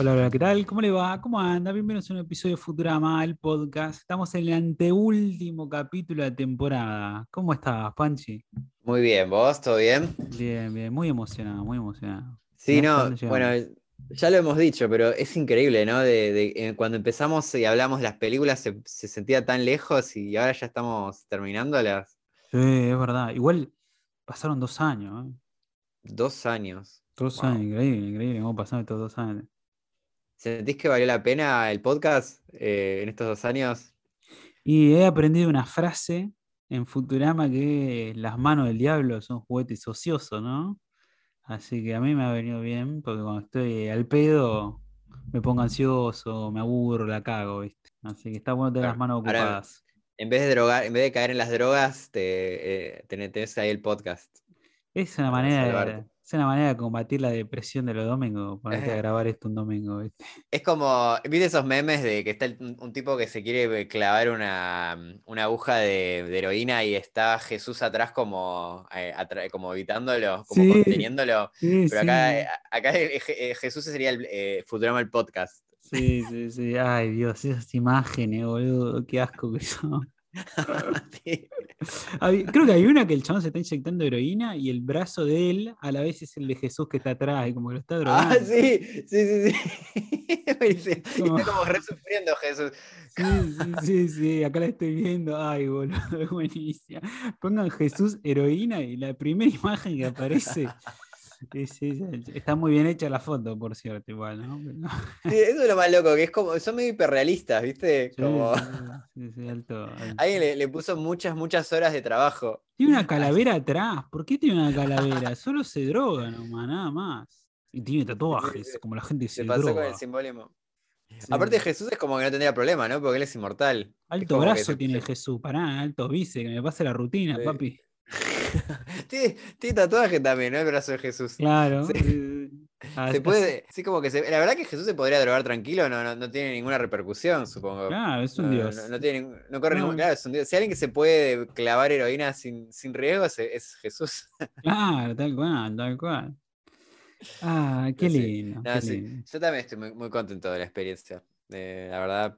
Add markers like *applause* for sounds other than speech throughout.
Hola, hola, ¿qué tal? ¿Cómo le va? ¿Cómo anda? Bienvenidos a un episodio de Futurama, el podcast. Estamos en el anteúltimo capítulo de temporada. ¿Cómo estás, Panchi? Muy bien, ¿vos? ¿Todo bien? Bien, bien, muy emocionado, muy emocionado. Sí, no, bueno, ya lo hemos dicho, pero es increíble, ¿no? De, de- eh, cuando empezamos y hablamos de las películas se, se sentía tan lejos y ahora ya estamos terminándolas. Sí, es verdad. Igual pasaron dos años, ¿eh? Dos años. Dos Wow. años, increíble, increíble. ¿Cómo pasaron estos dos años? ¿Sentís que valió la pena el podcast eh, en estos dos años? Y he aprendido una frase en Futurama que las manos del diablo son juguetes ociosos, ¿no? Así que a mí me ha venido bien, porque cuando estoy al pedo me pongo ansioso, me aburro, la cago, ¿viste? Así que está bueno tener las manos Ahora, ocupadas. En vez de drogar, en vez de caer en las drogas, te, eh, tenés, ahí el podcast Es una manera de. Es una manera de combatir la depresión de los domingos, ponerte a grabar esto un domingo, ¿viste? Es como, ¿viste esos memes de que está un, un tipo que se quiere clavar una, una aguja de, de heroína y está Jesús atrás como, eh, atra- como evitándolo, como Sí, conteniéndolo? sí, Pero acá, sí. acá eh, Jesús sería el eh, Futurama el podcast. Sí, sí, sí. Ay, Dios, esas imágenes, boludo, qué asco que son. *laughs* *laughs* Sí. Hay- Creo que hay una que el chabón se está inyectando heroína y el brazo de él a la vez es el de Jesús que está atrás y como que lo está Ah, drogando. sí, sí, sí, sí. *laughs* Como- Está como re sufriendo Jesús. Sí, sí, sí, sí, acá la estoy viendo. Ay, boludo, es buenísima. Pongan Jesús heroína y la primera imagen que aparece es ella. Está muy bien hecha la foto, por cierto, igual, ¿no? Pero- *laughs* Sí, eso es lo más loco, que es como, son medio hiperrealistas, ¿viste? Sí, Como sí, sí, sí, alto, *laughs* alto. alguien le, le puso muchas, muchas horas de trabajo. Tiene una calavera atrás. ¿Por qué tiene una calavera? Solo se droga nomás, nada más. Y tiene tatuajes, como la gente Se se pasó con el simbolismo. Sí. Aparte Jesús es como que no tendría problema, ¿no? Porque él es inmortal. Alto brazo tiene Jesús, pará, alto bice, que me pase la rutina, Sí. papi. *laughs* tiene, tiene tatuaje también, ¿no? El brazo de Jesús. Claro. *laughs* Sí. ah, Se puede, sí, como que se, la verdad que Jesús se podría drogar tranquilo, no, no, no tiene ninguna repercusión, supongo. Claro, es un No, dios. no- no tiene, ningún- no corre ningún, claro, es un dios. Si alguien que se puede clavar heroína sin, sin riesgo es, es Jesús. *laughs* Claro, tal cual, tal cual. Ah, qué Sí. lindo. No, qué sí, lindo. Yo también estoy muy, muy contento de la experiencia. Eh, la verdad,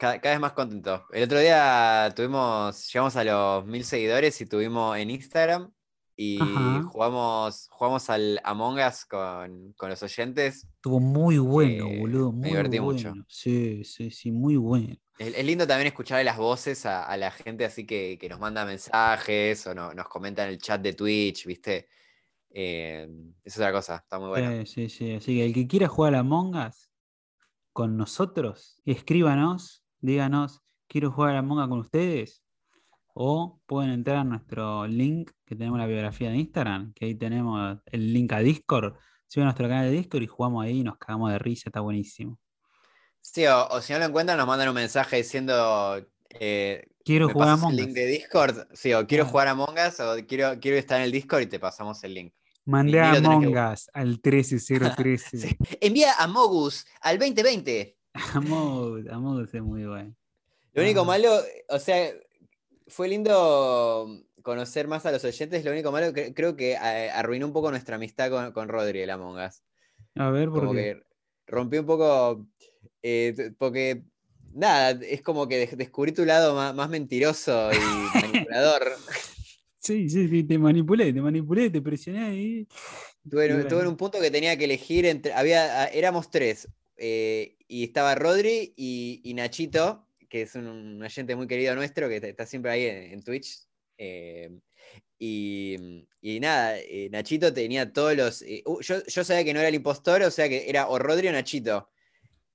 cada, cada vez más contento. El otro día tuvimos, llegamos a los mil seguidores y tuvimos en Instagram y Ajá. jugamos, jugamos al Among Us con, con los oyentes. Estuvo muy bueno, Eh, boludo. me divertí mucho. Sí, sí, sí, muy bueno. Es, es lindo también escuchar las voces a, a la gente así que, que nos manda mensajes o no- nos comenta en el chat de Twitch, ¿viste? Eh, es otra cosa, está muy bueno. Sí, sí, sí. Así que el que quiera jugar a Among Us con nosotros, escríbanos, díganos, quiero jugar a Among Us con ustedes. O pueden entrar a nuestro link que tenemos en la biografía de Instagram, que ahí tenemos el link a Discord. Suben a nuestro canal de Discord y jugamos ahí y nos cagamos de risa, está buenísimo. Sí, o, o si no lo encuentran, nos mandan un mensaje diciendo. eh, Quiero ¿me jugar a Among el link de Discord? Sí, o quiero jugar a Among Us, o quiero, quiero estar en el Discord y te pasamos el link. Mandé a tenés que Among buscar. Us al 13013. *laughs* Sí. Envía a Mogus al 2020. *laughs* Among Us, Among Us es muy bueno. Lo único malo, o sea, fue lindo conocer más a los oyentes. Lo único malo, que, creo que eh, arruinó un poco nuestra amistad con, con Rodri, el Among Us. A ver, ¿por como qué? que rompió un poco, eh, porque nada, es como que de- descubrí tu lado más, más mentiroso y *laughs* manipulador. Sí, sí, sí, te manipulé, te manipulé, te presioné ahí. Tuve, Y en- tuve en un punto que tenía que elegir entre, había, ah, éramos tres, eh, y estaba Rodri y, Nachito, que es un, un oyente muy querido nuestro, que está siempre ahí en, Twitch. eh, y, nada, eh, Nachito tenía todos los. yo, yo sabía que no era el impostor, o sea que era o Rodri o Nachito.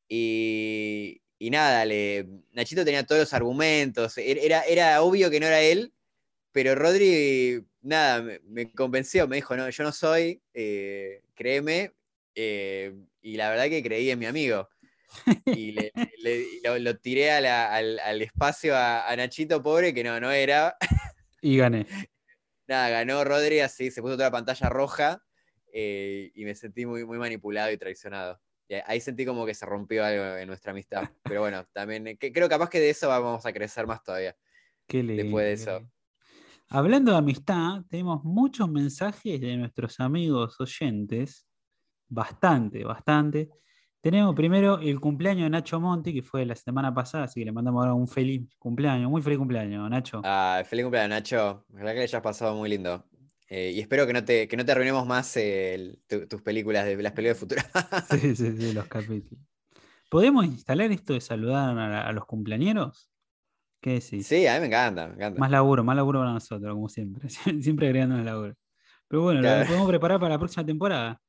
Y, y nada, le, Nachito tenía todos los argumentos. er- Era, era obvio que no era él, pero Rodri, nada, me, me convenció. Me dijo, no, yo no soy, créeme. eh, y la verdad que creí en mi amigo. *laughs* Y le, lo, lo tiré a la- al, al espacio a, a Nachito, pobre, que no, no era. *laughs* Y gané. Nada, ganó Rodri así, se puso toda la pantalla roja eh, y me sentí muy, muy manipulado y traicionado. Y ahí sentí como que se rompió algo en nuestra amistad. *laughs* Pero bueno, también eh, que- creo capaz que de eso vamos a crecer más todavía. Qué lindo, Después de eso. Hablando de amistad, tenemos muchos mensajes de nuestros amigos oyentes. Bastante, bastante. Tenemos primero el cumpleaños de Nacho Monti, que fue la semana pasada, así que le mandamos ahora un feliz cumpleaños, muy feliz cumpleaños, Nacho. Ah, feliz cumpleaños, Nacho. Ojalá que le hayas pasado muy lindo. Eh, y espero que no te, que no te arruinemos más eh, el- tu- tus películas, de las películas futuras. *laughs* Sí, sí, sí, los capítulos. ¿Podemos instalar esto de saludar a, a los cumpleañeros? ¿Qué decís? Sí, a mí me encanta, me encanta. Más laburo, más laburo para nosotros, como siempre. *laughs* Siempre agregando el laburo. Pero bueno, lo Claro. podemos preparar para la próxima temporada.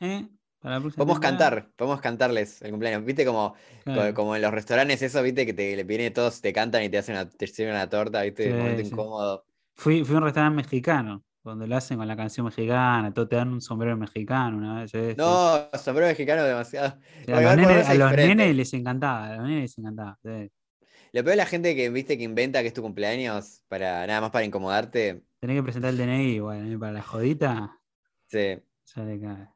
¿Eh? Para Podemos temporada. cantar, podemos cantarles el cumpleaños. Viste como, Claro. como en los restaurantes, eso, viste, que te viene todos, te cantan y te hacen una, te sirven una torta, viste, Sí, un momento sí. incómodo. Fui, fui a un restaurante mexicano, donde lo hacen con la canción mexicana, todo te dan un sombrero mexicano una vez. sí. No, sombrero mexicano demasiado. A los, nenes, a los les encantaba, a los nenes les encantaba. Lo peor es la gente que, viste, que inventa que es tu cumpleaños para nada más para incomodarte. Tenés que presentar el DNI igual, ¿eh? para la jodita. Sí. Ya le cae.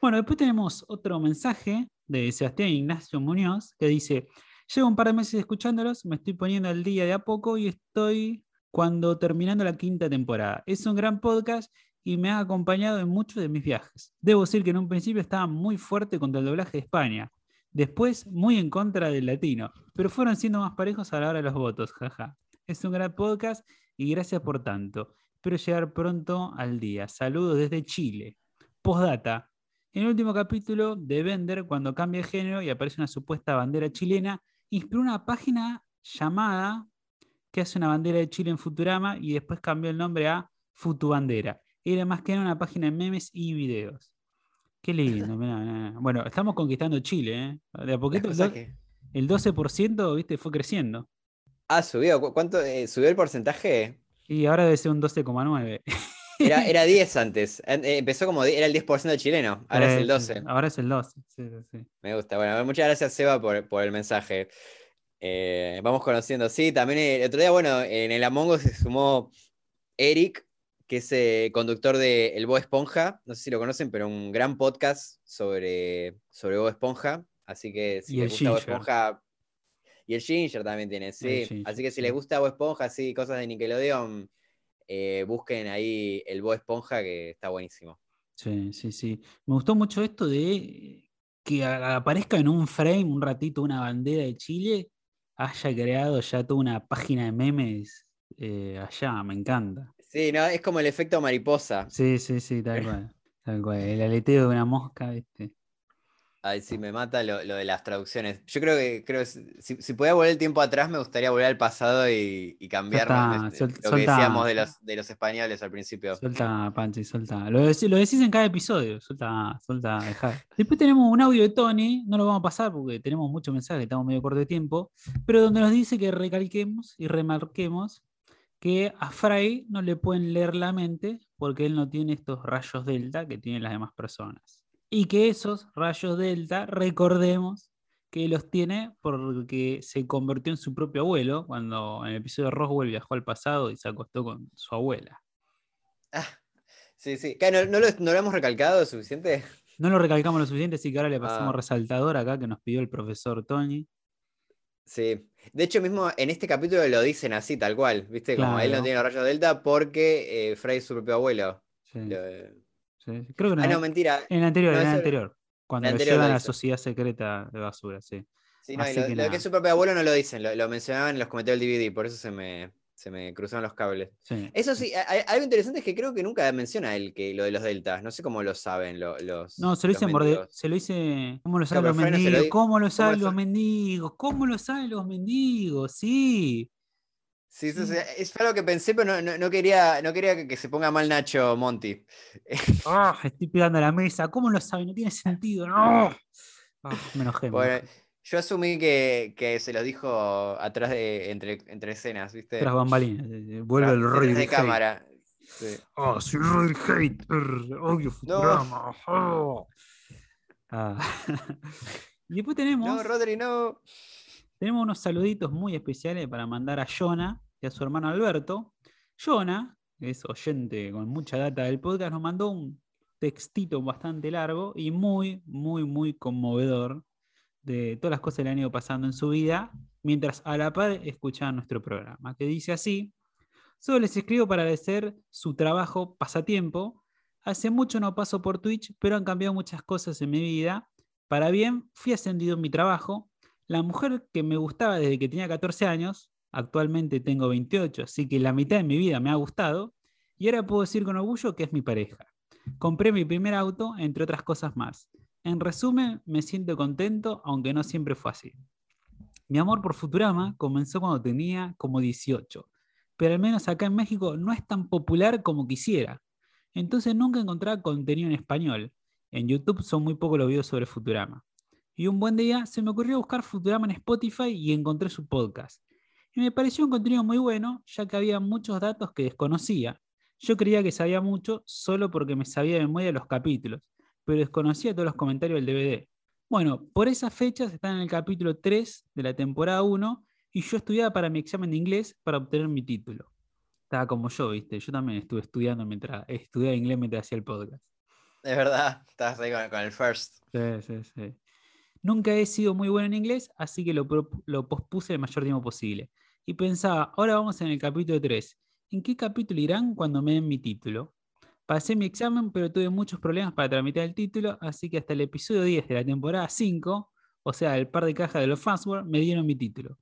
Bueno, después tenemos otro mensaje de Sebastián Ignacio Muñoz que dice: Llevo un par de meses escuchándolos, me estoy poniendo al día de a poco y estoy cuando terminando la quinta temporada. Es un gran podcast y me ha acompañado en muchos de mis viajes. Debo decir que en un principio estaba muy fuerte contra el doblaje de España, después muy en contra del latino, pero fueron siendo más parejos a la hora de los votos, jaja. Es un gran podcast y gracias por tanto. Espero llegar pronto al día. Saludos desde Chile. Postdata. En el último capítulo de Bender, cuando cambia de género y aparece una supuesta bandera chilena, inspiró una página llamada que hace una bandera de Chile en Futurama y después cambió el nombre a Futubandera. Era más que una página de memes y videos. Qué lindo, *laughs* mirá, mirá. Bueno, estamos conquistando Chile, ¿eh? De a poquito, el cosas do- que- el 12%, viste, fue creciendo. Ah, subió. ¿Cu- ¿Cuánto eh, subió el porcentaje? Y ahora debe ser un 12,9. *laughs* Era, *laughs* era 10 antes. Eh, Empezó como, era el 10% chileno, ahora es Eh, el sí, 12. sí, Ahora es el 12. Sí. Me gusta. Bueno, muchas gracias, Seba, por, por el mensaje. Eh, vamos conociendo. Sí, también el otro día, bueno, en el Among Us se sumó Eric, que es eh, conductor de El Bob Esponja. No sé si lo conocen, pero un gran podcast sobre, sobre Bob Esponja. Así que si les gusta Ginger. Esponja. Y el Ginger también tiene, sí. Ginger, Así que si les gusta Bob Esponja, sí, cosas de Nickelodeon, eh, busquen ahí el Bob Esponja, que está buenísimo. Sí, sí, sí. Me gustó mucho esto de que aparezca en un frame un ratito una bandera de Chile, haya creado ya toda una página de memes eh, allá, me encanta. Sí, no, es como el efecto mariposa. Sí, sí, sí, tal *laughs* cual. Tal cual. El aleteo de una mosca, ¿viste? Ay, sí, me mata lo, lo de las traducciones. Yo creo que, creo si, si pudiera volver el tiempo atrás, me gustaría volver al pasado y, y cambiar lo que decíamos de los, de los españoles al principio. Suelta, Panchi, suelta. Lo, lo decís en cada episodio. Suelta, suelta, dejá. Después tenemos un audio de Tony, no lo vamos a pasar porque tenemos muchos mensajes, estamos medio corto de tiempo, pero donde nos dice que recalquemos y remarquemos que a Fray no le pueden leer la mente porque él no tiene estos rayos delta que tienen las demás personas. Y que esos rayos delta, recordemos que los tiene porque se convirtió en su propio abuelo cuando en el episodio de Roswell viajó al pasado y se acostó con su abuela. Ah, sí, sí. ¿Qué, ¿No, no lo, no lo hemos recalcado suficiente? No lo recalcamos lo suficiente, así que ahora le pasamos Ah. resaltador acá que nos pidió el profesor Tony. Sí. De hecho, mismo en este capítulo lo dicen así, tal cual. ¿Viste? Como él no Claro. tiene los rayos delta porque eh, Frey es su propio abuelo. Sí, Lo- sí. Creo que en, Ah, el- no, mentira. en el anterior, no, en el anterior. Cuando el lo anterior lo llevan a la sociedad secreta de basura, sí. Sí, no, lo, que lo que es su propio abuelo no lo dicen, lo, lo mencionaban en los comentarios del DVD, por eso se me, se me cruzaron los cables. sí. Eso sí, algo interesante es que creo que nunca menciona él que lo de los deltas. No sé cómo lo saben lo- los. No, se lo los dice, morde- mendigos. se lo dice. ¿Cómo lo saben los mendigos? di- ¿Cómo lo ¿cómo saben lo los mendigos? ¿Cómo lo saben los mendigos? Sí. Sí, sí, Sí. es algo que pensé, pero no, no- no quería, no quería que, que se ponga mal Nacho Monty. Ah, estoy pegando a la mesa. ¿Cómo lo saben? No tiene sentido. No. Ah, me enojé. Bueno, yo asumí que, que se lo dijo atrás de. entre, entre escenas, ¿viste? Tras bambalinas. Vuelve el rey de hate. cámara. Sí. Ah, soy rey del hate. Brr, Odio Futurama. ah. Ah. *laughs* y después tenemos. No, Rodri, no. Tenemos unos saluditos muy especiales para mandar a Jonah y a su hermano Alberto. Jonah, que es oyente con mucha data del podcast, nos mandó un textito bastante largo y muy, muy, muy conmovedor de todas las cosas que le han ido pasando en su vida, mientras a la par escuchaban nuestro programa, que dice así, solo les escribo para agradecer su trabajo pasatiempo. Hace mucho no paso por Twitch, pero han cambiado muchas cosas en mi vida Para bien, fui ascendido en mi trabajo. La mujer que me gustaba desde que tenía 14 años, actualmente tengo 28, así que la mitad de mi vida me ha gustado. Y ahora puedo decir con orgullo que es mi pareja. Compré mi primer auto, entre otras cosas más. En resumen, me siento contento, aunque no siempre fue así. Mi amor por Futurama comenzó cuando tenía como 18, pero al menos acá en México no es tan popular como quisiera. Entonces nunca encontraba contenido en español. En YouTube son muy pocos los videos sobre Futurama. Y un buen día se me ocurrió buscar Futurama en Spotify y encontré su podcast. Y me pareció un contenido muy bueno, ya que había muchos datos que desconocía. Yo creía que sabía mucho solo porque me sabía de memoria los capítulos, pero desconocía todos los comentarios del DVD. Bueno, por esas fechas están en el capítulo 3 de la temporada 1 y yo estudiaba para mi examen de inglés para obtener mi título. Estaba como yo, ¿viste? Yo también estuve estudiando mientras estudiaba inglés mientras hacía el podcast. Es verdad, estás ahí con, el first. Sí, sí, sí. Nunca he sido muy bueno en inglés, así que lo, lo pospuse el mayor tiempo posible. Y pensaba, ahora vamos en el capítulo 3. ¿En qué capítulo irán cuando me den mi título? Pasé mi examen, pero tuve muchos problemas para tramitar el título, así que hasta el episodio 10 de la temporada 5, o sea, el par de cajas de los Fastware, me dieron mi título.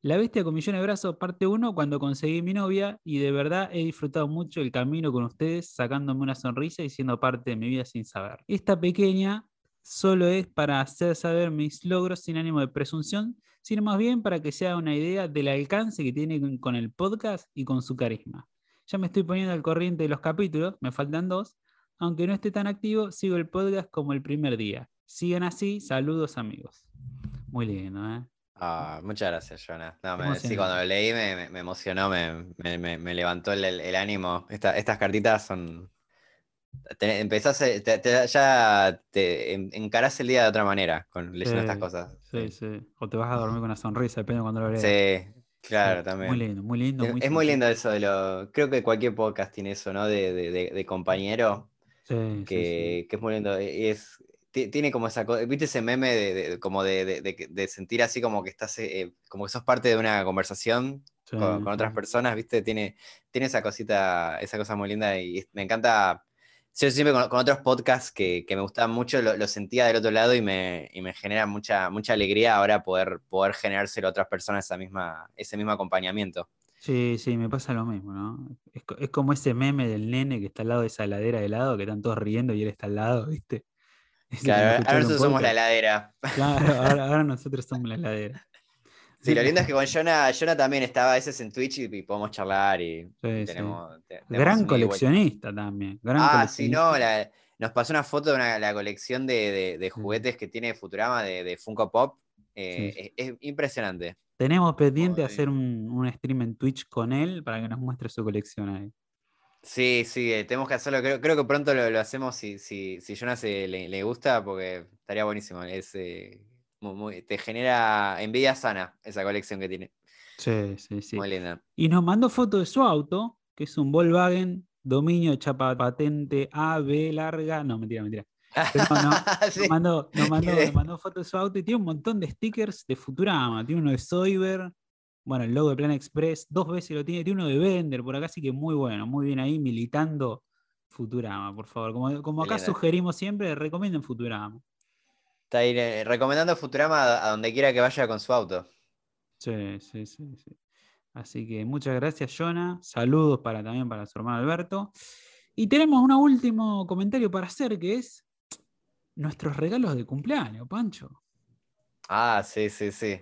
La bestia con millones de brazos, parte 1, cuando conseguí mi novia, y de verdad he disfrutado mucho el camino con ustedes, sacándome una sonrisa y siendo parte de mi vida sin saber. Esta pequeña solo es para hacer saber mis logros sin ánimo de presunción, sino más bien para que sea una idea del alcance que tiene con el podcast y con su carisma. Ya me estoy poniendo al corriente de los capítulos, me faltan dos. Aunque no esté tan activo, sigo el podcast como el primer día. Sigan así, saludos amigos. Muy lindo, ¿eh? Ah, muchas gracias, Jonah. sí, cuando lo leí me, emocionó, me, levantó el, ánimo. estas cartitas son. Empezás, ya te encarás el día de otra manera con leyendo estas cosas. Sí, sí, O te vas a dormir con una sonrisa, depende de cuando lo leas. Sí, Claro, también. Muy lindo, muy lindo. Es muy, lindo eso de lo. Creo que cualquier podcast tiene eso, ¿no? De, de, compañero. Sí, que, que, es muy lindo. E, es, tiene como esa cosa. ¿Viste ese meme de, como de, sentir así como que estás. Eh, como que sos parte de una conversación con, con, otras personas, ¿viste? Tiene, tiene esa cosita, esa cosa muy linda y me encanta yo siempre con, otros podcasts que, me gustaban mucho lo, sentía del otro lado y me, me, genera mucha, mucha alegría ahora poder, poder generárselo a otras personas esa misma, ese mismo acompañamiento. Sí, sí, me pasa lo mismo, ¿no? Es, como ese meme del nene que está al lado de esa heladera de helado, que están todos riendo y él está al lado, ¿viste? *laughs* claro, *laughs* ahora nosotros somos la heladera. Claro, ahora nosotros somos la heladera. *laughs* Sí, lo lindo es que *laughs* con Jonah, también estaba a veces en Twitch y, podemos charlar y tenemos, Gran coleccionista también. ah, sí, no, nos pasó una foto de la colección de, juguetes que tiene Futurama de, Funko Pop. Eh, es, impresionante. Tenemos pendiente hacer un, stream en Twitch con él para que nos muestre su colección ahí. Sí, sí, eh, tenemos que hacerlo. Creo, que pronto lo, hacemos si, si, si Jonas le, gusta, porque estaría buenísimo. Es, eh, te genera envidia sana esa colección que tiene. Sí, sí, sí. Muy linda. Y nos mandó foto de su auto, que es un Volkswagen dominio chapa patente A, B larga. No, mentira, mentira. *laughs* nos, mandó, nos, foto de su auto y tiene un montón de stickers de Futurama. Tiene uno de Soyber, bueno, el logo de Plan Express, dos veces lo tiene. Tiene uno de Vender por acá, así que muy bueno, muy bien ahí militando Futurama, por favor. Como, como acá sugerimos siempre, recomienden Futurama. Está ahí eh, recomendando Futurama a donde quiera que vaya con su auto. Sí, sí, sí, sí. Así que muchas gracias, Jonah. Saludos para, también para su hermano Alberto. Y tenemos un último comentario para hacer, que es nuestros regalos de cumpleaños, Pancho. Ah, sí, sí, sí.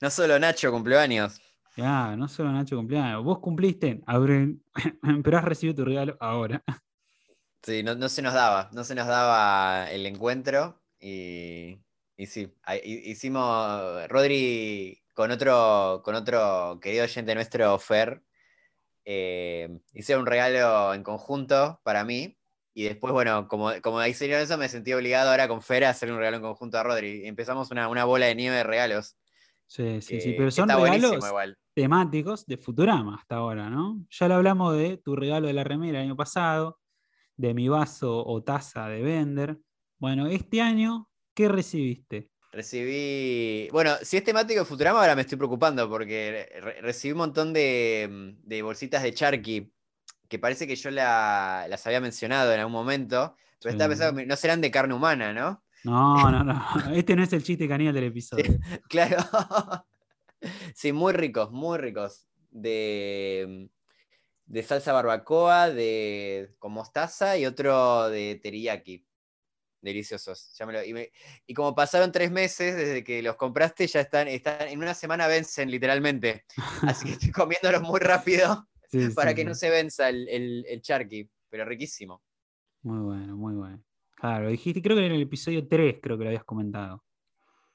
No solo Nacho cumpleaños. Ya, no solo Nacho cumpleaños. Vos cumpliste en abril, *laughs* pero has recibido tu regalo ahora. Sí, no, no se nos daba, no se nos daba el encuentro. Y, sí, hicimos, Rodri con otro, con otro querido oyente nuestro, Fer, eh, hicieron un regalo en conjunto para mí. Y después, bueno, como, como hicieron eso, me sentí obligado ahora con Fer a hacer un regalo en conjunto a Rodri. Y empezamos una, bola de nieve de regalos. Sí, sí, sí, pero son regalos temáticos de Futurama hasta ahora, ¿no? Ya lo hablamos de tu regalo de la remera el año pasado, de mi vaso o taza de Bender. Bueno, este año, ¿qué recibiste? Recibí. Bueno, si es temático de Futurama, ahora me estoy preocupando porque recibí un montón de, bolsitas de Charky que parece que yo las había mencionado en algún momento, pero estaba pensando no serán de carne humana, ¿no? No, no, no. *laughs* Este no es el chiste caníbal del episodio. *laughs* Claro. *laughs* Sí, muy ricos, muy ricos. De, de salsa barbacoa, de con mostaza y otro de teriyaki. Deliciosos. Ya me lo- y, me- y como pasaron tres meses desde que los compraste, ya están, están en una semana vencen literalmente. *laughs* Así que estoy comiéndolos muy rápido *laughs* Sí, para sí, que sí. no se venza el, el, el charqui, pero riquísimo. Muy bueno, muy bueno. Claro, dijiste, creo que en el episodio 3 creo que lo habías comentado.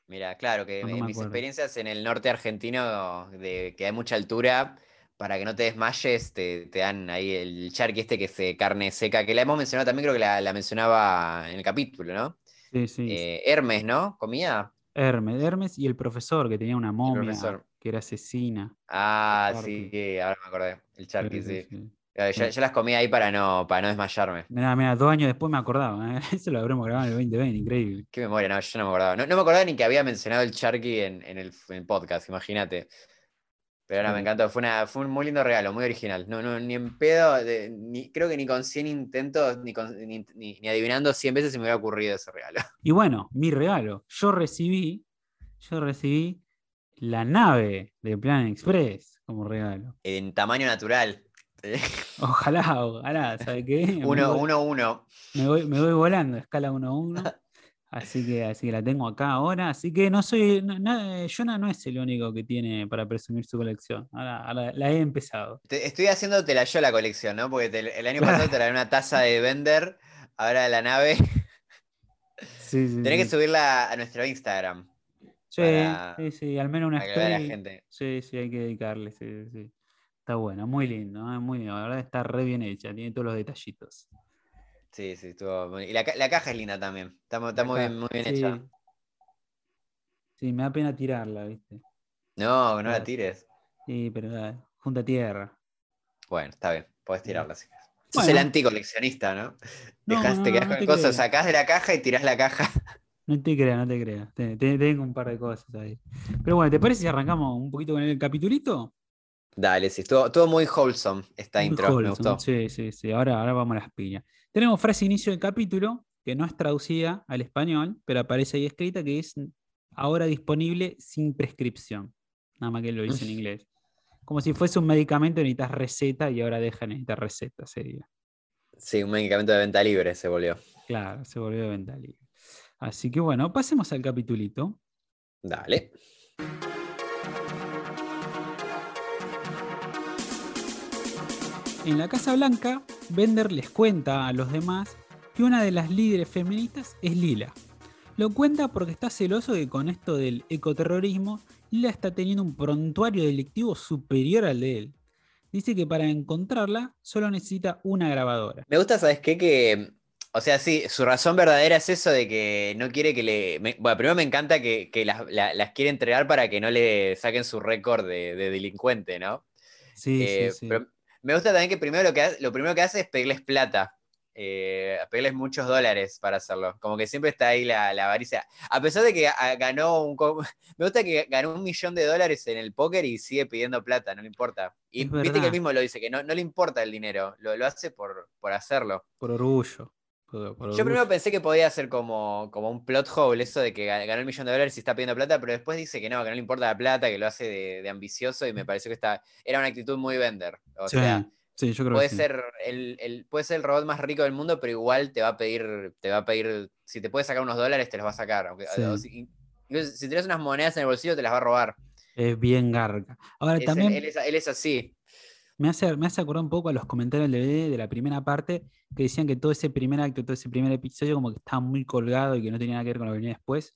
Mira, claro que No, no mis acuerdo. experiencias en el norte argentino, de que hay mucha altura, para que no te desmayes, te, te dan ahí el charqui este que es de carne seca, que la hemos mencionado también, creo que la, la mencionaba en el capítulo, ¿no? Sí, sí. Eh, Hermes, ¿no? ¿Comía? Hermes, Hermes y el profesor que tenía una momia que era asesina. Ah, sí, ahora me acordé. El charqui, sí. sí. Claro, Yo, las comía ahí para no, para no desmayarme. Mirá, mirá, dos años después me acordaba. ¿eh? *laughs* Eso lo habremos grabado en el 2020, increíble. Qué memoria, no, yo no me acordaba. No, no me acordaba ni que había mencionado el charqui en, en el, en el podcast, imagínate. Pero ahora me encantó, fue, una, fue un muy lindo regalo, muy original. No, no, ni en pedo, de- ni, creo que ni con 100 intentos, ni, con- ni, ni- ni adivinando 100 veces se me hubiera ocurrido ese regalo. *laughs* Y bueno, mi regalo. Yo recibí, yo recibí la nave de Plan Express como regalo. En tamaño natural. *laughs* Ojalá, ojalá, ¿sabe qué? Me Uno, voy- uno, uno. Me voy, me voy volando, escala 1 a 1. Así que, así que la tengo acá ahora. Así que no soy. No, no, Jonah no es el único que tiene para presumir su colección. Ahora, ahora la he empezado. Te- estoy haciéndote la yo la colección, ¿no? Porque te- el año pasado te traía una taza *laughs* de Bender, ahora la nave. *laughs* Sí, sí. Tenés que subirla a nuestro Instagram Sí, para- sí, sí, al menos una para que la la story. gente. Sí, sí, hay que dedicarle. Sí, sí. Está buena, muy lindo, ¿eh? muy bien. La verdad está re bien hecha, tiene todos los detallitos. Sí, sí, estuvo. muy- Y la, la caja es linda también. Está, está muy bien, muy bien Sí. hecha. Sí, me da pena tirarla, ¿viste? No, no la Claro. tires. Sí, pero dale, junta tierra. Bueno, está bien, podés tirarla si querés. Sos Bueno. el anticoleccionista, ¿no? No, Dejás- no, te quedás no con te coso, creas. sacás de la caja y tirás la caja. *laughs* No te creas, no te creas. Te- te- Tengo un par de cosas ahí. Pero bueno, ¿te parece si arrancamos un poquito con el capitulito? Dale, sí, estuvo, estuvo muy wholesome esta Muy intro, me gustó. Sí, sí, sí. Ahora, ahora vamos a las piñas. Tenemos frase inicio del capítulo, que no es traducida al español, pero aparece ahí escrita, que es ahora disponible sin prescripción. Nada más que lo dice en inglés. Como si fuese un medicamento, necesitas receta y ahora deja de necesitar receta, sería. Sí, un medicamento de venta libre se volvió. Claro, se volvió de venta libre. Así que bueno, pasemos al capitulito. Dale. En la Casa Blanca, Bender les cuenta a los demás que una de las líderes feministas es Lila. Lo cuenta porque está celoso de que con esto del ecoterrorismo, Lila está teniendo un prontuario delictivo superior al de él. Dice que para encontrarla solo necesita una grabadora. Me gusta, ¿sabes qué? Que, o sea, sí, su razón verdadera es eso de que no quiere que le... me- bueno, primero me encanta que, que las, la- las quiere entregar para que no le saquen su récord de, de delincuente, ¿no? Sí, Eh, sí, sí. Pero me gusta también que primero lo, que lo primero que hace es pedirles plata. eh, pedirles muchos dólares para hacerlo. Como que siempre está ahí la, la avaricia. A pesar de que ah, ganó un... *laughs* Me gusta que ganó un millón de dólares en el póker y sigue pidiendo plata, no le importa. Y Es viste que él mismo lo dice, que no, no le importa el dinero, lo, lo hace por, por hacerlo. Por orgullo. Por- por Yo primero pensé que podía ser como, como un plot hole, eso de que ga- ganó el millón de dólares y está pidiendo plata, pero después dice que no, que no le importa la plata, que lo hace de, de ambicioso y me pareció que está, era una actitud muy vender. O Sí, sea, sí, yo creo puede que sí. ser el, el- puede ser el robot más rico del mundo, pero igual te va a pedir, te va a pedir, si te puede sacar unos dólares, te los va a sacar. Aunque, Sí. o si, si tienes unas monedas en el bolsillo, te las va a robar. Es bien garga. Ahora Es- también. él, es, él es así. Me hace, me hace acordar un poco a los comentarios del DVD de la primera parte, que decían que todo ese primer acto, todo ese primer episodio, como que estaba muy colgado y que no tenía nada que ver con lo que venía después.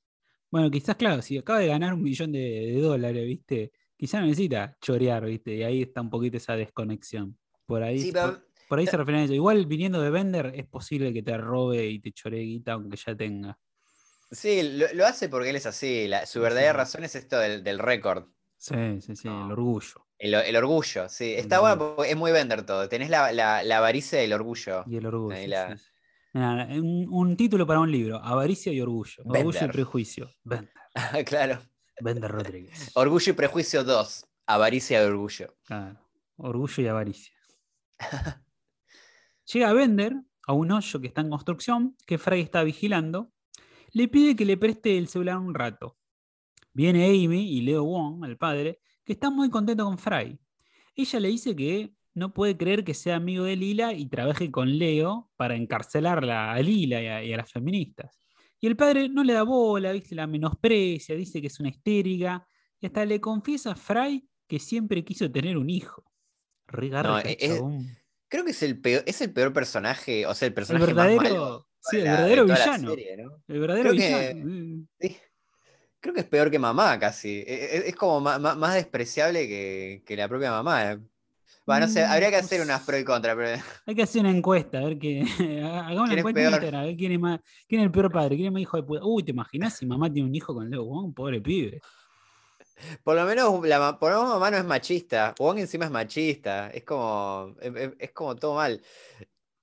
Bueno, quizás, claro, si acaba de ganar un millón de, de dólares, ¿viste? Quizás no necesita chorear, ¿viste? Y ahí está un poquito esa desconexión. Por ahí, Sí, por, pero- por ahí se eh, refiere a eso. Igual viniendo de vender, es posible que te robe y te choree guita, aunque ya tenga. Sí, lo, lo hace porque él es así. la- su verdadera Sí. razón es esto del, del récord. Sí, sí, sí, No. el orgullo. El, el orgullo, sí. Está bueno porque es muy vender todo. Tenés la, la, la avaricia y el orgullo. Y el orgullo. La- sí. Un, un título para un libro: Avaricia y orgullo. Orgullo y prejuicio. Bender. *laughs* claro. Bender Rodríguez. *laughs* Orgullo y prejuicio 2. Avaricia y orgullo. Claro. Orgullo y avaricia. *laughs* Llega Bender a un hoyo que está en construcción, que Fry está vigilando. le pide que le preste el celular un rato. Viene Amy y Leo Wong, el padre, que está muy contento con Fry. Ella le dice que no puede creer que sea amigo de Lila y trabaje con Leo para encarcelarla a Lila y a, y a las feministas. Y el padre no le da bola, ¿viste? la menosprecia, dice que es una histérica, y hasta le confiesa a Fry que siempre quiso tener un hijo. Regarra No, es- chabón. Creo que es el peor, es el peor personaje, o sea, el el personaje verdadero, más malo sí, el verdadero villano. serie, ¿no? El verdadero Creo villano. mm. Sí. Creo que es peor que mamá, casi. E- e- Es, como ma- ma- más, despreciable que, que la propia mamá. Bueno, no sé, Mm, habría que hacer unas pro y contra, pero *laughs* Hay que hacer una encuesta, a ver qué. *laughs* Hagamos una ¿Quién es encuesta en? Instagram, a ver quién es, más, quién es el peor padre, quién es más hijo de puta. Uy, ¿te imaginas si mamá tiene un hijo con Leo Wong? Pobre pibe. por lo menos la por lo menos mamá no es machista. Wong encima es machista. Es como, es como todo mal.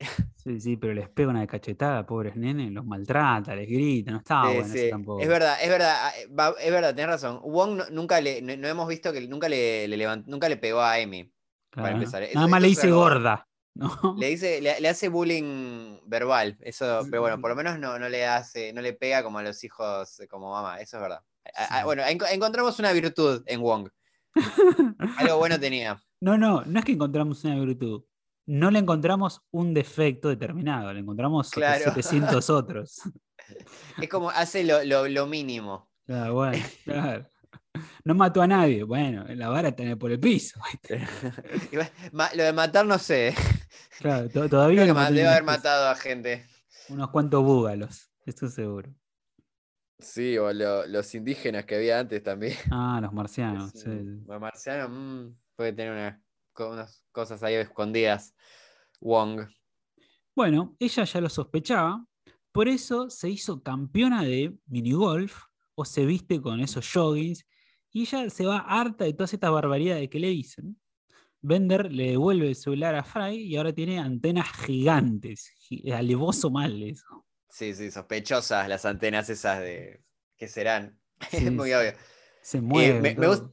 *laughs* Sí, sí, pero les pega una cachetada, pobres nenes, los maltrata, les grita, no está Sí, bueno eso sí, tampoco. Es verdad, es verdad, ah, eh, es verdad, tenés razón. Wong no- nunca le, no, no hemos visto que nunca le, le levant- nunca le pegó a Amy. Claro, empezar, Nada eso- más eso le dice gorda. *laughs* ¿no? Le dice, le, le hace bullying verbal, eso, pero bueno, por lo menos no, no le hace, no le pega como a los hijos eh, como mamá, eso es verdad. A- a- Sí. bueno, enco- encontramos una virtud en Wong. *laughs* Algo bueno tenía. No, no, no es que encontramos una virtud. No le encontramos un defecto determinado, le encontramos Claro. 700 *laughs* otros. Es como hace lo, lo- lo mínimo. Claro, bueno, claro. No mató a nadie. Bueno, la vara está por el piso. *laughs* Lo de matar no sé. Claro, to- todavía Creo que debe haber matado a gente. unos cuantos búgalos, esto seguro. Sí, o lo- los indígenas que había antes también. Ah, los marcianos. Es sí. un- bueno, Marciano mm, puede tener una- unas cosas ahí escondidas. Wong. Bueno, ella ya lo sospechaba, por eso se hizo campeona de minigolf o se viste con esos joggings y ella se va harta de todas estas barbaridades que le dicen. Bender le devuelve el celular a Fry y ahora tiene antenas gigantes. gi- Alevoso mal eso. Sí, sí, sospechosas las antenas esas de. ¿Qué serán? *laughs* Sí, es muy obvio. Se mueve. me- me gust-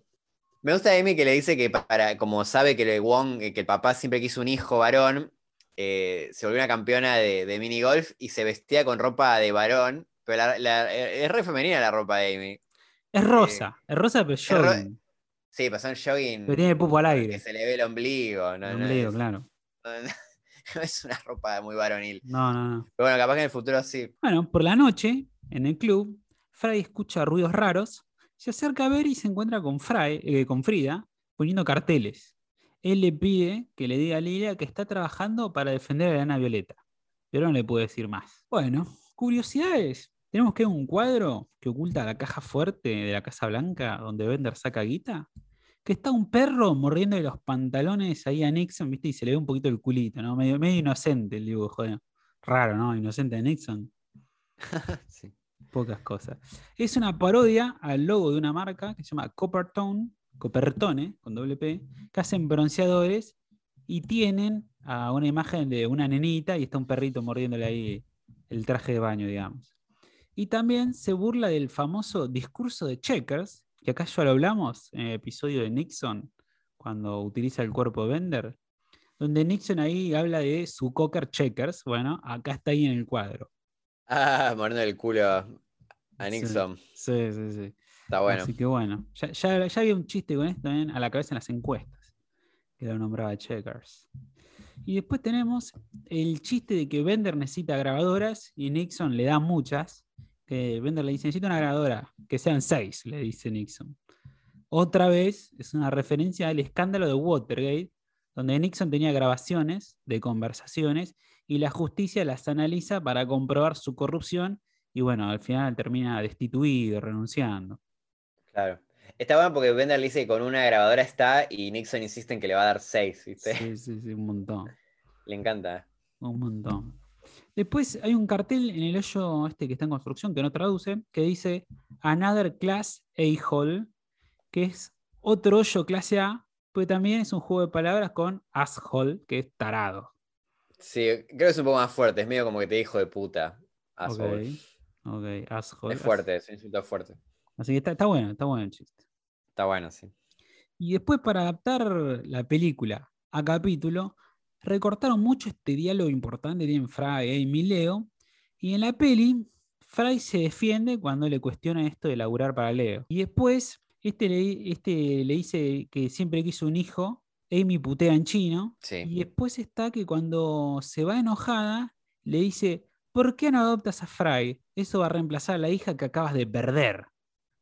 Me gusta Amy que le dice que para, como sabe que el Wong, eh, que el papá siempre quiso un hijo varón, eh, se volvió una campeona de, de minigolf y se vestía con ropa de varón. Pero la- la- eh, es re femenina la ropa de Amy. Es rosa, es rosa pero ro- jogging. Sí, pasó un jogging Pero tiene el pupo al que aire. se le ve el ombligo. No, el no ombligo, es, claro. *laughs* no es una ropa muy varonil. No, no, no. Pero bueno, capaz que en el futuro sí. Bueno, por la noche, en el club, Fry escucha ruidos raros, se acerca a ver y se encuentra con, Fry, eh, con Frida poniendo carteles. Él le pide que le diga a Lilia que está trabajando para defender a la Ana Violeta, pero no le puede decir más. Bueno, curiosidades. Tenemos que un cuadro que oculta la caja fuerte de la Casa Blanca, donde Bender saca guita, que está un perro mordiendo los pantalones ahí a Nixon, ¿viste? Y se le ve un poquito el culito, ¿no? Medio, medio inocente el dibujo, ¿no? Raro, ¿no? Inocente de Nixon *laughs* Sí. Pocas cosas. Es una parodia al logo de una marca que se llama Coppertone, Coppertone, con doble P, que hacen bronceadores y tienen a una imagen de una nenita y está un perrito mordiéndole ahí el traje de baño, digamos. Y también se burla del famoso discurso de Checkers, que acá ya lo hablamos en el episodio de Nixon, cuando utiliza el cuerpo de Bender, donde Nixon ahí habla de su cocker Checkers. Bueno, acá está ahí en el cuadro. Ah, mordiendo el culo a Sí. Nixon. Sí, sí, sí. Está bueno. Así que bueno, ya, ya- ya había un chiste con esto también a la cabeza en las encuestas, que lo nombraba Checkers. Y después tenemos el chiste de que Bender necesita grabadoras y Nixon le da muchas. Que Bender le dice, necesito una grabadora, que sean seis, le dice Nixon. Otra vez es una referencia al escándalo de Watergate, donde Nixon tenía grabaciones de conversaciones y la justicia las analiza para comprobar su corrupción y bueno, al final termina destituido, renunciando. Claro. Está bueno porque Bender le dice que con una grabadora está y Nixon insiste en que le va a dar seis, ¿viste? Sí, sí, sí, un montón. Le encanta. Un montón. Después hay un cartel en el hoyo este que está en construcción, que no traduce, que dice Another Class A-Hole, que es otro hoyo clase A, pero también es un juego de palabras con asshole, que es tarado. Sí, creo que es un poco más fuerte. Es medio como que te dijo de puta. asshole. Ok, ok, asshole. Es fuerte, es un insulto fuerte. Así que está, está bueno, está bueno el chiste. Está bueno, sí. Y después para adaptar la película a capítulo, recortaron mucho este diálogo importante que tienen Fry, Amy y Leo. Y en la peli, Fry se defiende cuando le cuestiona esto de laburar para Leo. Y después, este le, este le dice que siempre quiso un hijo, Amy putea en chino. Sí. Y después está que cuando se va enojada, le dice, ¿por qué no adoptas a Fry? Eso va a reemplazar a la hija que acabas de perder.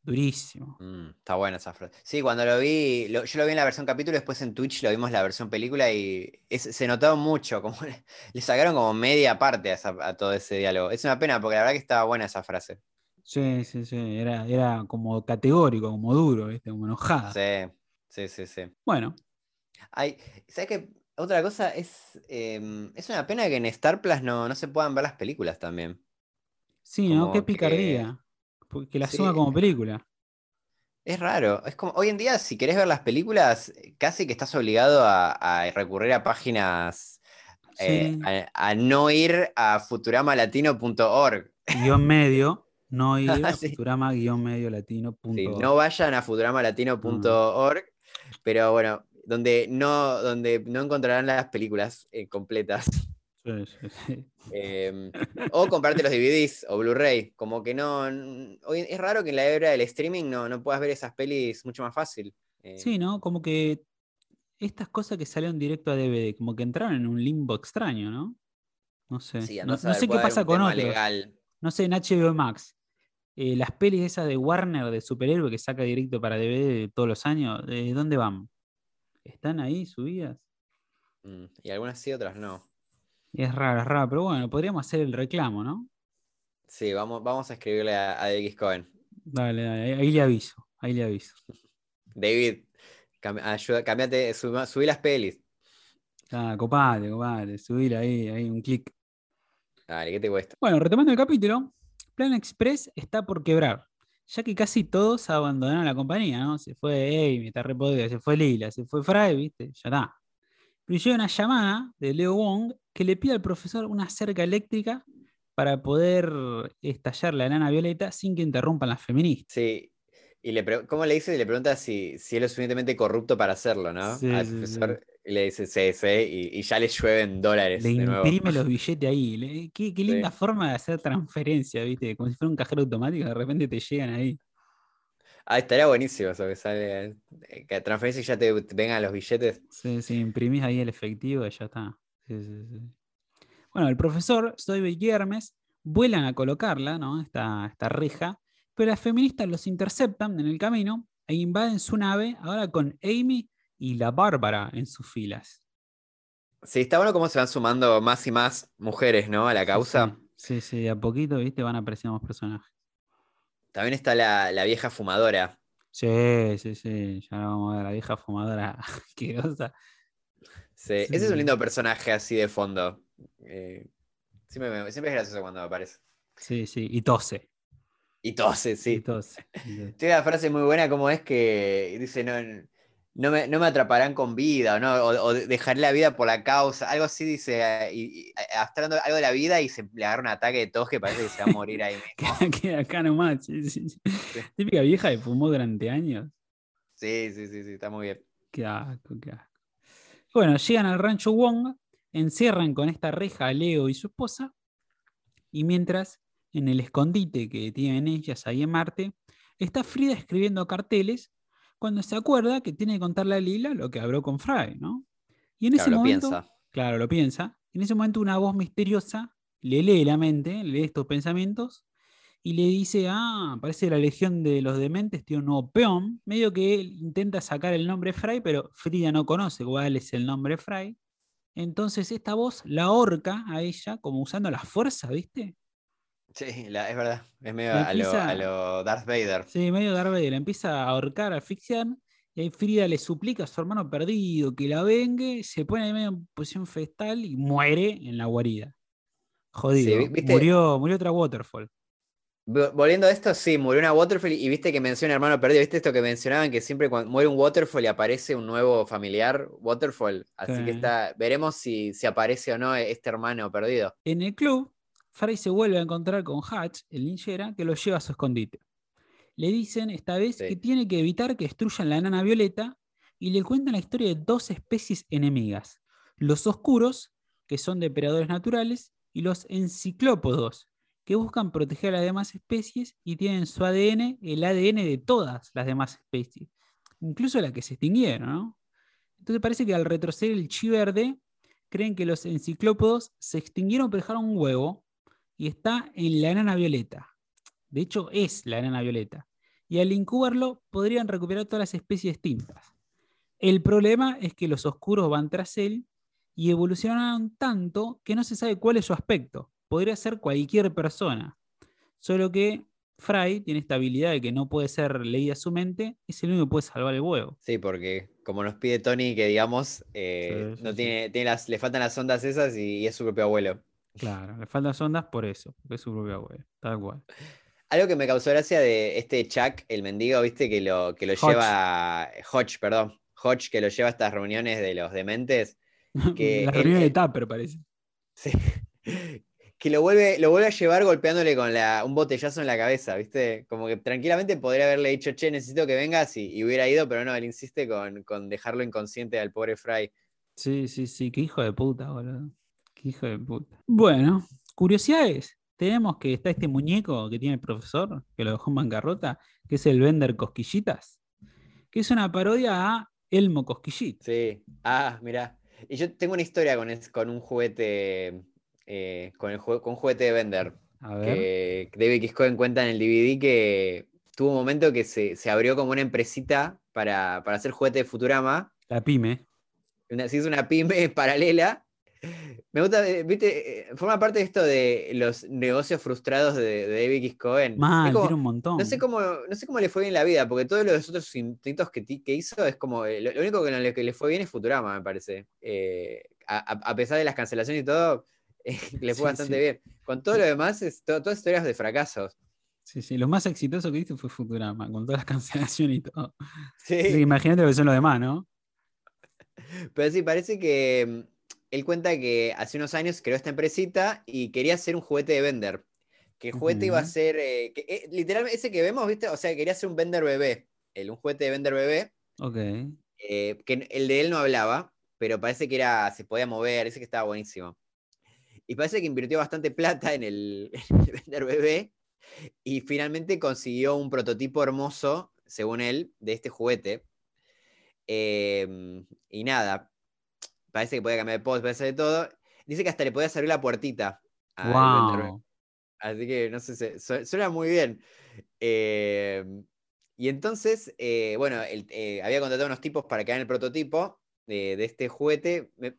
Durísimo. Mm, está buena esa frase. Sí, cuando lo vi, lo- yo lo vi en la versión capítulo, después en Twitch lo vimos la versión película y es- se notaba mucho, como *laughs* le, le sacaron como media parte a, esa- a todo ese diálogo. Es una pena porque la verdad que estaba buena esa frase. Sí, sí, sí. Era, era como categórico, como duro, ¿viste? Como enojada. Sí, sí, sí, sí. Bueno, Ay, ¿sabes qué? Otra cosa es, em, es una pena que en Star Plus no, no se puedan ver las películas también. sí, ¿no? Qué que- picardía. Porque la Sí. suma como película. Es raro. Es como, hoy en día, si querés ver las películas, casi que estás obligado a, a recurrir a páginas, eh, a, a no ir a futuramalatino.org. Guión medio, no ir *laughs* a Sí. Futurama guion medio latino punto Sí, no vayan a futuramalatino.org, pero bueno, donde no, donde no encontrarán las películas eh, completas. Sí, sí, sí. Em, o comprarte los DVDs o Blu-ray. Como que no. Hoy es raro que en la era del streaming no, no puedas ver esas pelis mucho más fácil. Eh, Sí, ¿no? Como que estas cosas que salieron directo a DVD, como que entraron en un limbo extraño, ¿no? No sé. no, no sé qué pasa con otros. legal. No sé, en HBO Max. eh, las pelis esas de Warner de superhéroe que saca directo para DVD todos los años, ¿de dónde van? ¿Están ahí subidas? Mm, Y algunas sí, otras no. Es raro, es raro, pero bueno, podríamos hacer el reclamo, ¿no? Sí, vamos, vamos a escribirle a, a David Cohen. Dale, dale, ahí, ahí le aviso, ahí le aviso. *laughs* David, cam- ayuda, cambiate, suba- subí las pelis. Ah, copate, copate, subir ahí, ahí un clic. Dale, ¿qué te cuesta? Bueno, retomando el capítulo, Plan Express está por quebrar, ya que casi todos abandonaron la compañía, ¿no? Se fue Amy, está re podrida, se fue Lila, se fue Fry, ¿viste? Ya está. Pero llega una llamada de Leo Wong que le pide al profesor una cerca eléctrica para poder estallar la enana violeta sin que interrumpan las feministas. Sí. Y le ¿Cómo le dice? Y le pregunta si, si es suficientemente corrupto para hacerlo, ¿no? Sí, Al sí, profesor. Le dice, sí, y, y ya le llueven dólares Le de nuevo. imprime los *laughs* billetes ahí. le- qué, qué linda forma de hacer transferencia, ¿viste? Como si fuera un cajero automático, de repente te llegan ahí. Ah, estaría buenísimo eso que sale. eh, Que transferencia y ya te, vengan los billetes. Sí, sí, imprimís ahí el efectivo y ya está. Sí, sí, sí. Bueno, el profesor Soy y Hermes vuelan a colocarla, ¿no? Esta, esta reja, pero las feministas los interceptan en el camino e invaden su nave, ahora con Amy y la Bárbara en sus filas. Sí, está bueno cómo se van sumando más y más mujeres, ¿no? A la causa. Sí, sí, sí, de a poquito, ¿viste? Van apareciendo más personajes. También está la, la vieja fumadora. Sí, sí, sí, ya la vamos a ver, la vieja fumadora *laughs* asquerosa. Sí, Ese es Sí. un lindo personaje así de fondo. Eh, siempre, me- siempre es gracioso cuando aparece. Sí, sí, y tose. Y tose, sí. y tose. Tiene una frase muy buena como es que dice, no, no, me, no me atraparán con vida, o, no, o, o dejaré la vida por la causa. Algo así dice, y, y, hablando algo de la vida y se le agarra un ataque de tos que parece que se va a morir ahí. *laughs* Queda acá nomás. sí, sí, sí. Típica vieja que fumó durante años. Sí, sí, sí, sí, está muy bien. Qué asco, qué asco. Bueno, llegan al rancho Wong, encierran con esta reja a Leo y su esposa, y mientras, en el escondite que tienen ellas ahí en Marte, está Frida escribiendo carteles cuando se acuerda que tiene que contarle a Lila lo que habló con Fry, ¿no? Y en ese lo momento, piensa. claro, lo piensa, en ese momento una voz misteriosa le lee la mente, le lee estos pensamientos y le dice, ah, parece que la Legión de los Dementes tiene un nuevo peón, medio que él intenta sacar el nombre Fry, pero Frida no conoce cuál es el nombre Fry. Entonces esta voz la ahorca a ella como usando la fuerza, ¿viste? Sí, la- es verdad. Es medio a lo, empieza- a lo Darth Vader. Sí, medio Darth Vader, empieza a ahorcar, a asfixiar, y ahí Frida le suplica a su hermano perdido que la vengue, se pone ahí medio en posición festal y muere en la guarida. Jodido. murió, murió otra Waterfall. Vo- Volviendo a esto, sí, murió una Waterfall y viste que menciona hermano perdido. ¿Viste esto que mencionaban? Que siempre cuando muere un Waterfall y aparece un nuevo familiar Waterfall. Así Sí. que está, veremos si, si aparece o no este hermano perdido. En el club, Fry se vuelve a encontrar con Hatch, el linchera, que lo lleva a su escondite. Le dicen esta vez Sí. que tiene que evitar que destruyan la enana violeta y le cuentan la historia de dos especies enemigas: los oscuros, que son depredadores naturales, y los enciclópodos, que buscan proteger a las demás especies y tienen su ADN el ADN de todas las demás especies, incluso las que se extinguieron. ¿no? Entonces parece que al retroceder el chi verde, creen que los enciclópodos se extinguieron pero dejaron un huevo y está en la enana violeta. De hecho, es la enana violeta. Y al incubarlo podrían recuperar todas las especies extintas. El problema es que los oscuros van tras él y evolucionaron tanto que no se sabe cuál es su aspecto. Podría ser cualquier persona. Solo que Fry tiene esta habilidad de que no puede ser leída su mente, es el único que puede salvar el huevo. Sí, porque como nos pide Tony, que digamos, eh, Sí, sí, no sí. tiene, tiene las, le faltan las ondas esas y, y es su propio abuelo. Claro, le faltan ondas por eso, porque es su propio abuelo, tal cual. Algo que me causó gracia de este Chuck, el mendigo, viste, que lo, que lo Hodge. lleva. Hodge, perdón. Hodge, que lo lleva a estas reuniones de los dementes. *laughs* Que la él- reunión de Tupper parece. Sí. *laughs* Que lo vuelve, lo vuelve a llevar golpeándole con la, un botellazo en la cabeza, ¿viste? Como que tranquilamente podría haberle dicho, che, necesito que vengas y, y hubiera ido, pero no, él insiste con, con dejarlo inconsciente al pobre Fry. Sí, sí, sí, qué hijo de puta, boludo. Qué hijo de puta. Bueno, curiosidades. Tenemos que está este muñeco que tiene el profesor, que lo dejó en bancarrota, que es el Vender Cosquillitas, que es una parodia a Elmo Cosquillita. Sí. Ah, mirá. Y yo tengo una historia con, es- con un juguete, eh, con, el con un juguete de Bender. A ver. que David. Cohen cuenta en el DVD que tuvo un momento que se, se abrió como una empresita para, para hacer juguete de Futurama. La pyme. Una- se hizo una pyme *laughs* paralela. Me gusta, eh, viste, eh, forma parte de esto de los negocios frustrados de, de David X. Cohen. Mal, como- tiene un montón. no sé, cómo, no sé cómo le fue bien la vida, porque todos los otros intentos que, que hizo es como. eh, Lo, lo único que, no le, que le fue bien es Futurama, me parece. Eh, a, pesar de las cancelaciones y todo, *laughs* eh, le fue Sí, bastante sí. bien. Con todo lo demás, es to- todas historias de fracasos. Sí, sí, lo más exitoso que hizo fue Futurama, con todas las *laughs* cancelaciones y todo. Sí, imagínate lo que son los demás, ¿no? *laughs* pero sí, parece que mm, él cuenta que hace unos años creó esta empresita y quería hacer un juguete de Bender. Que el juguete iba a ser, eh, que, eh, literalmente, ese que vemos, ¿viste? O sea, quería hacer un Bender bebé, el, un juguete de Bender bebé. Ok. eh, que el de él no hablaba, pero parece que era, se podía mover, ese que estaba buenísimo. Y parece que invirtió bastante plata en el, *laughs* en el Bender bebé y finalmente consiguió un prototipo hermoso, según él, de este juguete. Em, y nada, parece que podía cambiar de post, parece de todo. Dice que hasta le podía abrir la puertita. Wow. Así que no sé, suena muy bien. Eh, y entonces, eh, bueno, el- eh, había contratado unos tipos para que hagan el prototipo de, de este juguete. Me,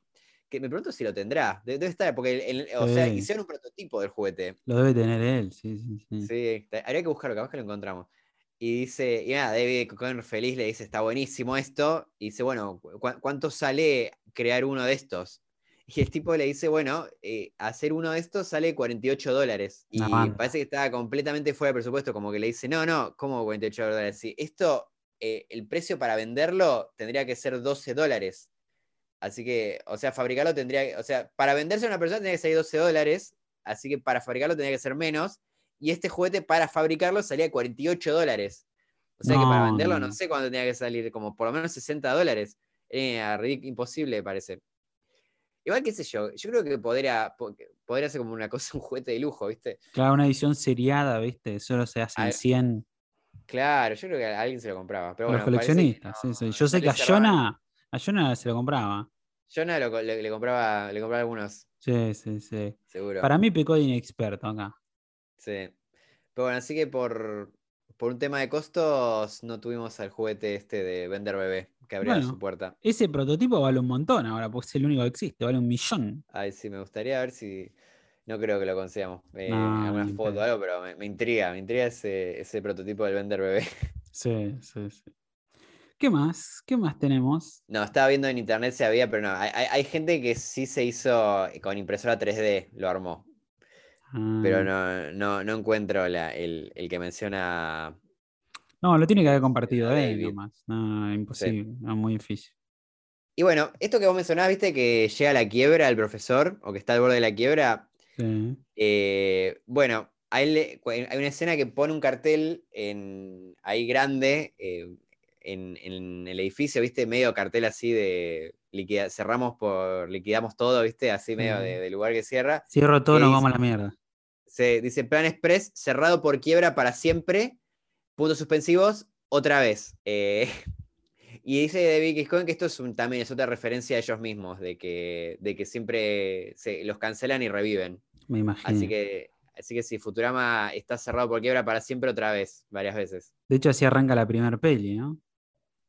que me pregunto si lo tendrá. De- Debe estar, porque el- el- o sea, hicieron un prototipo del juguete. Lo debe tener él, sí, sí, sí. Sí, habría que buscarlo, capaz que lo encontramos. Y dice, y nada, David Cohen feliz le dice, está buenísimo esto. Y dice, bueno, ¿cu- ¿cuánto sale crear uno de estos? *laughs* Y el tipo le dice, bueno, eh, hacer uno de estos sale 48 dólares. Y parece que estaba completamente fuera de presupuesto, como que le dice, no, no, ¿cómo 48 dólares? Sí, esto, eh, el precio para venderlo tendría que ser 12 dólares. Así que, o sea, fabricarlo tendría, que- o sea, para venderse a una persona tendría que salir 12 dólares, así que para fabricarlo tendría que ser menos. Y este juguete para fabricarlo salía 48 dólares. O sea que para venderlo no, sé cuánto tenía que salir, como por lo menos 60 dólares. Era ridic- imposible, parece. Igual, qué sé yo, yo creo que podría, podría ser como una cosa, *laughs* un juguete de lujo, ¿viste? Claro, una edición seriada, ¿viste? Solo se hacen Ah, 100 Claro, yo creo que a alguien se lo compraba. Pero los coleccionistas. sí, no- sí. Yo sé que a. Jonah, a Jonah se lo compraba. Jonah lo co- le, le compraba, le compraba algunos, Sí, sí, sí. seguro. Para mí pecó de inexperto acá. Sí. Pero bueno, así que por, por un tema de costos no tuvimos al juguete este de Vender Bebé que abría Bueno. su puerta. Ese prototipo vale un montón ahora, porque es el único que existe, vale un millón. Ay, sí, me gustaría ver si. No creo que lo consigamos. eh, No, alguna foto o algo, pero me, me intriga, me intriga ese, ese prototipo del Vender Bebé. *laughs* Sí, sí, sí. ¿Qué más? ¿Qué más tenemos? No, estaba viendo en internet si había, pero no. Hay, hay- hay gente que sí se hizo con impresora 3D, lo armó. Pero Ah, no, no, no encuentro la- el, el que menciona. No, lo tiene que haber compartido David. nomás. No, imposible, no, muy difícil. Y bueno, esto que vos mencionabas, viste que llega a la quiebra el profesor, o que está al borde de la quiebra. Sí. Eh, bueno, hay una escena que pone un cartel en, ahí grande eh, en, en el edificio, ¿viste? Medio cartel así de liquida- cerramos por, liquidamos todo, ¿viste? Así medio de, de lugar que cierra. Cierro todo, ¿Qué nos vamos a la mierda. Se dice Plan Express cerrado por quiebra para siempre. Puntos suspensivos, otra vez. Eh, *laughs* y dice David Kiscoin que esto es un- también es otra referencia a ellos mismos, de que, de que siempre se, los cancelan y reviven. Me imagino. Así que, así que sí, Futurama está cerrado por quiebra para siempre otra vez, varias veces. De hecho, así arranca la primera peli, ¿no?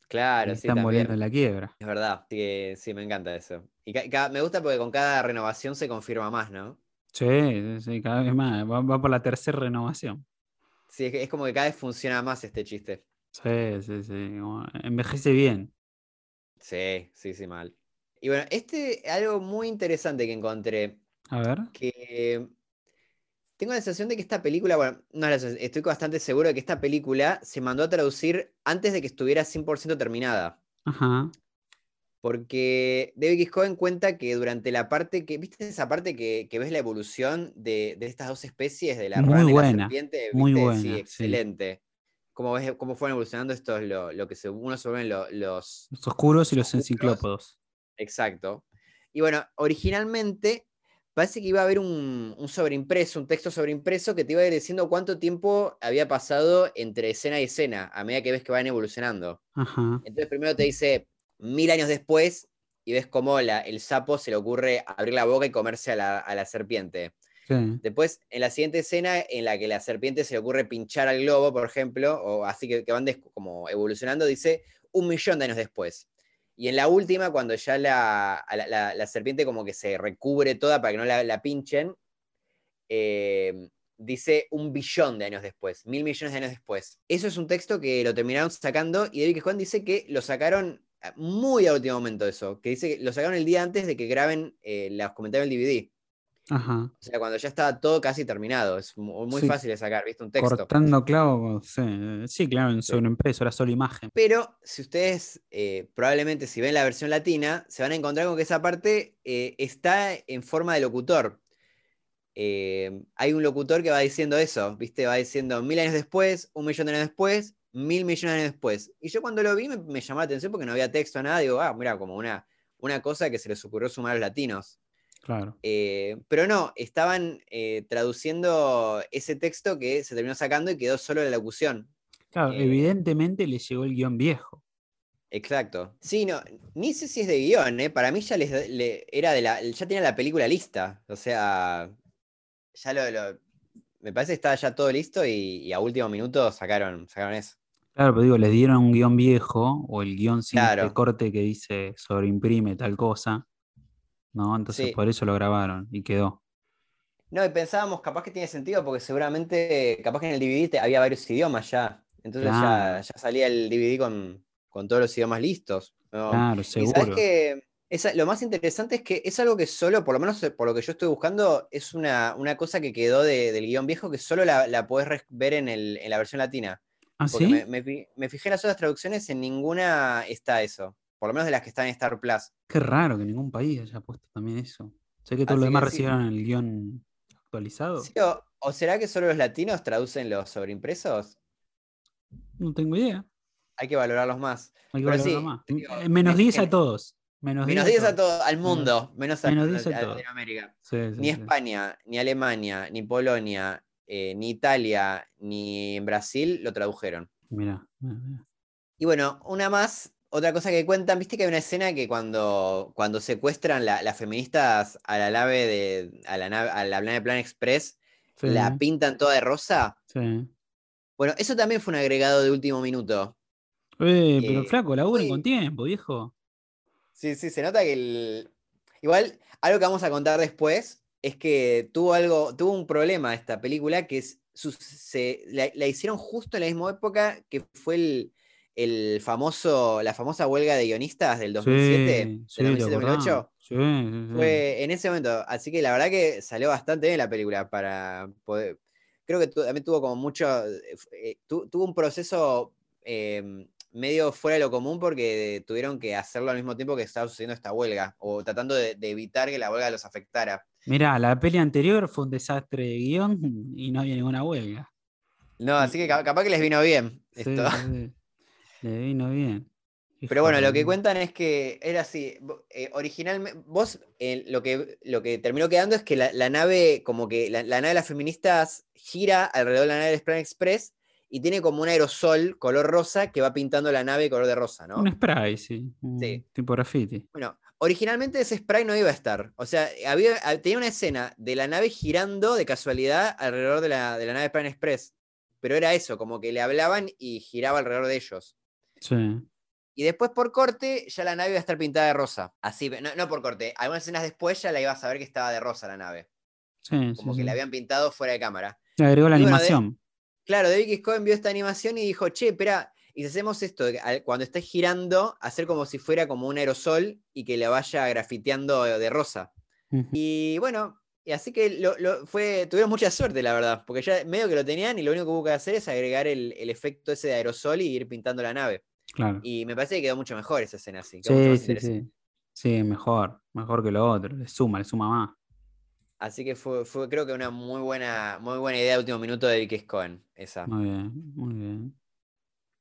Claro, sí, Están volviendo en la quiebra. Es verdad, que sí, me encanta eso. Y me gusta porque con cada renovación se confirma más, ¿no? Sí, sí, sí, cada vez más. Va, va por la tercera renovación. Sí, es, que- es como que cada vez funciona más este chiste. Sí, sí, sí. como envejece bien. Sí, sí, sí, mal. Y bueno, este, algo muy interesante que encontré, A ver. que tengo la sensación de que esta película, bueno, no estoy bastante seguro de que esta película se mandó a traducir antes de que estuviera 100% terminada. Ajá. Porque David X. Cohen cuenta que durante la parte que, ¿viste esa parte que, que ves la evolución de, de estas dos especies, de la Muy rana y la buena, serpiente? muy ¿viste? buena, Sí, sí. excelente. Cómo ves cómo fueron evolucionando estos, lo, lo que se, uno se vuelven lo- los, Los oscuros y los enciclópodos. Exacto. Y bueno, originalmente parece que iba a haber un, un sobreimpreso, un texto sobreimpreso que te iba a ir diciendo cuánto tiempo había pasado entre escena y escena, a medida que ves que van evolucionando. Ajá. Entonces primero te dice mil años después y ves cómo la, el sapo se le ocurre abrir la boca y comerse a la, a la serpiente. Sí. Después, en la siguiente escena, en la que la serpiente se le ocurre pinchar al globo, por ejemplo, o así que, que van des- como evolucionando, dice un millón de años después. Y en la última, cuando ya la, la, serpiente como que se recubre toda para que no la, pinchen, eh, dice un billón de años después, mil millones de años después. Eso es un texto que lo terminaron sacando y David Juan dice que lo sacaron a- muy a último momento eso, que dice que lo sacaron el día antes de que graben eh, los comentarios del DVD. Ajá. O sea, cuando ya estaba todo casi terminado. Es mu- muy Sí. fácil de sacar, ¿viste? Un texto. Cortando clavo. Sí, sí claro, en Sí. sobreimpreso, era solo imagen. Pero si ustedes, eh, probablemente si ven la versión latina, se van a encontrar con que esa parte eh, está en forma de locutor. Eh, hay un locutor que va diciendo eso, ¿viste? Va diciendo mil años después, un millón de años después, mil millones de años después. Y yo cuando lo vi me, me llamó la atención porque no había texto, nada. Digo, ah, mira, como una, una cosa que se les ocurrió sumar a los latinos. Claro. Eh, pero no, estaban eh, traduciendo ese texto que se terminó sacando y quedó solo la locución. Claro, Eh, evidentemente le llegó el guion viejo. Exacto. Sí, no, ni sé si es de guion. Para mí ya les, le- era de la, ya tenía la película lista. O sea, ya lo, lo- me parece que estaba ya todo listo y, y a último minuto sacaron, sacaron eso. Claro, pero digo, les dieron un guion viejo o el guion sin este Claro. corte que dice sobreimprime tal cosa. ¿No? Entonces Sí. por eso lo grabaron y quedó. No, y pensábamos, capaz que tiene sentido porque seguramente, capaz que en el DVD había varios idiomas ya. Entonces ya- Claro. ya, salía el DVD con, con todos los idiomas listos. ¿no? Claro, Y sabes seguro. que esa- lo más interesante es que es algo que solo, por lo menos eh, por lo que yo estoy buscando, es una, una cosa que quedó de- del guion viejo que solo la, la podés ver en, el- en la versión latina. ¿Ah, Porque sí? me, me fijé en las otras traducciones, en ninguna está eso. Por lo menos de las que están en Star Plus. Qué raro que ningún país haya puesto también eso. Sé que todos los demás sí. recibieron el guion actualizado. Sí, o, o será que solo los latinos traducen los sobreimpresos? No tengo idea. Hay que valorarlos más. Hay que Pero sí, valorarlo más. digo, Eh, Menos en- 10 a todos. Menos, Menos 10 a todo, al mundo, menos menos 10 a a. Latinoamérica. Sí, sí, Ni sí. España, ni Alemania, ni Polonia, eh, ni Italia, ni en Brasil lo tradujeron. Mirá, mirá, mirá. Y bueno, una más, otra cosa que cuentan, viste que hay una escena que cuando, cuando secuestran la- las feministas a la nave de. a la nave, a la nave Plan Express, Sí, la pintan toda de rosa. sí. Bueno, eso también fue un agregado de último minuto. Eh, pero Eh, flaco, laburen uy. con tiempo, viejo. Sí, sí, se nota que el. Igual, algo que vamos a contar después es que tuvo algo, tuvo un problema esta película que es, su- se, la, la hicieron justo en la misma época que fue el, el famoso, la famosa huelga de guionistas del 2007, Sí, del ¿te 2007-2008. acordás? Sí. Fue en ese momento. Así que la verdad que salió bastante bien la película para poder. Creo que también tuvo como mucho. eh, eh, tu- tuvo un proceso eh, medio fuera de lo común porque tuvieron que hacerlo al mismo tiempo que estaba sucediendo esta huelga. O tratando de, de evitar que la huelga los afectara. Mirá, la peli anterior fue un desastre de guion y no había ninguna huelga. No, así que ca- capaz que les vino bien esto. sí, *laughs* sí. Le vino bien. Pero bueno, lo que cuentan es que era así. originalmente, vos eh, lo, que, lo que terminó quedando es que la, la nave, como que la, la nave de las feministas gira alrededor de la nave del Plan Express y tiene como un aerosol color rosa que va pintando la nave color de rosa, ¿no? Un spray, sí. un Sí. Tipo graffiti. Bueno, originalmente ese spray no iba a estar. O sea, había, ah, tenía una escena de la nave girando de casualidad alrededor de la, de la nave Express. Pero era eso, como que le hablaban y giraba alrededor de ellos. Sí. Y después por corte ya la nave iba a estar pintada de rosa. Así, no, no por corte. Algunas escenas después ya la ibas a ver que estaba de rosa la nave. Sí, Como sí, que sí. la habían pintado fuera de cámara. Le agregó la Y bueno, de- animación. Claro, David. Cohen vio esta animación y dijo, che, espera, y si hacemos esto, cuando estés girando, hacer como si fuera como un aerosol y que la vaya grafiteando de rosa. Y bueno, y así que lo, lo- fue, tuvieron mucha suerte, la verdad, porque ya medio que lo tenían y lo único que hubo que hacer es agregar el, el efecto ese de aerosol y ir pintando la nave. Claro. Y me parece que quedó mucho mejor esa escena así. Sí, sí, sí. Sí, mejor. Mejor que lo otro. Le suma, le suma más. Así que fue, fue creo que una muy buena, muy buena idea de último minuto de X. Cohen, esa. Muy bien, muy bien.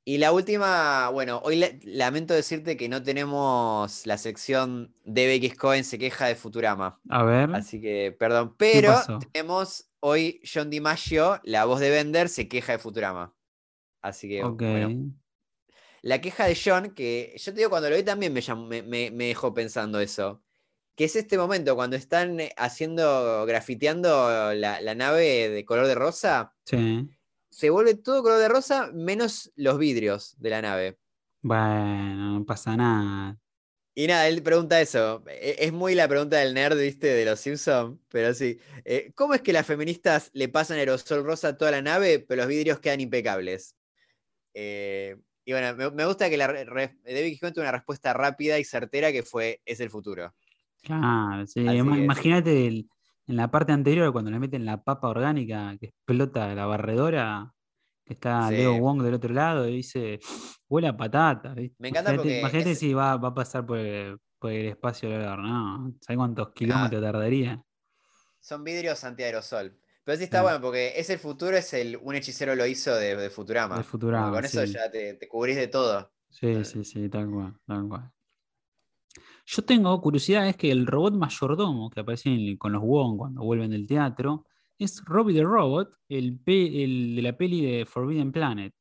Y la última, bueno, hoy la- lamento decirte que no tenemos la sección de X. Cohen se queja de Futurama. A ver. Así que, perdón, pero tenemos hoy John DiMaggio, la voz de Bender, se queja de Futurama. Así que, ok. bueno. La queja de John, que yo te digo, cuando lo vi también me, llam- me- me- me dejó pensando eso. Que es este momento cuando están eh, haciendo, grafiteando la, la nave de color de rosa, Sí. Se vuelve todo color de rosa menos los vidrios de la nave. Bueno, no pasa nada. Y nada, él pregunta eso. e- Es muy la pregunta del nerd, viste, de los Simpsons, pero sí. Eh, ¿Cómo es que las feministas le pasan aerosol rosa a toda la nave, pero los vidrios quedan impecables? Eh, y bueno, me, me gusta que la David tuvo una respuesta rápida y certera que fue, es el futuro. Claro, sí. Imagínate el- en la parte anterior cuando le meten la papa orgánica que explota la barredora, que está Sí. Leo Wong del otro lado y dice, huele a patata. ¿viste? Me encanta Imagínate, porque imagínate es- si va, va a pasar por el, por el espacio el olor, ¿no? ¿Sabes cuántos Ah. kilómetros tardaría? Son vidrios antiaerosol. Pero sí está Sí. bueno porque es el futuro, es el un hechicero lo hizo de, de Futurama. De Futurama, Con eso ya te, te cubrís de todo. Sí, Eh. sí, sí, tal cual, tal cual. Yo tengo curiosidad, es que el robot mayordomo que aparece en- con los Wong cuando vuelven del teatro es Robbie the Robot, el, pe- el de la peli de Forbidden Planet,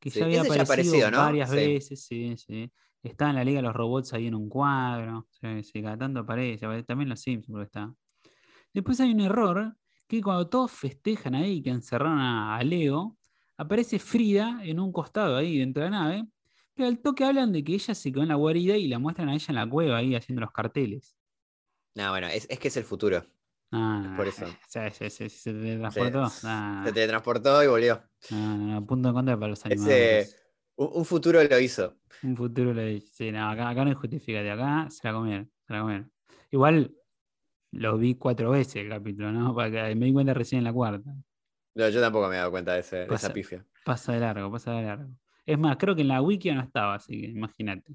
que Sí, ya había ya aparecido varias Sí. veces, sí, sí. Está en la Liga de los Robots ahí en un cuadro, sí, sí, cada tanto aparece, también los Simpsons está. Después hay un error, que cuando todos festejan ahí que encerraron a, a Leo, aparece Frida en un costado ahí dentro de la nave, pero al toque hablan de que ella se quedó en la guarida y la muestran a ella en la cueva ahí haciendo los carteles. No, bueno, es, es que es el futuro. Ah, por eso. Se, se, se, se Se, teletransportó. se Ah, teletransportó y volvió. no, no, no, punto de contra para los Ese, animadores. un, un futuro lo hizo. Un futuro le dice. Sí, no, acá, acá no hay justificante, acá se la comieron, se la comieron. Igual lo vi cuatro veces el capítulo, ¿no? Para que me di cuenta recién en la cuarta. No, yo tampoco me he dado cuenta de, ese- de esa pifia. Pasa de largo, pasa de largo. Es más, creo que en la wiki no estaba, así que imagínate.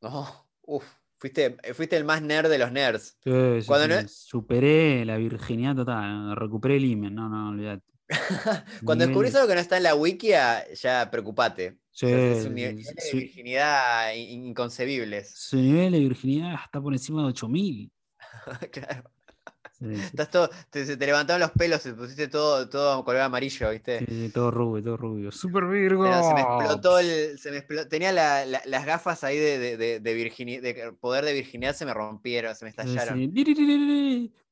No, uf, fuiste, fuiste el más nerd de los nerds. Sí, sí, Cuando sí, no- Superé la virginidad total, recuperé el imen, no, no, olvídate. *laughs* Cuando descubrís algo que no está en la wiki, ah, ya preocupate. Sí, es un nivel de virginidad in- inconcebibles. Su nivel de virginidad está por encima de 8000. *laughs* Claro. Sí, sí, Estás todo, te, se te levantaron los pelos, te pusiste todo, todo color amarillo, ¿viste? sí, todo rubio, todo rubio. Super Virgo. Pero se me explotó el. Se me explo- tenía la- la- las gafas ahí de, de, de, de virgini- de poder de virginidad, se me rompieron, se me estallaron.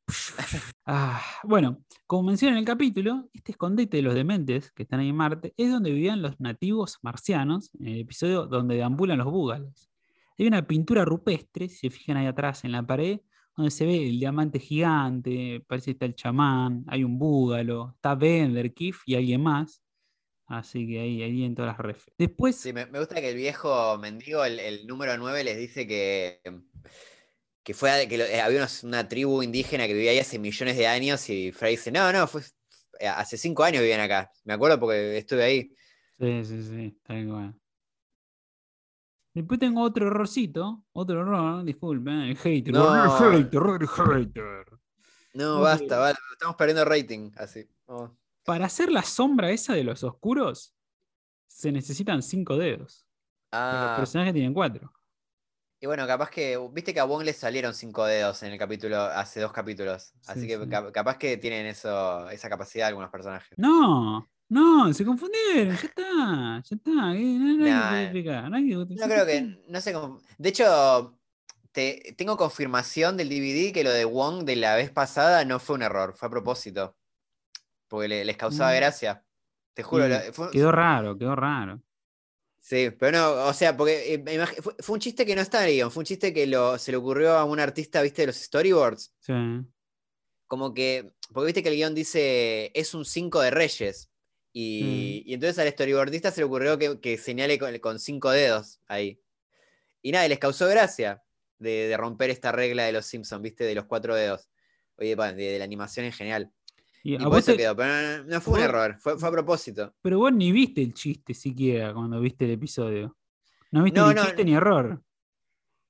*laughs* Ah, bueno, como menciona en el capítulo, este escondite de los dementes que están ahí en Marte es donde vivían los nativos marcianos, en el episodio donde deambulan los búgalos. Hay una pintura rupestre, si se fijan ahí atrás en la pared, donde se ve el diamante gigante, parece que está el chamán, hay un búgalo, está Bender, Kif y alguien más. Así que ahí, ahí en todas las refes. Después, Sí, me, me gusta que el viejo mendigo, el, el número 9, les dice que, que, fue, que lo- eh, había una tribu indígena que vivía ahí hace millones de años y Frey dice, no, no, fue, hace cinco años vivían acá. Me acuerdo porque estuve ahí. Sí, sí, sí, tal cual. Después tengo otro errorcito, otro error, disculpen, el hater, No. Rodri hater, Rodri hater. No, basta, basta, estamos perdiendo rating, así. Oh. Para hacer la sombra esa de los oscuros, se necesitan cinco dedos. Pero los Ah, personajes tienen cuatro. y bueno, capaz que, viste que a Wong le salieron cinco dedos en el capítulo, hace dos capítulos. Así Sí, que sí. cap- capaz que tienen eso, esa capacidad algunos personajes. No, no, se confundieron, ya está, ya está. ¿qué? No, no no No creo que, no sé cómo. De hecho, te, tengo confirmación del DVD que lo de Wong de la vez pasada no fue un error, fue a propósito. Porque le- les causaba Mm. gracia. Te juro. Y lo- fue- Quedó raro, quedó raro. Sí, pero no, o sea, porque eh, fue, fue un chiste que no está en el guion, fue un chiste que lo, se le ocurrió a un artista, viste, de los storyboards. Sí. Como que, porque viste que el guion dice, es un 5 de reyes. Y, y entonces al storyboardista se le ocurrió que, que señale con, con cinco dedos ahí. Y nada, y les causó gracia de, de romper esta regla de los Simpsons, viste, de los cuatro dedos. Oye, de, de la animación en general. Y Y a por vos eso te- quedó, pero no, no fue un error, fue, fue a propósito. Pero vos ni viste el chiste siquiera cuando viste el episodio. No viste No, ni no, chiste ni error.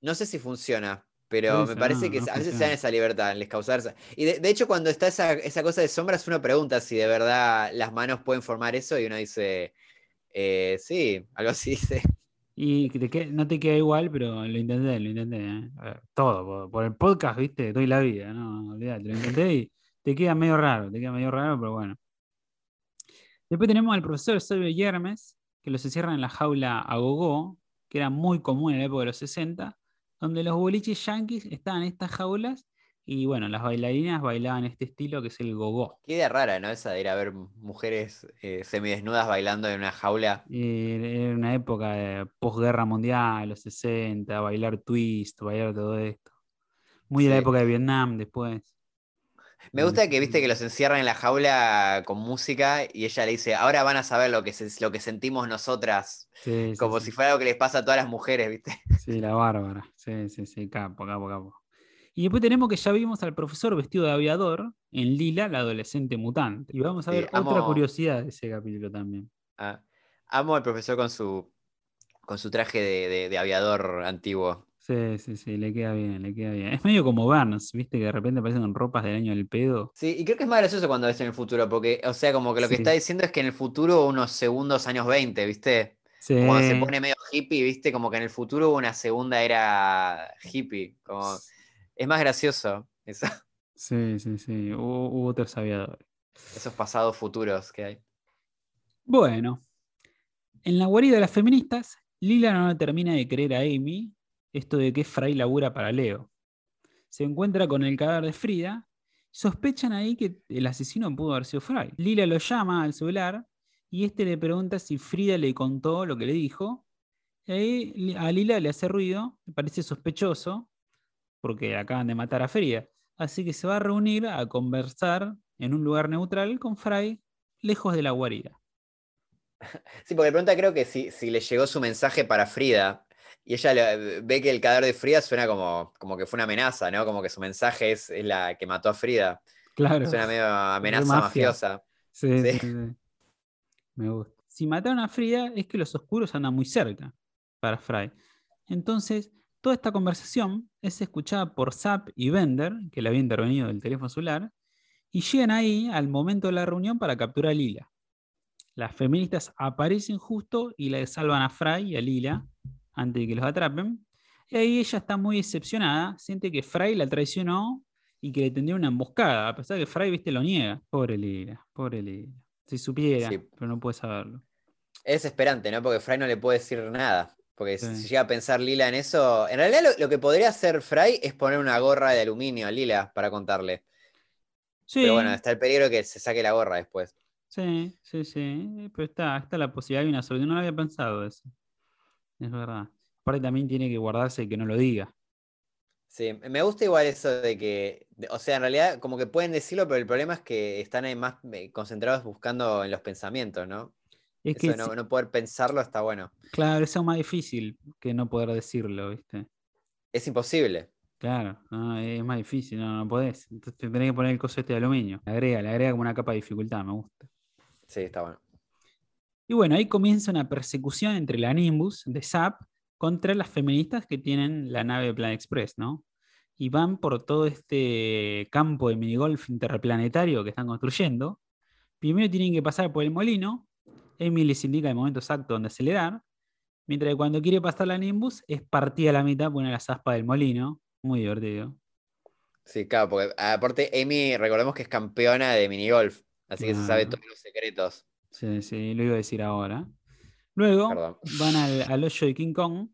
No sé si funciona, pero me parece que no a veces se dan esa libertad, les causar esa. Y de, de hecho, cuando está esa, esa cosa de sombras, uno pregunta si de verdad las manos pueden formar eso, y uno dice, eh, sí, algo así dice. Y te no te queda igual, pero lo intenté, lo intenté. ¿eh? Ver, todo, por, por el podcast, viste, doy la vida, no, olvidate, lo intenté y te queda medio raro, te queda medio raro, pero bueno. Después tenemos al profesor Xavier Yermes, que los encierran en la jaula a gogó, que era muy común en la época de los 60, donde los boliches yanquis estaban en estas jaulas y bueno, las bailarinas bailaban este estilo que es el gogó. Qué idea rara, ¿no? Esa de ir a ver mujeres eh, semidesnudas bailando en una jaula. Y Era una época de posguerra mundial, los 60, bailar twist, bailar todo esto. Muy de la época de Vietnam después. Me gusta que viste que los encierran en la jaula con música y ella le dice, ahora van a saber lo que, se- lo que sentimos nosotras, Sí, como sí. si fuera algo que les pasa a todas las mujeres, ¿viste? Sí, la bárbara. Sí, sí, sí, capo, capo, capo. Y después tenemos que ya vimos al profesor vestido de aviador en Lila, la adolescente mutante. Y vamos a Sí, ver otra curiosidad de ese capítulo también. Ah, amo al profesor con su, con su traje de, de- de aviador antiguo. Sí, sí, sí, le queda bien, le queda bien. Es medio como Burns, viste, que de repente aparecen con ropas del año del pedo. Sí, y creo que es más gracioso cuando ves en el futuro, porque, o sea, como que lo que Sí. está diciendo es que en el futuro, unos segundos años 20, ¿viste? Sí, Cuando se pone medio hippie, ¿viste? Como que en el futuro una segunda era hippie. Como... Es más gracioso eso, sí, sí, sí. Hubo, hubo otros aviadores. esos pasados futuros que hay. Bueno, en la guarida de las feministas, Lila no termina de creer a Amy esto de que Fry labura para Leo. Se encuentra con el cadáver de Frida. Sospechan ahí que el asesino pudo haber sido Fry. Lila lo llama al celular y este le pregunta si Frida le contó lo que le dijo. Y ahí Li- a Lila le hace ruido, le parece sospechoso, porque acaban de matar a Frida. Así que se va a reunir a conversar en un lugar neutral con Fry, lejos de la guarida. *laughs* Sí, porque de pronto creo que si, si le llegó su mensaje para Frida y ella ve que el cadáver de Frida suena como, como que fue una amenaza, ¿no? Como que su mensaje es, es la que mató a Frida. Claro. Suena medio amenaza mafiosa. Sí, Sí. Me gusta. Si mataron a Frida es que los oscuros andan muy cerca para Fry. Entonces, toda esta conversación es escuchada por Zap y Bender, que le había intervenido del teléfono celular, y llegan ahí al momento de la reunión para capturar a Lila. Las feministas aparecen justo y le salvan a Fry y a Lila antes de que los atrapen. Y ahí ella está muy decepcionada, siente que Fry la traicionó y que le tendría una emboscada, a pesar de que Fry, viste, lo niega. Pobre Lila, pobre Lila. Si supiera, Sí. pero no puede saberlo. Es desesperante, ¿no? Porque Fry no le puede decir nada. Porque Sí. si llega a pensar Lila en eso. En realidad, lo, lo que podría hacer Fry es poner una gorra de aluminio a Lila para contarle. Sí, Pero bueno, está el peligro que se saque la gorra después. sí, sí, sí. Pero está, está la posibilidad de una solución. No lo había pensado eso. Es verdad. Aparte también tiene que guardarse que no lo diga. Sí, me gusta igual eso de que, o sea, en realidad como que pueden decirlo, pero el problema es que están ahí más eh, concentrados buscando en los pensamientos, ¿no? Es Eso que, no, poder pensarlo está bueno. claro, eso es más difícil que no poder decirlo, ¿viste? Es imposible. Claro, no, es más difícil, no, no podés. Entonces te tenés que poner el coso este de aluminio. Le agrega, le agrega como una capa de dificultad, me gusta. Sí, está bueno. Y bueno, ahí comienza una persecución entre la Nimbus de Zap contra las feministas que tienen la nave Plan Express, ¿no? Y van por todo este campo de minigolf interplanetario que están construyendo. Primero tienen que pasar por el molino. Amy les indica el momento exacto donde acelerar. Mientras que cuando quiere pasar la Nimbus es partida a la mitad, pone las aspas del molino. Muy divertido. Sí, claro, porque aparte Amy, recordemos que es campeona de minigolf, así que se sabe todos los secretos. Sí, sí, lo iba a decir ahora. Luego Perdón. van al, al hoyo de King Kong.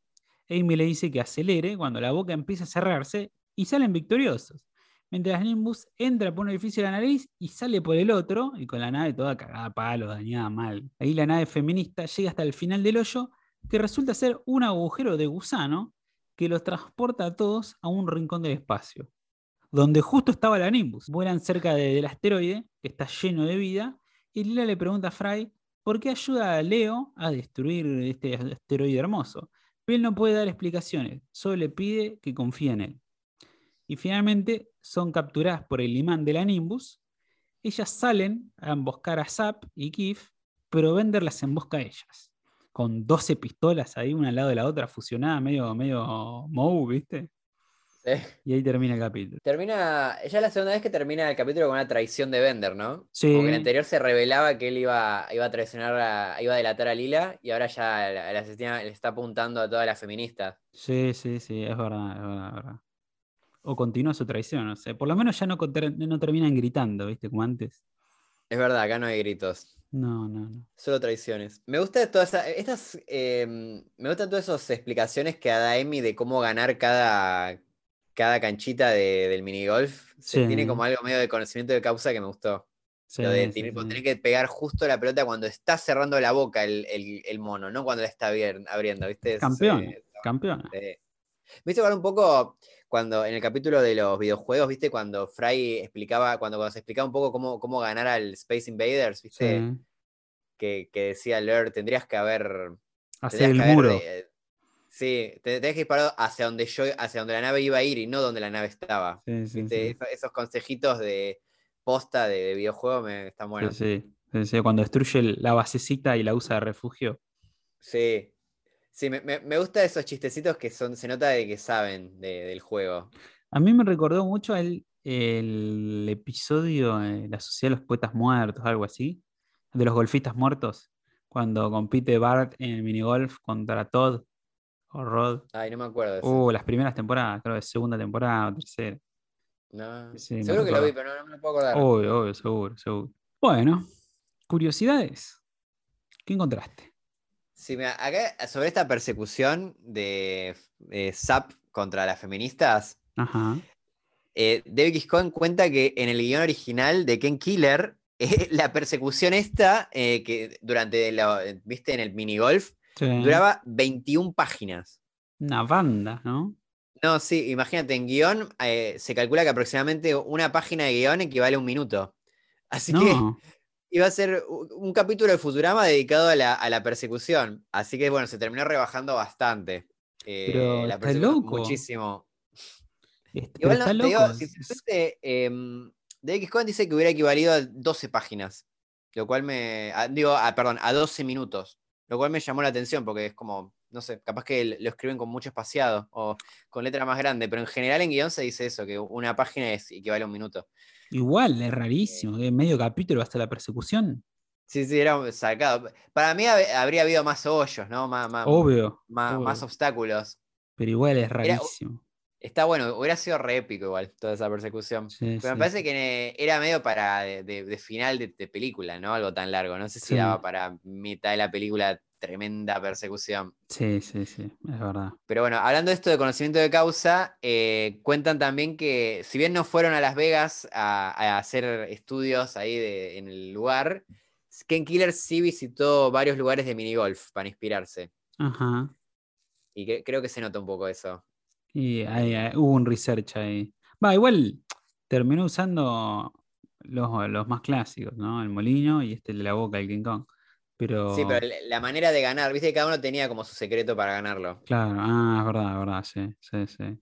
Amy le dice que acelere cuando la boca empieza a cerrarse y salen victoriosos. Mientras Nimbus entra por un edificio de la nariz y sale por el otro, y con la nave toda cagada a palo, dañada mal. Ahí la nave feminista llega hasta el final del hoyo, que resulta ser un agujero de gusano que los transporta a todos a un rincón del espacio, donde justo estaba la Nimbus. Vuelan cerca de- del asteroide, que está lleno de vida, y Lila le pregunta a Fry por qué ayuda a Leo a destruir este asteroide hermoso. Pero él no puede dar explicaciones, solo le pide que confíe en él. Y finalmente son capturadas por el imán de la Nimbus. Ellas salen a emboscar a Zap y Kif, pero Bender las embosca a ellas. Con 12 pistolas ahí, una al lado de la otra, fusionadas, medio, medio Moe, ¿viste? Sí. Y ahí termina el capítulo. Termina, ya es la segunda vez que termina el capítulo con una traición de Bender, ¿no? Sí. Como que en el anterior se revelaba que él iba, iba a traicionar, a- iba a delatar a Lila y ahora ya la, la asesina le está apuntando a todas las feministas. Sí, sí, sí, es verdad, es verdad, es verdad. O continúa su traición, no sé. Por lo menos ya no, no terminan gritando, ¿viste? Como antes. Es verdad, acá no hay gritos. No, no, no. Solo traiciones. Me gusta todas esa- estas, eh, me gustan todas esas explicaciones que da Amy de cómo ganar cada, cada canchita de- del minigolf. Se Sí. tiene como algo medio de conocimiento de causa que me gustó. Sí, Lo de tener, tener que pegar justo la pelota cuando está cerrando la boca el, el- el mono, no cuando la está abriendo, ¿viste? Eso Campeona, se- campeona. se- Me hizo acordar un poco cuando en el capítulo de los videojuegos, ¿viste? Cuando Fry explicaba, cuando, cuando se explicaba un poco cómo, cómo ganar al Space Invaders, ¿viste? Sí. Que, que decía Lur, tendrías que haber. Hacer el muro. eh, sí, te tendrías que disparar hacia donde yo, hacia donde la nave iba a ir y no donde la nave estaba. Sí, sí, ¿Viste? sí. Eso- Esos consejitos de posta de, de videojuego me están buenos. Sí, sí, Cuando destruye la basecita y la usa de refugio. Sí. Sí, me, me- me gusta esos chistecitos que son, se nota de que saben de- del juego. A mí me recordó mucho el, el episodio de la Sociedad de los Poetas Muertos, algo así, de los golfistas muertos, cuando compite Bart en el minigolf contra Todd o Rod. Ay, no me acuerdo de eso. Uh, las primeras temporadas, creo de segunda temporada o tercera. No. sí, Seguro que lo vi, pero no, no me puedo acordar. Obvio, obvio, seguro, seguro. Bueno, curiosidades. ¿Qué encontraste? Sí, mira, acá sobre esta persecución de Zap contra las feministas, Ajá. eh, David. Cohen cuenta que en el guion original de Ken Killer, *laughs* eh, la persecución esta, eh, que durante la, viste, en el minigolf, Sí. duraba 21 páginas. Una banda, ¿no? No, sí, imagínate, en guion eh, se calcula que aproximadamente una página de guion equivale a un minuto. Así que iba a ser un capítulo de Futurama dedicado a la, a la persecución. Así que bueno, se terminó rebajando bastante. eh, Pero la está loco. Muchísimo. Est- Igual no, está te digo, loco. sinceramente, em, David X. Cohen dice que hubiera equivalido a 12 páginas. Lo cual me. a- digo, a- perdón, a 12 minutos. Lo cual me llamó la atención porque es como, no sé, capaz que lo escriben con mucho espaciado o con letra más grande, pero en general en guion se dice eso, que una página es, equivale a un minuto. Igual, es rarísimo. que medio capítulo hasta la persecución. Sí, sí, era sacado. Para mí hab- habría habido más hoyos, ¿no? Más, más, Obvio. más, obvio. más obstáculos. Pero igual es Era- rarísimo. Está bueno, hubiera sido re épico igual toda esa persecución. Sí, Pero me sí. parece que era medio para de, de- de final de, de película, ¿no? Algo tan largo. No sé si Sí. daba para mitad de la película tremenda persecución. Sí, sí, sí, es verdad. Pero bueno, hablando de esto de conocimiento de causa, eh, cuentan también que si bien no fueron a Las Vegas a, a hacer estudios ahí en el lugar, Ken Killer sí visitó varios lugares de minigolf para inspirarse. Ajá. Y que- creo que se nota un poco eso. Y ahí, ahí hubo un research ahí. Va, igual terminó usando los, los más clásicos, ¿no? El molino y este de la boca, el King Kong. Pero, Sí, pero la- manera de ganar, viste que cada uno tenía como su secreto para ganarlo. claro, ah, es verdad, es verdad, sí, sí, sí.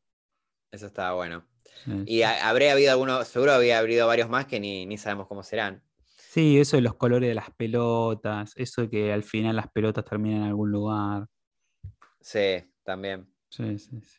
Eso estaba bueno. sí, Y sí. habría habido algunos, seguro había habido varios más que ni, ni sabemos cómo serán. Sí, eso de los colores de las pelotas, eso de que al final las pelotas terminan en algún lugar. Sí, también. Sí, sí, sí.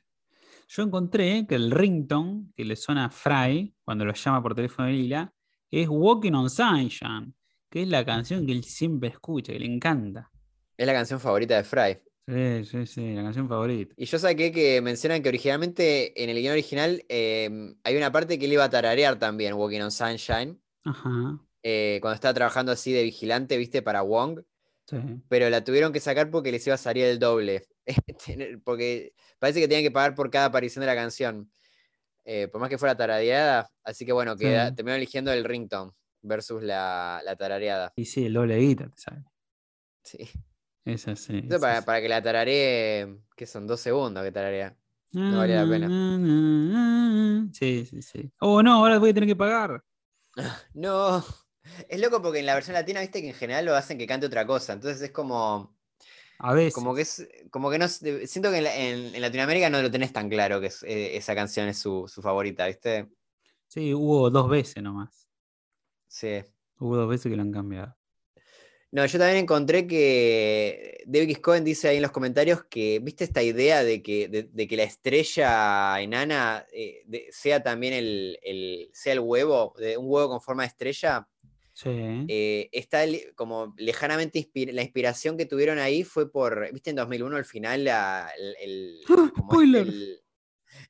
Yo encontré que el ringtone que le suena a Fry cuando lo llama por teléfono de Lila es Walking on Sunshine, que es la canción que él siempre escucha, que le encanta. Es la canción favorita de Fry. Sí, sí, sí, la canción favorita. Y yo saqué que mencionan que originalmente en el guion original eh, hay una parte que él iba a tararear también, Walking on Sunshine, Ajá, eh, cuando estaba trabajando así de vigilante, viste, para Wong, sí. pero la tuvieron que sacar porque les iba a salir el doble. *laughs* Porque parece que tenían que pagar por cada aparición de la canción. eh, por más que fuera tarareada, así que bueno, queda, Sí. eligiendo el ringtone versus la, la tarareada. Y sí, el doble guita, te sale. Sí. Es así. Eso es para, así. para que la tararee, que son dos segundos que tararea. no vale la pena. Sí, sí, sí. Oh, no, ahora voy a tener que pagar. *laughs* No, es loco porque en la versión latina, viste que en general lo hacen que cante otra cosa. Entonces es como, A veces. como que es, como que no, siento que en, en- en Latinoamérica no lo tenés tan claro que es- eh, esa canción es su, su favorita, ¿viste? Sí, hubo dos veces nomás. Sí. Hubo dos veces que lo han cambiado. No, yo también encontré que David X. Cohen dice ahí en los comentarios que, viste esta idea de que, de, de que la estrella enana eh, de- sea también el, el- sea el huevo, de un huevo con forma de estrella. Sí. eh, está como lejanamente inspir- la inspiración que tuvieron ahí fue por, viste, en 2001 al final la- el, el- ¡Ah! spoiler! el,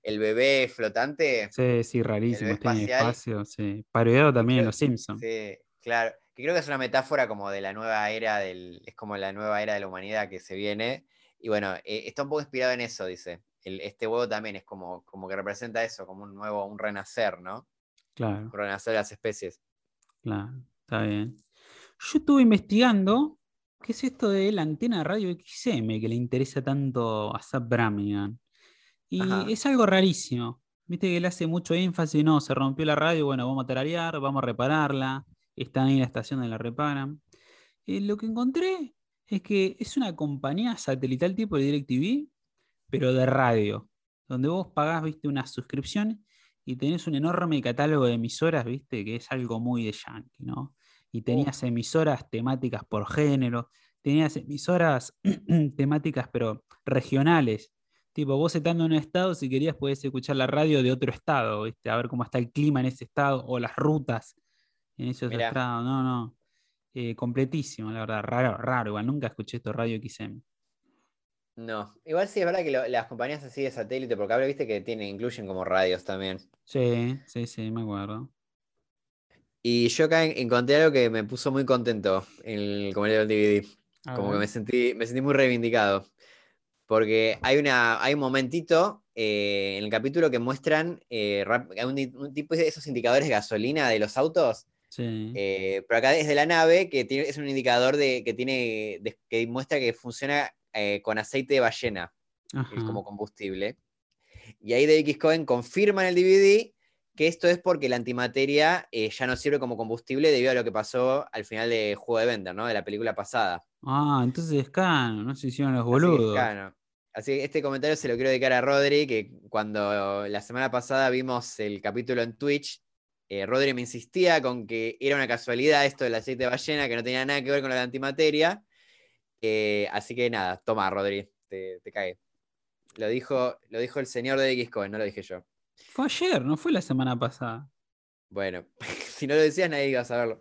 el bebé flotante. sí, sí, rarísimo. Espacial. espacio, sí. Parodiado también en Los Simpsons. Sí, claro. Que creo que es una metáfora como de la nueva era del, es como la nueva era de la humanidad que se viene. Y bueno, eh, está un poco inspirado en eso, dice. El- este huevo también es como, como que representa eso, como un nuevo, un renacer, ¿no? Claro, Un renacer de las especies. claro. Está bien. Yo estuve investigando qué es esto de la antena de radio XM que le interesa tanto a Zap Bramigan. Y Ajá. es algo rarísimo. Viste que le hace mucho énfasis, no, se rompió la radio, bueno, vamos a tararear, vamos a repararla. Está ahí en la estación donde la reparan. Eh, lo que encontré es que es una compañía satelital tipo de DirecTV, pero de radio, donde vos pagás, viste, una suscripción y tenés un enorme catálogo de emisoras, viste, que es algo muy de yankee, ¿no? Y tenías emisoras temáticas por género, tenías emisoras *clears throat* temáticas, pero regionales. Tipo, vos estando en un estado, si querías, podés escuchar la radio de otro estado, ¿viste? A ver cómo está el clima en ese estado o las rutas en ese otro Mirá. estado. No, no. Eh, completísimo, la verdad. Raro, raro. Igual nunca escuché esto Radio XM. No, igual sí es verdad que lo- las compañías así de satélite por cable, viste que tienen, incluyen como radios también. Sí, sí, sí, me acuerdo. Y yo acá en- encontré algo que me puso muy contento en el comentario del DVD. A Como que me sentí, me sentí muy reivindicado. Porque hay, una, hay un momentito eh, en el capítulo que muestran eh, un, un tipo de esos indicadores de gasolina de los autos. Sí. eh, pero acá desde la nave, que tiene, es un indicador de, que, tiene, de- que muestra que funciona eh, con aceite de ballena Ajá. como combustible. Y ahí David X. Cohen confirma en el DVD que esto es porque la antimateria eh, ya no sirve como combustible debido a lo que pasó al final de Juego de Bender, ¿no? De la película pasada. Ah, entonces es canon, no se hicieron los Así que, boludos. claro, Así que este comentario se lo quiero dedicar a Rodri, que cuando la semana pasada vimos el capítulo en Twitch, eh, Rodri me insistía con que era una casualidad esto del aceite de ballena, que no tenía nada que ver con la antimateria. Eh, así que nada, toma, Rodri, te, te cagué. Lo dijo, lo dijo el señor de X no lo dije yo. Fue ayer, no fue la semana pasada. Bueno, *laughs* si no lo decías, nadie iba a saberlo.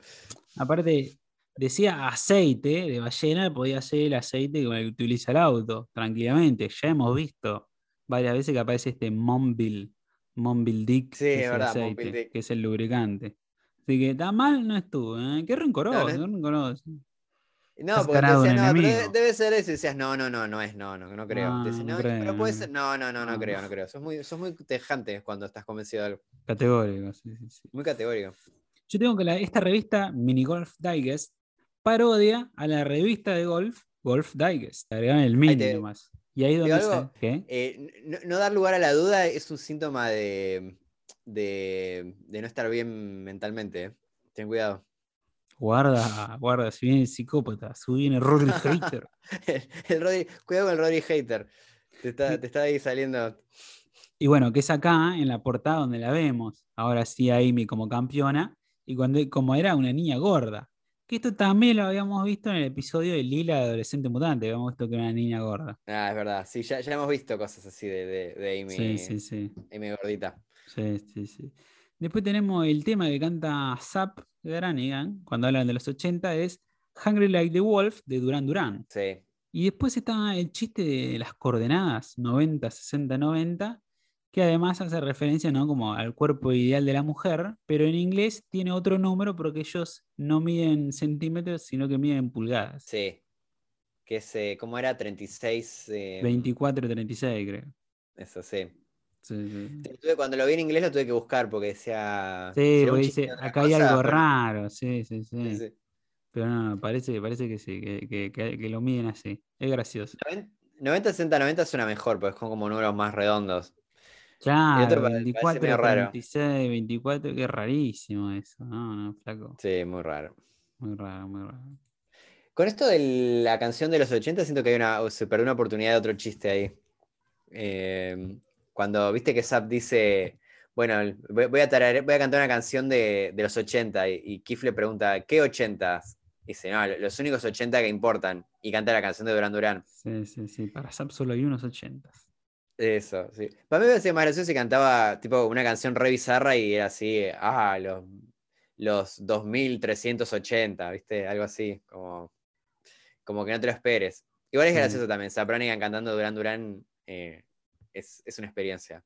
Aparte, decía aceite de ballena, podía ser el aceite con el que utiliza el auto, tranquilamente. Ya hemos visto varias veces que aparece este Monbil, Monbil Dick, Sí, que es el aceite, Dick. que es el lubricante. Así que tan mal no estuvo, ¿eh? Qué rencoroso, No, no es- qué rencoroso. No, porque te decías, no, pero debe, enemigo". debe ser eso. Y decías, no, no, no, no es, no, no, no creo. Ah, Te decías, no no, creo, pero puede no. ser, no, no, no, no No. creo, no creo. Sos muy, sos muy tejante cuando estás convencido de algo. Categórico, sí, sí, sí. Muy categórico. Yo tengo que la- esta revista, Mini Golf Digest, parodia a la revista de golf, Golf Digest. Agregaron el mini te- nomás. Y ahí donde algo. Eh, no, no dar lugar a la duda es un síntoma de, de, de no estar bien mentalmente. eh. Ten cuidado. Guarda, guarda, si viene el psicópata, si viene Rodri Hater. El, *laughs* el Rodri- cuidado con el Rodri Hater. Te está, te está ahí saliendo. Y bueno, que es acá en la portada donde la vemos. Ahora sí a Amy como campeona. Y cuando como era una niña gorda. Que esto también lo habíamos visto en el episodio de Lila Adolescente Mutante. Habíamos visto que era una niña gorda. Ah, es verdad. Sí, ya, ya hemos visto cosas así de, de, de Amy, Sí, sí, sí. Amy gordita. Sí, sí, sí. Después tenemos el tema que canta Zap Granigan cuando hablan de los 80 es Hungry Like the Wolf de Duran Duran. Sí. Y después está el chiste de las coordenadas 90, 60, 90, que además hace referencia ¿no? como al cuerpo ideal de la mujer, pero en inglés tiene otro número porque ellos no miden centímetros, sino que miden pulgadas. Sí. Que es, eh, ¿cómo era? 36. eh, 24, 36, creo. Eso, sí. Sí, sí. Cuando lo vi en inglés lo tuve que buscar porque decía. Sí, porque dice, acá hay algo pero- raro, sí, sí, sí. Pero no, parece, parece que sí, que, que- que- que lo miden así. Es gracioso. 90, 60, 90 suena mejor, porque son como números más redondos. Claro, otro pa- parece 24, medio raro. 36, 24, qué rarísimo eso, no, no, flaco. Sí, muy raro. Muy raro, muy raro. Con esto de la canción de los 80, siento que hay una, se perdió una oportunidad de otro chiste ahí. Eh, cuando viste que Zap dice, bueno, voy, a, tarare- voy a cantar una canción de, de los 80 y, y Keith le pregunta, ¿qué 80? Dice, no, los únicos 80 que importan. Y canta la canción de Duran Duran. Sí, sí, sí. Para Zap solo hay unos 80. Eso, sí. Para mí me parecía más gracioso si cantaba tipo una canción re bizarra y era así, ah, los, los 2380, ¿viste? Algo así, como, como que no te lo esperes. Igual es Sí. gracioso también, Sapronigan cantando Duran Duran eh, es, es una experiencia.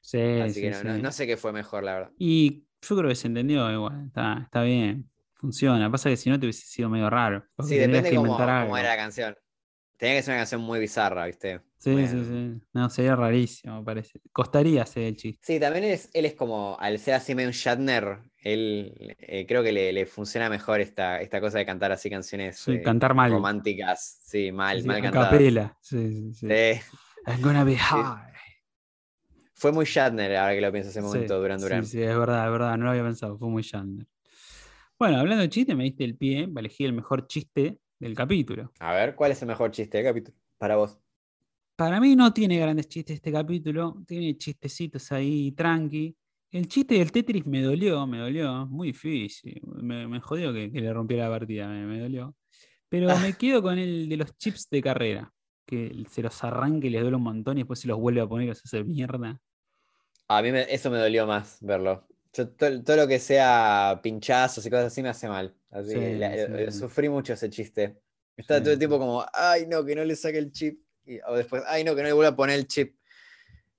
Sí, Así sí, que no, no- sí. no sé qué fue mejor, la verdad. Y yo creo que se entendió igual. Está, está bien. Funciona. Pasa que si no te hubiese sido medio raro. Sí, depende que cómo, era la canción. Tenía que ser una canción muy bizarra, ¿viste? Sí, sí, sí. No, sería rarísimo, me parece. Costaría hacer el chiste. Sí, también es, él es como, al ser así medio un Shatner, él eh, creo que le, le funciona mejor esta, esta cosa de cantar así canciones Sí, eh, cantar mal. románticas, sí, mal, mal cantadas. capela. Sí, sí, sí. Sí. I'm gonna be high. Fue muy Shatner, ahora que lo pienso ese Sí, momento, Duran sí, Duran. Sí, es verdad, es verdad, no lo había pensado, fue muy Shander. Bueno, hablando de chiste, me diste el pie para elegir el mejor chiste del capítulo. A ver, ¿cuál es el mejor chiste del capítulo? Para vos. Para mí no tiene grandes chistes este capítulo, tiene chistecitos ahí tranqui. El chiste del Tetris me dolió, me dolió, muy difícil. Me, me jodió que, que le rompiera la partida, me, me dolió. Pero *laughs* me quedo con el de los chips de carrera, que se los arranque y les duele un montón y después se los vuelve a poner y los hace mierda. A mí me- eso me dolió más verlo. Yo, to- todo, lo que sea pinchazos y cosas así me hace mal. Así Sí, que la- sí. eh, sufrí mucho ese chiste. Estaba todo el tiempo como, ay no, que no le saque el chip. Y- o después, ay no, que no le vuelva a poner el chip.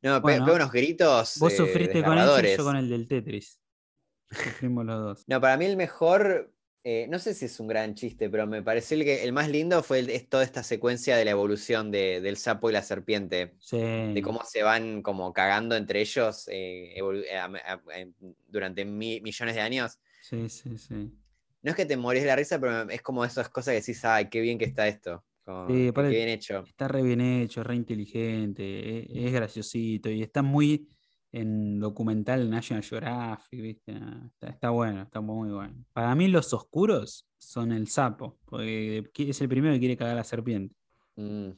No, Bueno, pega unos gritos. Vos eh, sufriste con desgarradores. yo con el del Tetris. Sufrimos los dos. No, para mí el mejor, eh, no sé si es un gran chiste, pero me pareció el, que, el más lindo fue el- es toda esta secuencia de la evolución de- del sapo y la serpiente. Sí. de cómo se van como cagando entre ellos eh, eh, a- a- durante mi- millones de años. Sí, sí, sí. No es que te morís de la risa, pero es como esas cosas que decís, ay, qué bien que está esto. como, Sí, qué bien hecho. Está re bien hecho, re inteligente, e- es, graciosito y está muy en documental National Geographic, ¿viste? Ah, Está, está bueno, está muy bueno. Para mí los oscuros son el sapo, porque es el primero que quiere cagar a la serpiente. Mm,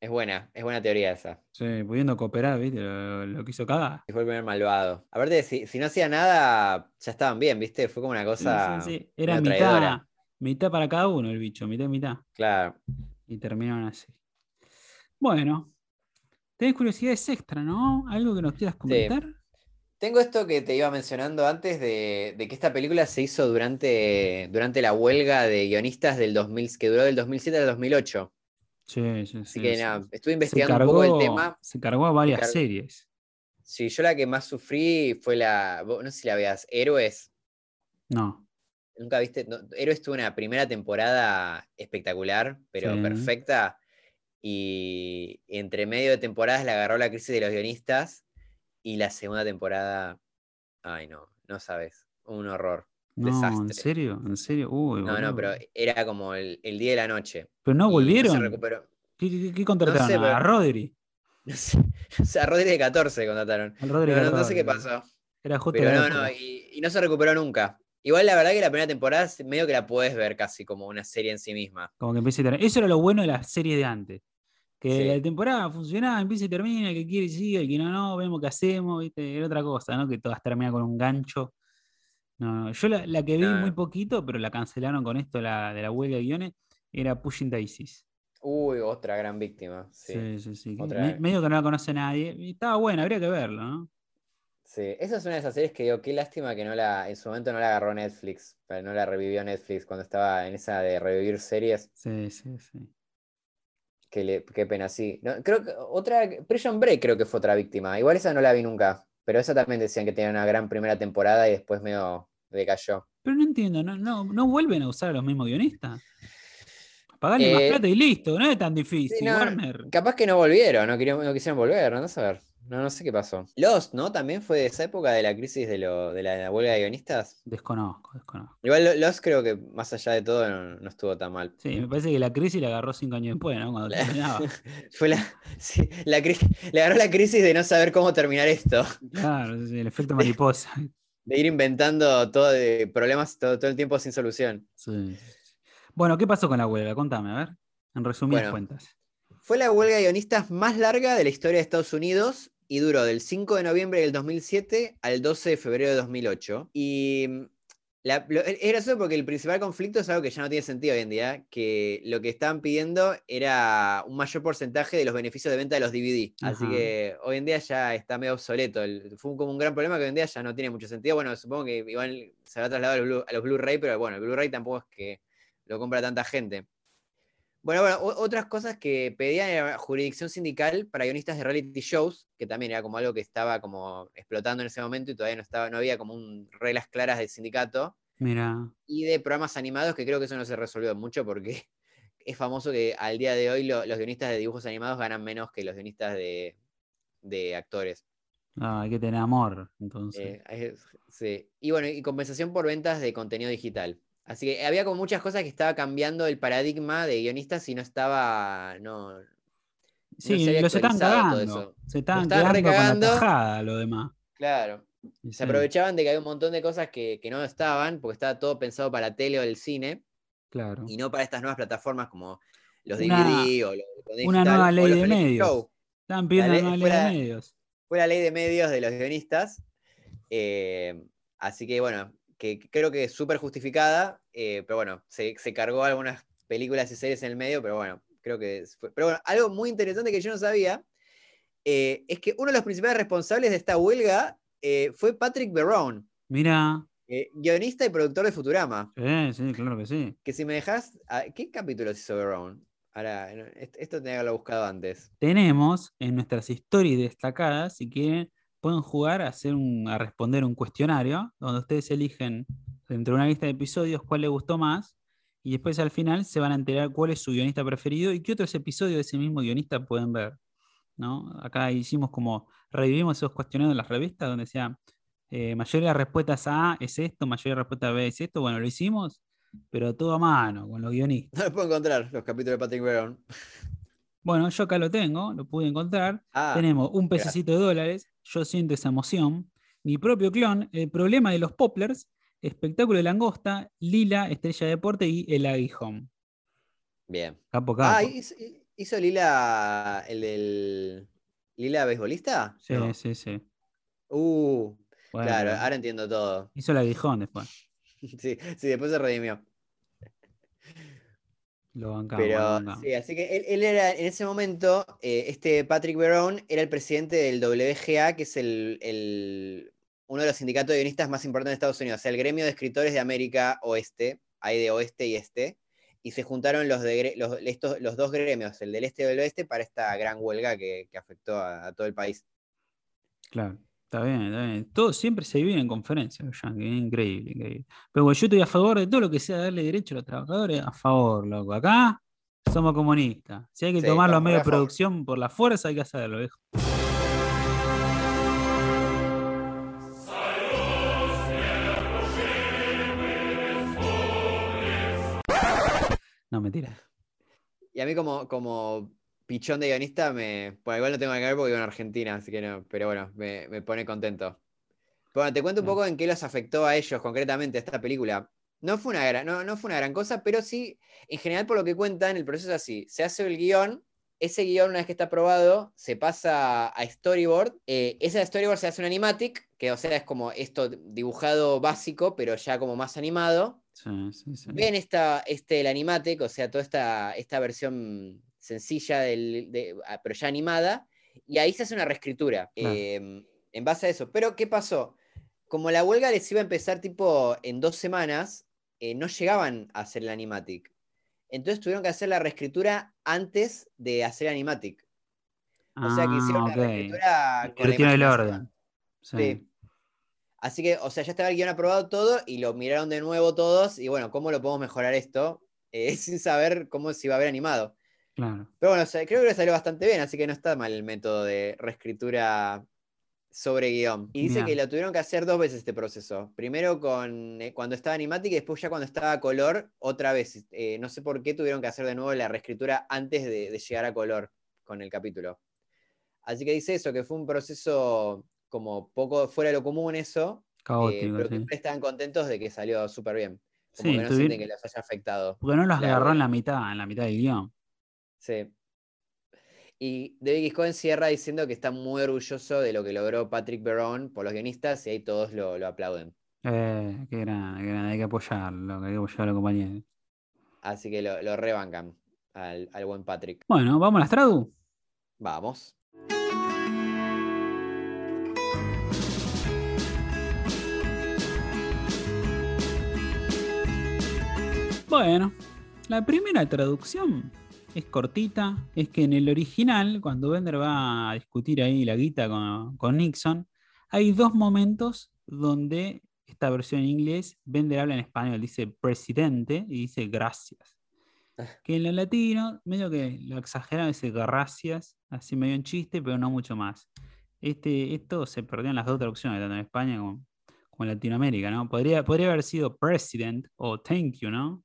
es buena, es buena teoría esa. Sí, pudiendo cooperar, ¿viste? Lo, lo quiso cagar. Fue el primer malvado. Aparte, si, si no hacía nada, ya estaban bien, ¿viste? Fue como una Sí, cosa. sí, sí. Era medio mitad, traidora. mitad para cada uno el bicho, mitad y mitad. Claro. Y terminaron así. Bueno, tenés curiosidades extra, ¿no? ¿Algo que nos quieras comentar? Tengo esto que te iba mencionando antes de, de que esta película se hizo durante, durante la huelga de guionistas del 2000, que duró del 2007 al 2008. Sí, sí, Así sí, que sí. nada, estuve investigando cargó, un poco el tema. se cargó a varias series. Sí, yo la que más sufrí fue la, no sé si la veas, Héroes. No. Nunca viste, no, Héroes tuvo una primera temporada espectacular, pero Sí. perfecta. Y entre medio de temporadas la agarró la crisis de los guionistas. Y la segunda temporada, ay no, no sabes, un horror. No, ¿en Desastre. serio? ¿En serio? Uy, No, no, pero era como el, el día de la noche. ¿Pero no volvieron? se recuperó. ¿Qué, qué- qué contrataron? sé, ¿A Rodri? *laughs* No sé, o sea, a Rodri de 14 contrataron. Al Rodri No, no, sé qué pasó. Era justo Pero no, no, y, y no se recuperó nunca. Igual la verdad que la primera temporada medio que la puedes ver casi como una serie en sí misma. Como que empieza y termina. Eso era lo bueno de la serie de antes. Que Sí. la temporada funcionaba, empieza y termina, el que quiere sigue, el que no, no, vemos qué hacemos, ¿viste? Era otra cosa, ¿no? Que todas terminan con un gancho. No, no, yo la, la que vi No. muy poquito, pero la cancelaron con esto la, de la huelga de guiones, era Pushing Daisies. Uy, otra gran víctima. Sí, Sí, sí, sí. me- medio que no la conoce nadie. Y estaba buena, habría que verlo, ¿no? sí. Esa es una de esas series que digo, qué lástima que no la, en su momento no la agarró Netflix, pero no la revivió Netflix cuando estaba en esa de revivir series. Sí, sí, sí. Qué, le- qué pena, sí. No, creo que otra, Prison Break creo que fue otra víctima. Igual esa no la vi nunca, pero esa también decían que tenía una gran primera temporada y después medio decayó. Pero no entiendo, no, no, no vuelven a usar a los mismos guionistas. Pagarle más Eh, plata y listo, no es tan difícil. Sí, no, Warner. capaz que no volvieron, no, querían- no quisieron volver, no a ver. No, no sé qué pasó. Lost, ¿no? También fue de esa época de la crisis de, lo, de la huelga de guionistas. Desconozco, desconozco. Igual Lo- Lost creo que más allá de todo no, no estuvo tan mal. Sí, me parece que la crisis la agarró cinco años después, ¿no? Cuando La- terminaba. *laughs* Fue la, sí, la le agarró la crisis de no saber cómo terminar esto, Claro, el efecto mariposa. de ir inventando todo de problemas todo, todo el tiempo sin solución. Sí. Bueno, ¿qué pasó con la huelga? Contame, a ver. En resumidas Bueno. cuentas. Fue la huelga de guionistas más larga de la historia de Estados Unidos y duró del 5 de noviembre del 2007 al 12 de febrero de 2008. Y mm, la- lo- es gracioso porque el principal conflicto es algo que ya no tiene sentido hoy en día, que lo que estaban pidiendo era un mayor porcentaje de los beneficios de venta de los DVD. Así que hoy en día ya está medio obsoleto. El- fue como un gran problema que hoy en día ya no tiene mucho sentido. Bueno, supongo que igual se trasladado a Blu- a los Blu-ray, pero bueno, el Blu-ray tampoco es que lo compra tanta gente. Bueno, bueno, otras cosas que pedían era jurisdicción sindical para guionistas de reality shows, que también era como algo que estaba como explotando en ese momento y todavía no estaba, no había como un- reglas claras del sindicato, Mira, y de programas animados, que creo que eso no se resolvió mucho porque *laughs* es famoso que al día de hoy lo- los guionistas de dibujos animados ganan menos que los guionistas de, de actores. ah, hay que tener amor, entonces. Eh, es- sí. Y bueno, y compensación por ventas de contenido digital. Así que había como muchas cosas que estaba cambiando el paradigma de guionistas y no estaba, no, sí, se había los están todo cagando. eso. Se estaban estaban quedando con la recagando. tajada, lo demás. claro. Y Se sí, aprovechaban de que había un montón de cosas que, que no estaban, porque estaba todo pensado para tele o el cine, Claro. y no para estas nuevas plataformas como los Una- DVD o los contenido una digital, nueva ley de medios. show. Estaban pidiendo la una ley- nueva ley de medios. Fue la ley de medios de los guionistas. eh, así que bueno, que creo que es súper justificada, eh, pero bueno, se, se cargó algunas películas y series en el medio, pero bueno, creo que fue. Pero bueno, algo muy interesante que yo no sabía eh, es que uno de los principales responsables de esta huelga eh, fue Patrick Verone, Mira, guionista y productor de Futurama. sí, sí, claro que sí. Que si me dejas, ¿qué capítulos hizo Verone? Ahora, esto tenía que haberlo buscado antes. Tenemos en nuestras stories destacadas, si quieren, pueden jugar a, hacer a responder un cuestionario donde ustedes eligen entre una lista de episodios cuál les gustó más y después al final se van a enterar cuál es su guionista preferido y qué otros episodios de ese mismo guionista pueden ver. ¿no? Acá hicimos como, revivimos esos cuestionarios en las revistas donde decía, eh, mayoría de respuestas a es esto, mayoría de respuestas B es esto. Bueno, lo hicimos, pero todo a mano, con los guionistas. No lo puedo encontrar, los capítulos de Patrick Verone. Bueno, yo acá lo tengo, lo pude encontrar. Ah, Tenemos un pececito de dólares, yo siento esa emoción. Mi propio clon, el problema de los poplars, espectáculo de langosta, Lila, estrella de deporte y el aguijón. bien. Capo, capo. Ah, ¿hizo, hizo Lila el del. ¿Lila beisbolista? sí, No. sí, sí. Uh, Bueno, claro, ahora entiendo todo. Hizo el aguijón después. *laughs* Sí, sí, después se redimió. Lo bancamos. lo Pero bancamos. sí, así que él, él era en ese momento, eh, este Patrick Verone era el presidente del WGA, que es el, el- uno de los sindicatos de guionistas más importantes de Estados Unidos, o sea, el gremio de escritores de América Oeste, hay de oeste y este, y se juntaron los, de, los, estos, los dos gremios, el del este y el oeste, para esta gran huelga que, que afectó a, a todo el país. Claro, está bien, está bien. Todo siempre se vive en es increíble, increíble. Pero bueno, yo estoy a favor de todo lo que sea darle derecho a los trabajadores, a favor, loco. Acá somos comunistas. Si hay que Sí, tomarlo a medio de producción por la fuerza, hay que hacerlo, viejo. No, mentira. Y a mí como, como pichón de guionista, me, bueno, igual no tengo que ver porque vivo en Argentina, así que no, pero bueno, me, me pone contento. Bueno, te cuento un Bien. poco en qué los afectó a ellos concretamente esta película. No fue, una gran, no, no fue una gran cosa, pero sí, en general por lo que cuentan, el proceso es así. Se hace el guion, ese guion una vez que está aprobado, se pasa a storyboard. eh, ese storyboard se hace un animatic, que o sea es como esto dibujado básico, pero ya como más animado Sí, sí, sí. ven esta, este, el animatic, o sea, toda esta, esta versión sencilla, del, de- ah, pero ya animada, y ahí se hace una reescritura eh, en base a eso. Pero, ¿qué pasó? Como la huelga les iba a empezar tipo en dos semanas, eh, no llegaban a hacer el animatic. Entonces tuvieron que hacer la reescritura antes de hacer Animatic. O sea que hicieron Ah, la reescritura con la el orden. Sí. Sí. Así que, o sea, ya estaba el guion aprobado todo y lo miraron de nuevo todos. Y bueno, ¿cómo lo podemos mejorar esto? Eh, *laughs* sin saber cómo se iba a ver animado. Claro. Pero bueno, creo que le salió bastante bien, así que no está mal el método de reescritura sobre guion. Y dice que lo tuvieron que hacer dos veces este proceso. Primero con eh, cuando estaba Animatic y después ya cuando estaba color, otra vez. Eh, no sé por qué tuvieron que hacer de nuevo la reescritura antes de, de llegar a color con el capítulo. Así que dice eso, que fue un proceso como poco fuera de lo común eso, eh, Caótico, pero que sí. estaban contentos de que salió súper bien. Como Sí, que no sienten que los haya afectado. Porque no los agarró en la mitad, en la mitad del guion. Sí. Y David. Cohen cierra diciendo que está muy orgulloso de lo que logró Patrick Baron por los guionistas y ahí todos lo, lo aplauden. Eh, qué grande, qué grande. Hay que apoyarlo, hay que apoyar a los compañeros. Así que lo, lo rebancan al, al buen Patrick. Bueno, vamos a las tradu. Vamos. Bueno, la primera traducción es cortita, es que en el original, cuando Bender va a discutir ahí la guita con, Nixon, hay dos momentos donde esta versión en inglés, Bender habla en español, dice presidente y dice gracias. Que en lo latino, medio que lo exageran, dice gracias, así medio en chiste, pero no mucho más. Este, esto se perdió en las dos traducciones, tanto en España como, como en Latinoamérica, ¿no? Podría, podría haber sido president o thank you, ¿no?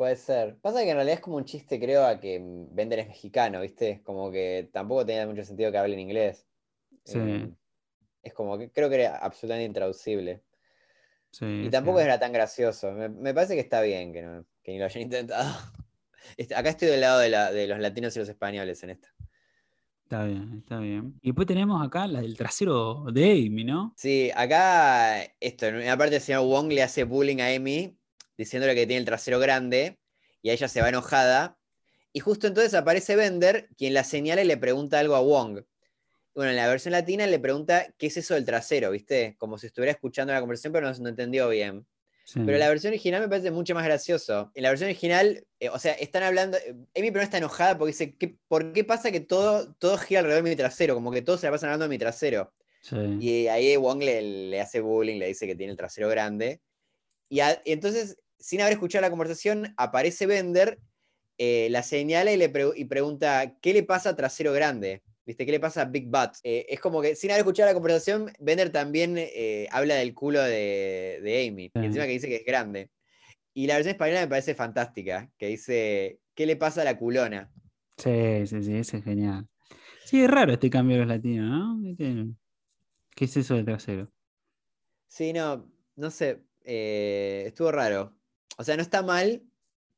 Puede ser. Pasa que en realidad es como un chiste, creo, a que mm, Bender es mexicano, ¿viste? Como que tampoco tenía mucho sentido que hable en inglés. Sí. Eh, es como que creo que era absolutamente intraducible. Sí, Y sí. tampoco era tan gracioso. Me, me parece que está bien que, no- que ni lo hayan *laughs* intentado. Este, Acá estoy del lado de, la- de los latinos y los españoles en esto. Está bien, está bien. Y después tenemos acá la del trasero de Amy, ¿no? Sí, acá esto, en una parte el señor Wong le hace bullying a Amy, diciéndole que tiene el trasero grande, y a ella se va enojada. Y justo entonces aparece Bender, quien la señala y le pregunta algo a Wong. Bueno, en la versión latina le pregunta qué es eso del trasero, ¿viste? Como si estuviera escuchando la conversación, pero no, no entendió bien. Sí. Pero la versión original me parece mucho más gracioso. En la versión original, eh, o sea, están hablando. eh, Amy primero está enojada porque dice: ¿qué, ¿Por qué pasa que todo, todo gira alrededor de mi trasero? Como que todos se la pasan hablando de mi trasero. Sí. Y ahí Wong le, le hace bullying, le dice que tiene el trasero grande. Y, a- y entonces, sin haber escuchado la conversación, aparece Bender, eh, la señala y le pre- y pregunta: ¿qué le pasa a trasero grande? ¿Viste? ¿Qué le pasa a Big Butt? Eh, es como que sin haber escuchado la conversación, Bender también eh, habla del culo de, de Amy. Sí. Y encima que dice que es grande. Y la versión española me parece fantástica, que dice, ¿qué le pasa a la culona? Sí, sí, sí, ese es genial. Sí, es raro este cambio de los latinos, ¿no? ¿Qué es eso del trasero? Sí, no, no sé, eh, estuvo raro. O sea, no está mal,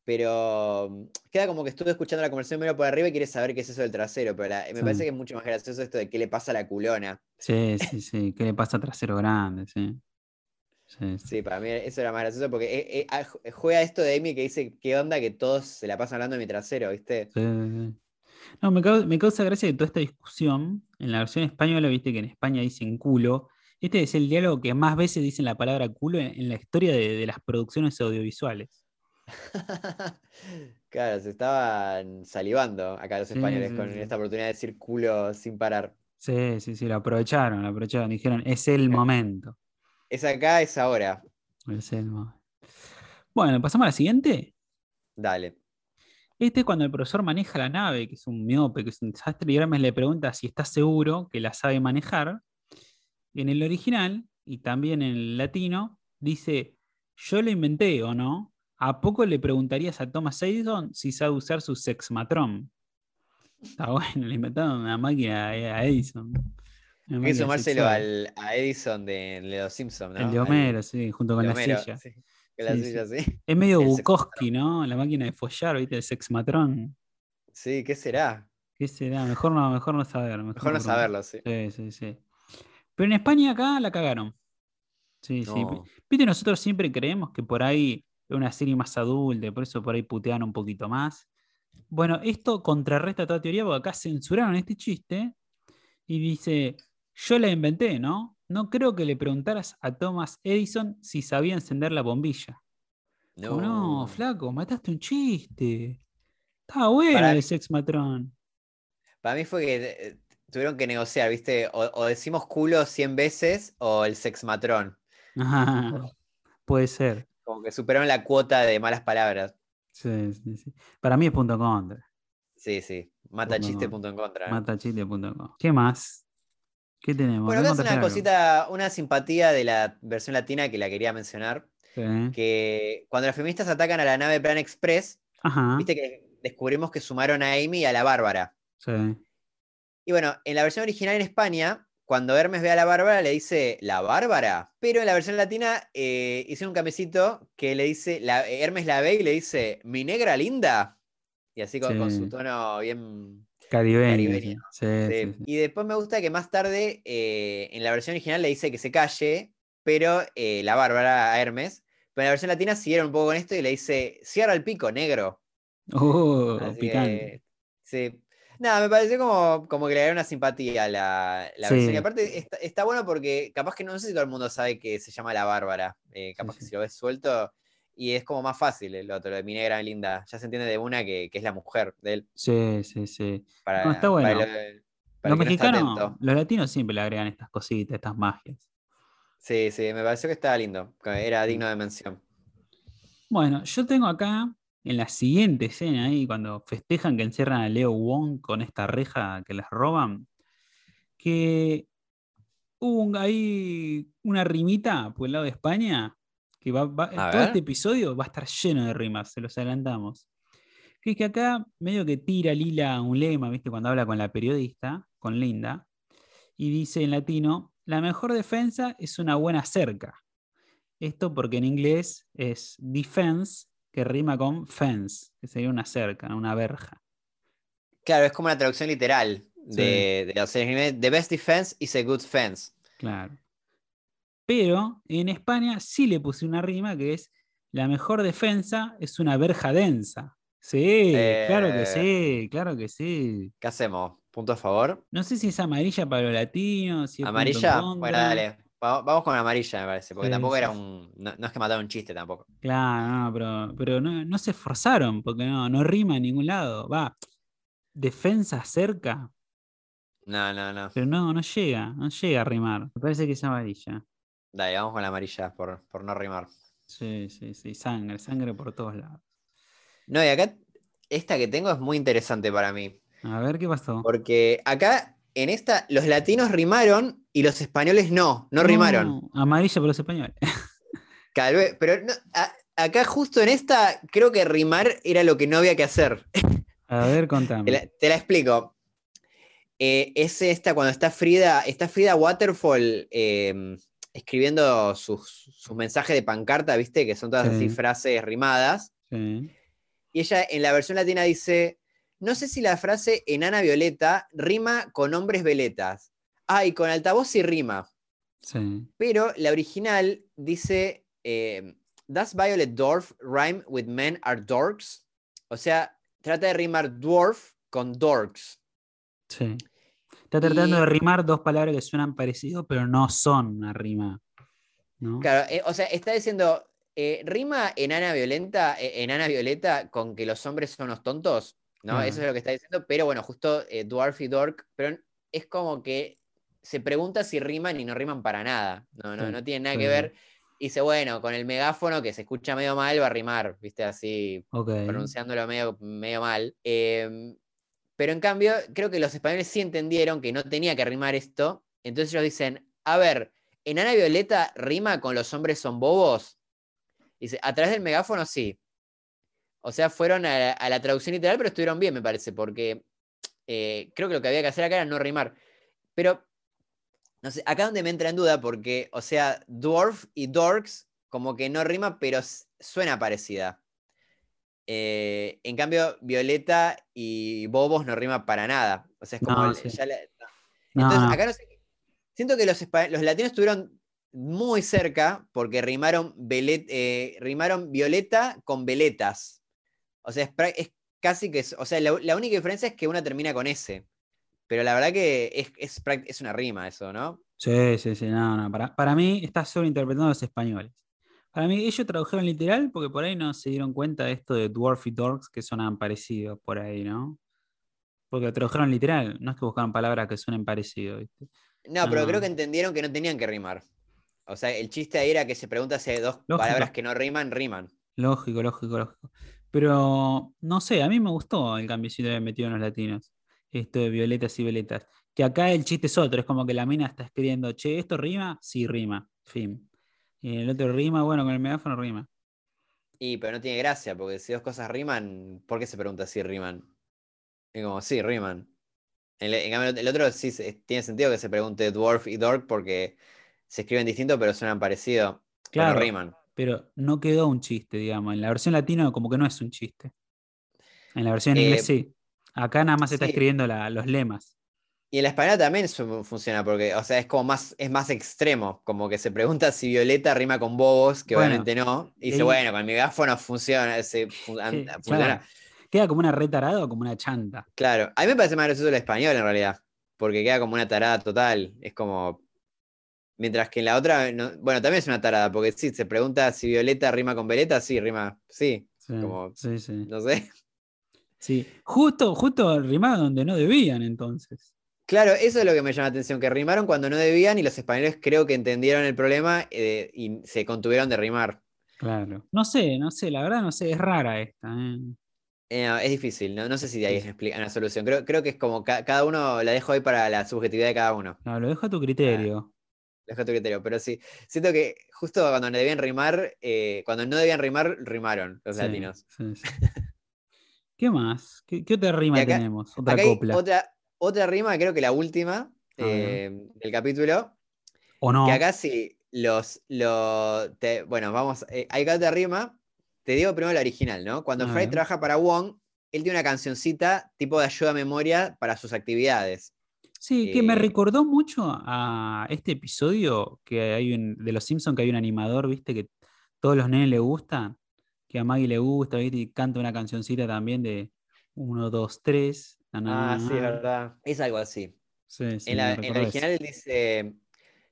pero mm, queda como que estuve escuchando la conversación medio por arriba y quiere saber qué es eso del trasero, pero la- me Sí. parece que es mucho más gracioso esto de qué le pasa a la culona. Sí, sí, sí. ¿Qué le pasa a trasero grande? Sí. Sí, sí. Sí, para mí eso era más gracioso porque eh, eh, ju- juega esto de Amy que dice, ¿qué onda que todos se la pasan hablando de mi trasero, viste? Sí, sí, sí. No, me causa, me causa gracia que toda esta discusión, en la versión española, viste que en España dicen culo. Este es el diálogo que más veces dicen la palabra culo en, en la historia de, de las producciones audiovisuales. *laughs* Claro, se estaban salivando acá los Sí, españoles sí, con sí. esta oportunidad de decir culo sin parar. Sí, sí, sí, lo aprovecharon, lo aprovecharon. Dijeron, es el *laughs* momento. Es acá, es ahora. Es el momento. Bueno, pasamos a la siguiente. Dale. Este es cuando el profesor maneja la nave, que es un miope, que es un desastre, y Hermes le pregunta si está seguro que la sabe manejar. En el original, y también en el latino, dice, yo lo inventé o no. ¿A poco le preguntarías a Thomas Edison si sabe usar su sexmatron? Está bueno, le inventaron una máquina a Edison. Hay que sumárselo al, a Edison de, de los Simpsons, ¿no? El de Al- Homero, sí, junto con la Homero, silla. sí, con la Sí, silla, sí. Es medio El Bukowski, ¿no? La máquina de follar, ¿viste? El sexmatron. Sí, ¿qué será? ¿Qué será? Mejor no, mejor no saber. Mejor no saberlo, sí. Sí, sí, sí. Pero en España acá la cagaron. Sí, sí. Viste, nosotros siempre creemos que por ahí es una serie más adulta, por eso por ahí putean un poquito más. Bueno, esto contrarresta toda teoría porque acá censuraron este chiste y dice, yo la inventé, ¿no? No creo que le preguntaras a Thomas Edison si sabía encender la bombilla. No, no flaco, mataste un chiste. Estaba bueno Para- el sex matrón. Para mí fue que eh, tuvieron que negociar, ¿viste? O, o decimos culo 100 veces o el sex matrón. Ajá, *laughs* Puede ser. Como que superaron la cuota de malas palabras. Sí, sí, sí. Para mí es punto contra. Sí, sí. Mata Punto en punto en contra. ¿Qué más? ¿Qué tenemos? Bueno, ¿Me acá es una algo? cosita, una simpatía de la versión latina que la quería mencionar. Sí. Que cuando las feministas atacan a la nave Plan Express, Ajá. viste que descubrimos que sumaron a Amy y a la Bárbara. Sí. Y bueno, en la versión original en España, cuando Hermes ve a la Bárbara, le dice la Bárbara. Pero en la versión latina eh, hicieron un camecito que le dice, la, Hermes la ve y le dice, mi negra linda. Y así con, su tono bien. Caribeño. Caribeño. Sí. Y después me gusta que más tarde, eh, en la versión original le dice que se calle, pero eh, la Bárbara a Hermes. Pero en la versión latina siguieron un poco con esto y le dice, cierra el pico, negro. Oh, picante. que, sí. Nada, me pareció como, como que le una simpatía a la, la versión. Y aparte está, está bueno porque capaz que no, sé si todo el mundo sabe que se llama La Bárbara. eh, capaz que si lo ves suelto. Y es como más fácil el otro, lo de mi negra linda. Ya se entiende de una que, que es la mujer de él. Sí, sí, sí. Para, No, está para bueno. el- para Los no mexicanos, los latinos siempre le agregan estas cositas, estas magias. Sí, sí, me pareció que estaba lindo. Era digno de mención. Bueno, yo tengo acá en la siguiente escena ahí, cuando festejan que encierran a Leo Wong con esta reja que les roban, que hubo un- ahí una rimita por el lado de España, que va, todo ver. este episodio va a estar lleno de rimas, se los adelantamos. Que es que acá medio que tira Lila un lema, ¿viste? Cuando habla con la periodista, con Linda, y dice en latino, la mejor defensa es una buena cerca. Esto porque en inglés es defense, que rima con fence, que sería una cerca, una verja. Claro, es como una traducción literal de, de los. The best defense is a good fence. Claro. Pero en España sí le puse una rima que es la mejor defensa es una verja densa. Sí, claro que Eh. sí, claro que sí. ¿Qué hacemos? ¿Punto a favor? No sé si es amarilla para los latinos, si ¿Amarilla? Bueno, dale. Va- Vamos con amarilla, me parece. Porque Sí, tampoco sí, era un. No, no es que mataron un chiste tampoco. Claro, no, pero, pero no, no se esforzaron porque no, no rima en ningún lado. Va, defensa cerca, No, no, no. pero no, no llega, no llega a rimar. Me parece que es amarilla. Dale, vamos con la amarilla por, por no rimar. Sí, sí, sí, sangre, sangre por todos lados. No, y acá esta que tengo es muy interesante para mí. A ver qué pasó. Porque acá, en esta, los latinos rimaron y los españoles no, no rimaron. No, amarilla para los españoles. *laughs* Tal vez, pero no- a- acá justo en esta, creo que rimar era lo que no había que hacer. A ver, *laughs* Te contame. la, te la explico. Eh, es esta cuando está Frida, está Frida Waterfall eh, escribiendo sus, sus mensajes de pancarta, ¿viste? Que son todas así Sí. frases rimadas. Sí. Y ella en la versión latina dice, no sé si la frase enana violeta rima con hombres veletas. Ah, y con altavoz sí rima. Sí. Pero la original dice, eh, ¿Does Violet Dwarf rhyme with men are dorks? O sea, trata de rimar dwarf con dorks. Sí. Está tratando Y- de rimar dos palabras que suenan parecidos, pero no son una rima. ¿no? Claro, eh, o sea, está diciendo, eh, ¿rima enana violenta, eh, enana violeta con que los hombres son unos tontos? ¿No? Eso es lo que está diciendo, pero bueno, justo eh, dwarf y dork, pero es como que se pregunta si riman y no riman para nada. No, no, no tiene nada que ver. Y dice, bueno, con el megáfono que se escucha medio mal va a rimar, ¿viste? Así, pronunciándolo medio, medio mal. Em, pero en cambio, creo que los españoles sí entendieron que no tenía que rimar esto. Entonces ellos dicen, a ver, ¿Enana Violeta rima con los hombres son bobos? Dice, a través del megáfono sí. O sea, fueron a, a la traducción literal, pero estuvieron bien, me parece, porque eh, creo que lo que había que hacer acá era no rimar. Pero, no sé, acá donde me entra en duda, porque, o sea, dwarf y dorks como que no rima, pero suena parecida. Eh, en cambio, Violeta y Bobos no rima para nada. O sea, es como. No, el- sí. ya la- No, Entonces, no. acá no sé. Siento que los, los latinos estuvieron muy cerca porque rimaron, velet- eh, rimaron Violeta con Veletas. O sea, es, es casi que. es- O sea, la, la única diferencia es que una termina con S. Pero la verdad que es, es, una rima eso, ¿no? Sí, sí, sí, no, no. Para, para mí está sobreinterpretando a los españoles. Para mí, ellos tradujeron literal porque por ahí no se dieron cuenta de esto de dwarf y dorks que sonaban parecidos por ahí, ¿no? Porque tradujeron literal, no es que buscaron palabras que suenen parecido, ¿viste? No, pero creo que entendieron que no tenían que rimar. O sea, el chiste ahí era que se pregunta si dos Lógico. palabras que no riman, riman. Lógico, lógico, lógico. Pero no sé, a mí me gustó el cambiecito que metido en los latinos. Esto de violetas y violetas. Que acá el chiste es otro, es como que la mina está escribiendo, che, ¿esto rima? Sí, rima. Fin. Y el otro rima, bueno, con el megáfono rima. Y pero no tiene gracia, porque si dos cosas riman, ¿por qué se pregunta si riman? Es como, sí, riman. En, en cambio, el otro sí tiene sentido que se pregunte dwarf y dork porque se escriben distinto, pero suenan parecido. Claro. no riman. Pero no quedó un chiste, digamos. En la versión latina como que no es un chiste. En la versión en Eh, inglés sí. Acá nada más se está escribiendo la- los lemas. Y en la española también eso funciona, porque, o sea, es como más, es más extremo, como que se pregunta si Violeta rima con Bobos, que Bueno, obviamente no, y dice, bueno, con el megáfono funciona, se, fun- an- Sí, funciona. claro. Queda como una retarada o como una chanta. Claro, a mí me parece más gracioso el español en realidad, porque queda como una tarada total. Es como. Mientras que en la otra, no- bueno, también es una tarada, porque sí, se pregunta si Violeta rima con Veleta, sí, rima, sí, Sí, Como- sí, sí. no sé. Sí, justo, justo rimaban donde no debían entonces. Claro, eso es lo que me llama la atención, que rimaron cuando no debían y los españoles creo que entendieron el problema eh, y se contuvieron de rimar. Claro. No sé, no sé, la verdad no sé, es rara esta. ¿eh? Eh, no, es difícil, no, no sé si de ahí es expli- una solución. Creo, creo que es como ca- cada uno, la dejo ahí para la subjetividad de cada uno. No, lo dejo a tu criterio. Dejo tu criterio, pero sí, siento que justo cuando no debían rimar, eh, cuando no debían rimar, rimaron los Sí, latinos. sí, sí. ¿Qué más? ¿Qué, qué otra rima acá- tenemos? Otra Acá hay copla. otra, otra rima, creo que la última A eh, del capítulo, ¿O no? que acá sí, los, lo- te- bueno, vamos, eh, hay otra rima, te digo primero la original, ¿no? Cuando A Fry trabaja para Wong, él tiene una cancioncita tipo de ayuda a memoria para sus actividades. Sí, que me eh, recordó mucho a este episodio que hay un, de Los Simpsons que hay un animador, viste, que todos los nenes le gustan, que a Maggie le gusta, viste, y canta una cancioncita también de 1, 2, 3. Ah, sí, es verdad. Es algo así. Sí, sí, En la, en eso. original él dice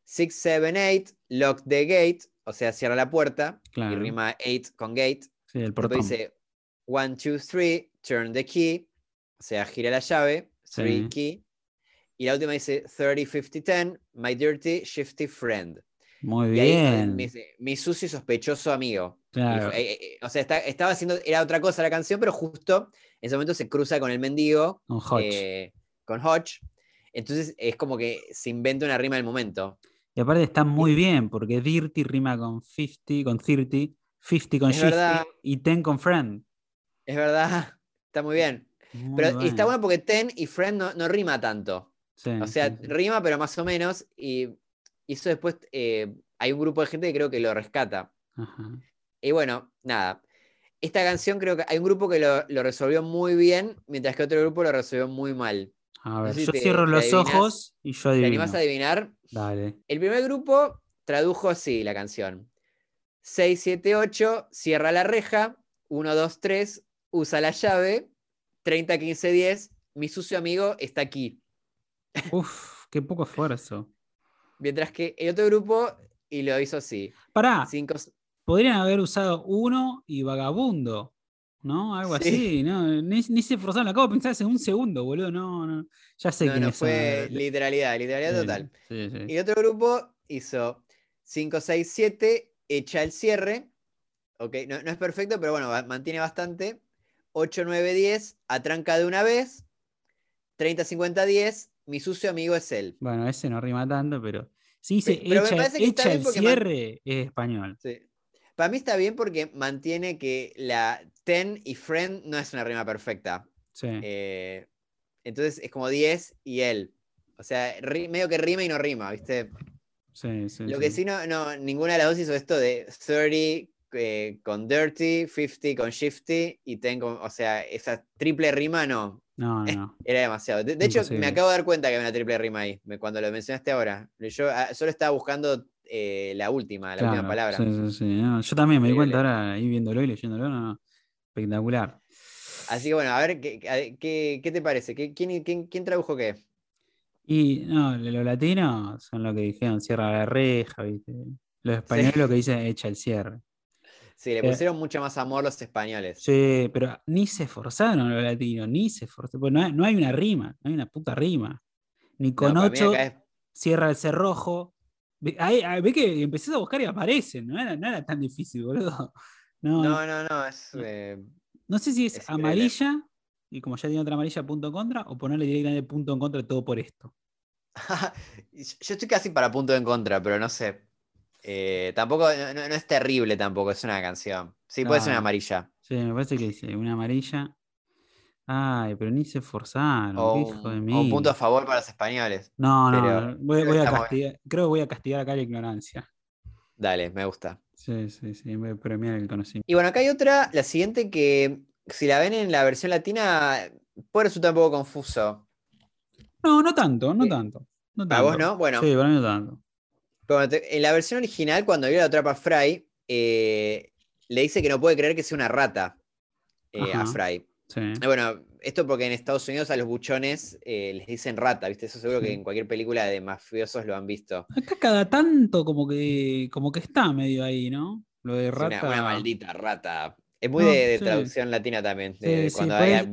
6, 7, 8, lock the gate, o sea, cierra la puerta, Claro. y rima 8 con gate. Sí, el Después portón. dice 1, 2, 3, turn the key, o sea, gira la llave, 3 Sí. key. Y la última dice 30, 50, 10, my dirty, shifty friend. Muy Y ahí eh, bien. me dice, mi sucio y sospechoso amigo. Claro. eh, eh, o sea, está- estaba haciendo, era otra cosa la canción, pero justo en ese momento se cruza con el mendigo, Con Hodge. eh, con Hodge. Entonces es como que se inventa una rima del momento. Y aparte está muy bien, porque Dirty rima con 50, con 30, 50 con Es 60 verdad. y 10 con Friend. Es verdad, *laughs* está muy bien. Muy Pero y está bueno. bueno porque Ten y Friend no, no rima tanto. Sí, O sea, sí, sí. rima, pero más o menos. Y, y eso después eh, hay un grupo de gente que creo que lo rescata. Ajá. Y bueno, nada. Esta canción creo que hay un grupo que lo, lo resolvió muy bien, mientras que otro grupo lo resolvió muy mal. A ver, sé si yo te- cierro te los adivinás. ojos y yo ¿Te adivino. animás a adivinar? Dale. El primer grupo tradujo así la canción. 6, 7, 8, cierra la reja. 1, 2, 3, usa la llave. 30, 15, 10, mi sucio amigo está aquí. Uf, qué poco esfuerzo. Mientras que el otro grupo, y lo hizo así. Pará, 5, podrían haber usado uno y vagabundo, ¿no? Algo Sí. así, ¿no? Ni, ni se esforzaron, lo acabo de pensar hace un segundo, boludo. No, no. Ya sé no, quiénes no, fue son. literalidad, literalidad Sí, total. sí. Y el otro grupo hizo 5, 6, 7, echa el cierre. Ok, no, no es perfecto, pero bueno, mantiene bastante. 8, 9, 10, atranca de una vez. 30, 50, 10, mi sucio amigo es él. Bueno, ese no rima tanto, pero dice Pe- pero echa, está echa el man- cierre, es español. Sí. Para mí está bien porque mantiene que la ten y friend no es una rima perfecta. Sí. Eh, entonces es como 10 y él. O sea, ri- medio que rima y no rima, ¿viste? sí, sí, Lo que sí no, no, ninguna de las dos hizo esto de 30 eh, con dirty, 50 con shifty y 10 con, o sea, esa triple rima no, No, no, era demasiado. De, de hecho, me acabo de dar cuenta que había una triple rima ahí, cuando lo mencionaste ahora. Yo ah, solo estaba buscando eh, la última, la última palabra. sí, sí, sí. No, yo también me di cuenta ahora ahí viéndolo y leyéndolo. No, no. Espectacular. Así que bueno, a ver, ¿qué, qué, qué te parece? ¿Qué- quién, quién, quién tradujo qué? Y no, los latinos son lo que dijeron, cierra la reja, ¿viste? Los españoles lo que dicen echa el cierre. Sí, le Eh. pusieron mucho más amor los españoles. Sí, pero ni se esforzaron los latinos, ni se esforzaron. porque No hay, no hay una rima, no hay una puta rima. Ni No, con mí ocho es- cierra el cerrojo. Ve, ahí- ve que empecé a buscar y aparecen, no era, no era tan difícil, boludo. *laughs* No, No, no, no, es. eh, no sé si es, es increíble. amarilla, y como ya tiene otra amarilla, punto en contra, o ponerle directamente punto en contra de todo por esto. *laughs* Yo estoy casi para punto en contra, pero no sé. Eh, tampoco, no, no- no es terrible tampoco, es una canción. Sí, puede ser una Claro. amarilla. Sí, me parece que dice una amarilla. Ay, pero ni se esforzaron, O hijo de o mí. un punto a favor para los españoles. No, no, pero voy, creo que voy a castigar, creo que voy a castigar acá la ignorancia. Dale, me gusta. Sí, sí, sí, voy a premiar el conocimiento. Y bueno, acá hay otra, la siguiente que si la ven en la versión latina puede resultar un poco confuso. No, no tanto, no Sí. tanto. no ¿Para vos no? Bueno, Sí, para mí no tanto. Pero te- en la versión original, cuando Viola atrapa a Fry, eh, le dice que no puede creer que sea una rata eh, a. Fry. Sí. Bueno, esto porque en Estados Unidos a los buchones eh, les dicen rata, ¿viste? Eso seguro que en cualquier película de mafiosos lo han visto. Acá cada tanto como que, como que está medio ahí, ¿no? Lo de una, rata. una maldita rata. Es muy No, de, de sí. traducción latina también. de cuando por hay-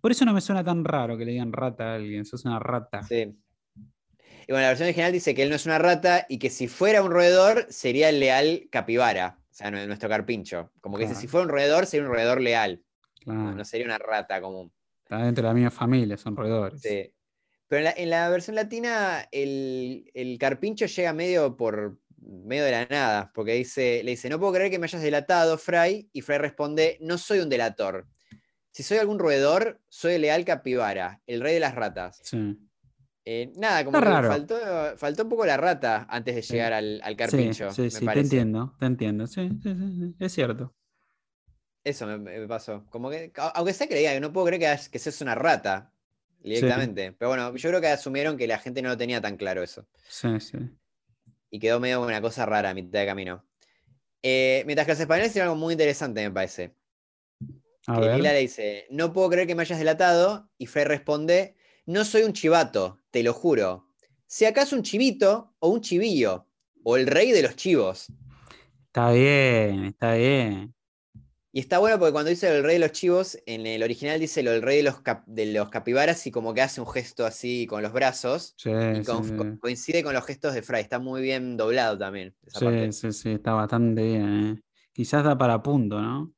Por eso no me suena tan raro que le digan rata a alguien. Sos una rata. sí. Y bueno, la versión original dice que él no es una rata y que si fuera un roedor sería el leal capibara, o sea, nue- nuestro carpincho. Como que dice, si fuera un roedor sería un roedor leal, no, Claro. no sería una rata común. Está dentro de la misma familia, son roedores. Sí. Pero en la, en la versión latina, el, el carpincho llega medio por medio de la nada, porque dice, le dice, no puedo creer que me hayas delatado, Fry, y Fry responde, no soy un delator. Si soy algún roedor, soy el leal capibara, el rey de las ratas. Sí. Eh, nada, como que faltó, faltó un poco la rata antes de Sí. llegar al, al carpincho, sí, me sí, te entiendo, te entiendo. Sí, sí, sí, es cierto. Eso me, me pasó. Como que, aunque le diga que no puedo creer que, que seas una rata, directamente. Pero bueno, yo creo que asumieron que la gente no lo tenía tan claro eso. Sí, sí. y quedó medio una cosa rara a mitad de camino. Eh, mientras que los españoles hicieron algo muy interesante, me parece. A que ver. Lila le dice, no puedo creer que me hayas delatado, y Frey responde, no soy un chivato, te lo juro. Si acaso un chivito o un chivillo, o el rey de los chivos. Está bien, está bien. Y está bueno porque cuando dice el rey de los chivos, en el original dice lo del rey de los, cap- de los capibaras y como que hace un gesto así con los brazos. Sí, Y con- sí. co- coincide con los gestos de Fry. Está muy bien doblado también. esa Sí, parte. sí, sí, está bastante bien. eh. Quizás da para punto, ¿no?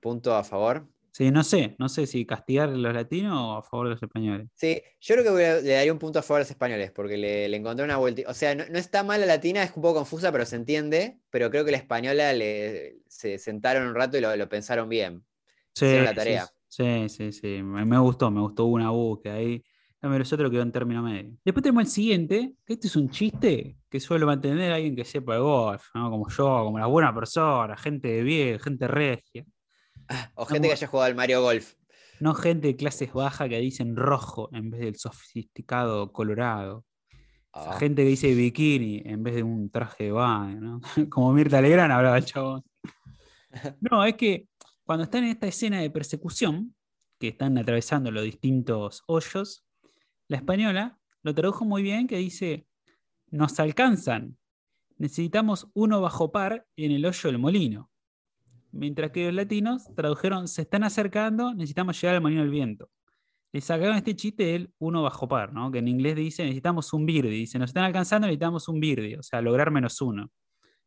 Punto a favor. Sí, no sé, no sé si castigar a los latinos o a favor de los españoles. Sí, yo creo que le daría un punto a favor a los españoles, porque le, le encontré una vuelta. O sea, no, no está mal la latina, es un poco confusa, pero se entiende. Pero creo que la española le, se sentaron un rato y lo, lo pensaron bien. Sí, Hicieron la sí, tarea. Sí, sí, sí. Me, me gustó, me gustó una búsqueda ahí. Pero el otro quedó en término medio. Después tenemos el siguiente, que este es un chiste que suele mantener a alguien que sepa de golf, ¿no? Como yo, como la buena persona, gente de bien, gente regia. O gente que haya jugado al Mario Golf. No gente de clases bajas que dicen rojo en vez del sofisticado colorado. Ah, gente que dice bikini en vez de un traje de baño, ¿no? *laughs* Como Mirta Legrand hablaba el chabón. *laughs* No, es que cuando están en esta escena de persecución, que están atravesando los distintos hoyos, la española lo tradujo muy bien que dice, nos alcanzan, necesitamos uno bajo par en el hoyo del molino. Mientras que los latinos tradujeron, se están acercando, necesitamos llegar al molino del viento. Le sacaron este chiste del uno bajo par, ¿no? que en inglés dice, necesitamos un birdie. Dice, nos están alcanzando, necesitamos un birdie, o sea, lograr menos uno.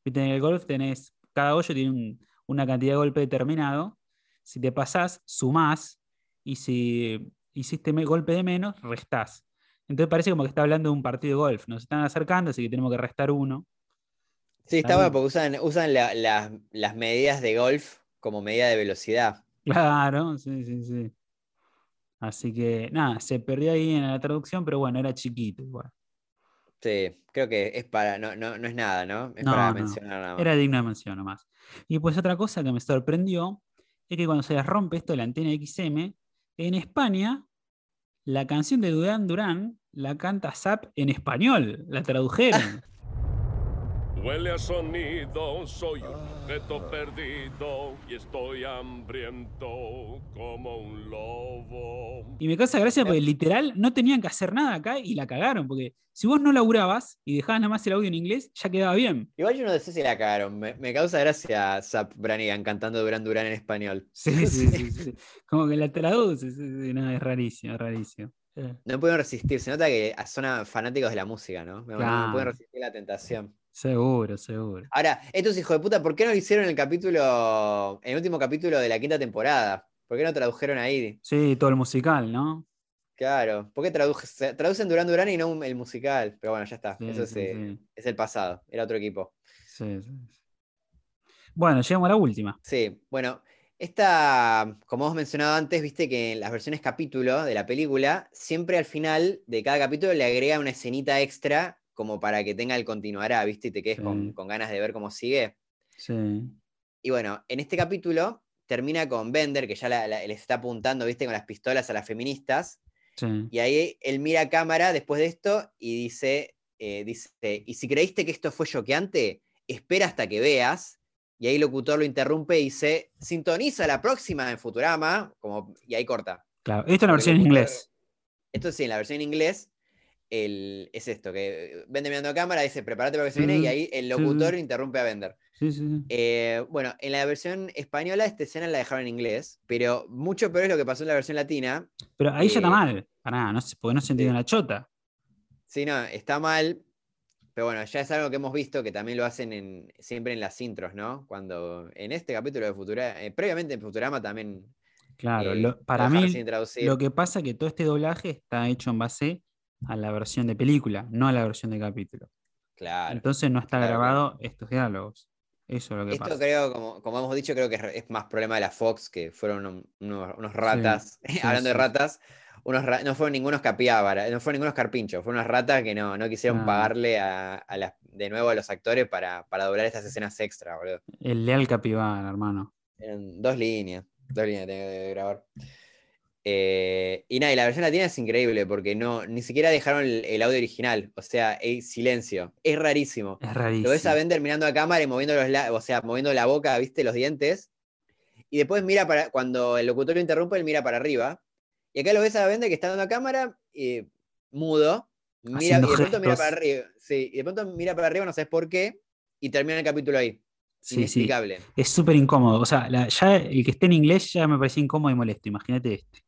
En el golf tenés, cada hoyo tiene un- una cantidad de golpe determinado. Si te pasás, sumás, y si hiciste golpe de menos, restás. Entonces parece como que está hablando de un partido de golf. Nos están acercando, así que tenemos que restar uno. Sí, está bueno porque usan, usan la- la- las medidas de golf como medida de velocidad. Claro, sí, sí, sí. Así que nada, se perdió ahí en la traducción, pero bueno, era chiquito igual. Sí, creo que es para. No, no, no es nada, ¿no? Es No, para no, mencionar nada más. Era digno de mención nomás. Y pues otra cosa que me sorprendió es que cuando se les rompe esto de la antena XM, en España, la canción de Durán Durán la canta Zap en español, la tradujeron. *laughs* Huele a sonido, soy un objeto perdido y estoy hambriento como un lobo. Y me causa gracia porque literal no tenían que hacer nada acá y la cagaron, porque si vos no laburabas y dejabas nada más el audio en inglés, ya quedaba bien. Igual yo no sé si la cagaron. Me, me causa gracia Zap Branigan cantando Duran Duran en español. *laughs* Sí, sí, sí. sí. Como que la traduce, sí, sí, no, es rarísimo, es rarísimo. No pueden resistir. Se nota que son fanáticos de la música, ¿no? No, no Claro. pueden resistir la tentación. Seguro, seguro. Ahora, estos hijos de puta, ¿por qué no lo hicieron el capítulo, el último capítulo de la quinta temporada? ¿Por qué no tradujeron ahí? Sí, todo el musical, ¿no? Claro, ¿por qué traduce- traducen Duran Duran y no el musical? Pero bueno, ya está. Sí, Eso es, sí, sí. es el pasado. Era otro equipo. Sí, sí, sí. Bueno, llegamos a la última. Sí, bueno, esta, como hemos mencionado antes, viste que en las versiones capítulo de la película, siempre al final de cada capítulo le agrega una escenita extra como para que tenga el continuará, viste, y te quedes con, Sí. con ganas de ver cómo sigue. Sí. Y bueno, en este capítulo termina con Bender, que ya la- la- les está apuntando, viste, con las pistolas a las feministas. Sí. Y ahí él mira a cámara después de esto y dice, eh, dice, y si creíste que esto fue choqueante, espera hasta que veas. Y ahí el locutor lo interrumpe y dice, sintoniza la próxima en Futurama, como, y ahí corta. Claro. Esto es la versión en inglés. Esto sí, en la versión en inglés el, es esto, que Bender mirando a cámara dice, prepárate para que se viene, y ahí el locutor interrumpe a Bender. Sí, sí, sí. Eh, bueno, en la versión española esta escena la dejaron en inglés, pero mucho peor es lo que pasó en la versión latina, Pero ahí ya está eh, mal. Pará, no porque no se entiende la chota. Sí, no, está mal. Pero bueno, ya es algo que hemos visto que también lo hacen en, siempre en las intros, ¿no? Cuando en este capítulo de Futurama, eh, previamente en Futurama también. Claro, lo- para mí lo que pasa es que todo este doblaje está hecho en base a la versión de película, no a la versión de capítulo. Claro. Entonces no está claro, grabado estos diálogos. Eso es lo que Esto pasa. creo, como, como hemos dicho, creo que es, más problema de la Fox, que fueron un- unos, unos ratas. sí, *laughs* Hablando de ratas, unos ra- no fueron ningunos capiábaras, no fueron ningunos carpinchos, fueron unas ratas que no, no quisieron Ah. pagarle a, a las- de nuevo a los actores para, para doblar estas escenas extra, boludo. El leal capibara, hermano. Dos líneas, dos líneas tenía que grabar. Eh, y nada, y la versión latina es increíble porque no, ni siquiera dejaron el, el audio original, o sea, es silencio, es rarísimo. Es Lo ves a rarísimo. Bender mirando a cámara y moviendo los la- o sea, moviendo la boca, viste, los dientes. Y después mira para, cuando el locutor lo interrumpe, él mira para arriba. Y acá lo ves a Bender que está dando a cámara, eh, mudo, mira, y de pronto mira para arriba. Sí, y de pronto mira para arriba, no sabes por qué, y termina el capítulo ahí. Sí, sí. Inexplicable. Es súper incómodo. O sea, la- ya el que esté en inglés ya me parece incómodo y molesto. Imagínate este.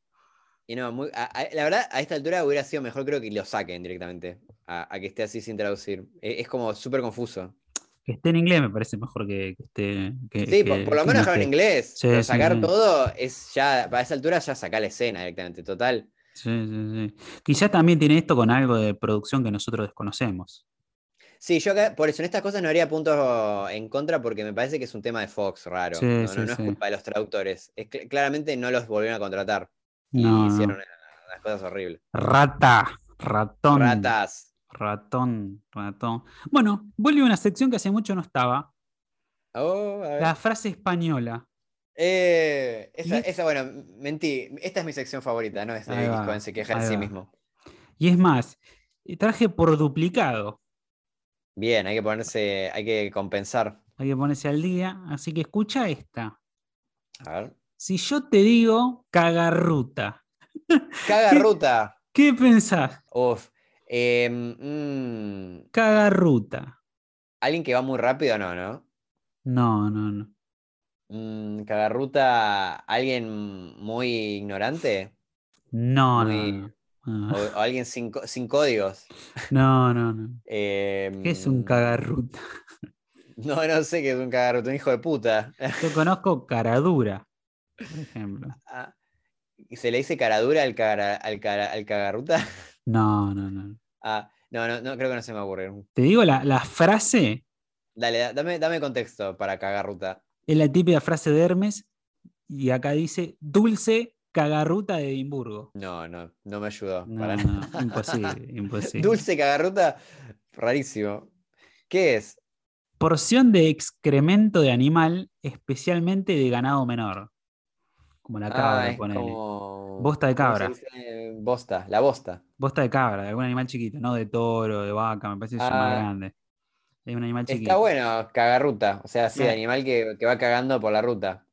Y no, muy- a- a- la verdad, a esta altura hubiera sido mejor, creo que lo saquen directamente, a, a que esté así sin traducir. E- Es, como súper confuso. Que esté en inglés me parece mejor que, que esté. que- Sí, por, que- por lo menos no dejarlo en inglés. Sí, pero sacar sí. todo es ya, para esa altura ya sacar la escena directamente, total. Sí, sí, sí. Quizás también tiene esto con algo de producción que nosotros desconocemos. Sí, yo acá, por eso en estas cosas no haría puntos en contra porque me parece que es un tema de Fox raro. Sí, no, no- sí, no es sí. culpa de los traductores. Es cl- claramente no los volvieron a contratar. Y No, no. hicieron unas cosas horribles. Rata, ratón. Ratas. Ratón, ratón. Bueno, vuelve una sección que hace mucho no estaba. Oh. La frase española. Eh, esa, es- esa, bueno, mentí. Esta es mi sección favorita, ¿no? Es de Cohen se queja de sí mismo. Y es más, traje por duplicado. Bien, hay que ponerse, hay que compensar. Hay que ponerse al día. Así que escucha esta. A ver. Si yo te digo cagarruta, *laughs* Caga ¿Qué? ruta. ¿qué pensás? Uf. Mm, Cagarruta. Alguien que va muy rápido, no, ¿no? No, no, no. Mm, cagarruta, alguien muy ignorante No, no, Muy- no. o, No, o alguien sin, sin códigos. *laughs* no, no. no. Em, ¿Qué es un cagarruta? *laughs* No, no sé qué es un cagarruta, un hijo de puta. Yo conozco caradura, por ejemplo. Ah, ¿y ¿Se le dice caradura al, cara, al, cara- al cagarruta? No, no, no. Ah, no, no, no, creo que no se me ocurre. Te digo, la, la frase Dale, da- dame, dame contexto para cagarruta. es la típica frase de Hermes y acá dice dulce cagarruta de Edimburgo. No, no, no me ayudó. No, para no, nada. imposible, *laughs* imposible. Dulce cagarruta, rarísimo. ¿Qué es? Porción de excremento de animal, especialmente de ganado menor. Como la Ah, cabra, es ponele. como... Bosta de ¿cómo se cabra. Bosta, la bosta. Bosta de cabra, de algún animal chiquito, no de toro, de vaca, me parece que son más Ah. grandes. Es un animal chiquito. Está bueno, cagarruta. O sea, sí, Claro. animal que, que va cagando por la ruta.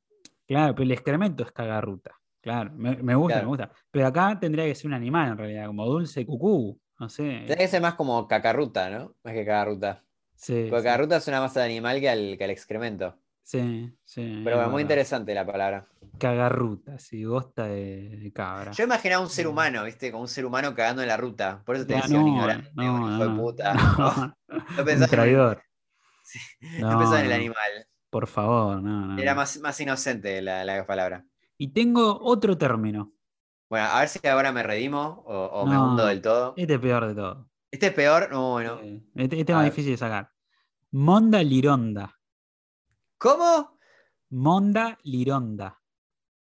Claro, pero el excremento es cagarruta. Claro, me, me gusta, Claro. me gusta. Pero acá tendría que ser un animal en realidad, como dulce cucú. No sé. Tiene que ser más como cacarruta, ¿no? Más que cagarruta. Sí, Porque sí, cagarruta suena más al animal que al, que al excremento. Sí, sí, Pero es bueno, muy interesante la palabra. Cagarruta, sí, bosta de, de cabra. Yo imaginaba un ser humano, ¿viste? Como un ser humano cagando en la ruta. Por eso te decía un no, ignorante, no, un hijo no, de puta. No, *laughs* un pensaba traidor. Sí, No, pensaba en el *laughs* animal. Por favor, no, no. Era más, más inocente la, la palabra. Y tengo otro término. Bueno, a ver si ahora me redimo o, o me hundo del todo. Este es peor de todo. Este es peor. No, bueno. Este, este es más ver. difícil de sacar. Monda lironda. ¿Cómo? Monda lironda.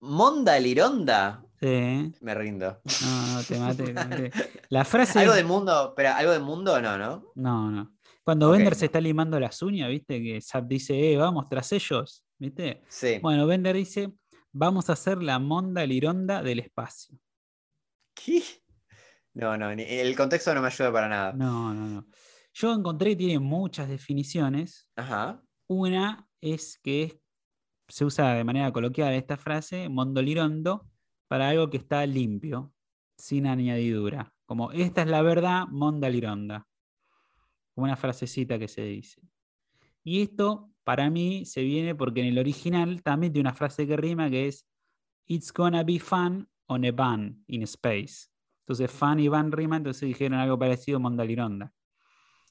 ¿Monda Lironda? Sí. Me rindo. No, no, te maté, te maté. *laughs* La frase. ¿Algo de mundo? Espera, ¿algo de mundo? No, ¿no? No, no. Cuando Ok, Bender se está limando las uñas, ¿viste? Que Zap dice, eh, vamos tras ellos, ¿viste? Sí. Bueno, Bender dice, vamos a hacer la monda lironda del espacio. ¿Qué? No, no, el contexto no me ayuda para nada. No, no, no. Yo encontré que tiene muchas definiciones. Ajá. Una es que se usa de manera coloquial esta frase, mondolirondo, para algo que está limpio, sin añadidura. Como esta es la verdad, monda lironda. Como una frasecita que se dice. Y esto, para mí, se viene porque en el original también tiene una frase que rima que es It's gonna be fun on a van in space. Entonces, fun y van rima, entonces dijeron algo parecido, monda lironda.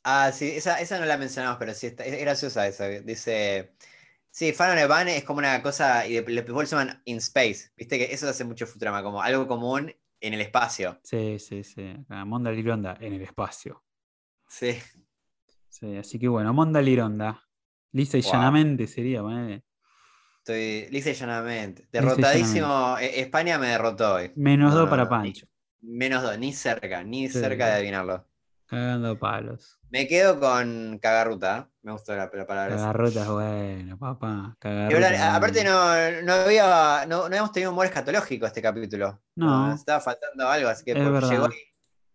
Ah, sí, esa, esa no la mencionamos, pero sí, está, es graciosa esa. Dice, sí, Fan on a Van es como una cosa, y de- después se llaman in space, viste que eso hace mucho Futurama, como algo común en el espacio. Sí, sí, sí. Monda lironda en el espacio. Sí, Sí, así que bueno, Monda Lironda. Lisa y Wow. llanamente sería, ponele. estoy lisa y llanamente. Derrotadísimo, E- España me derrotó hoy. Menos No, dos para Pancho. ni- menos dos, ni cerca, ni Sí. cerca de adivinarlo. Cagando palos. Me quedo con cagarruta, ¿eh? me gustó la, la palabra. Cagarruta es bueno, papá. Cagarruta. aparte no, no había, no, no habíamos tenido humor escatológico este capítulo. No. Nos estaba faltando algo, así que llegó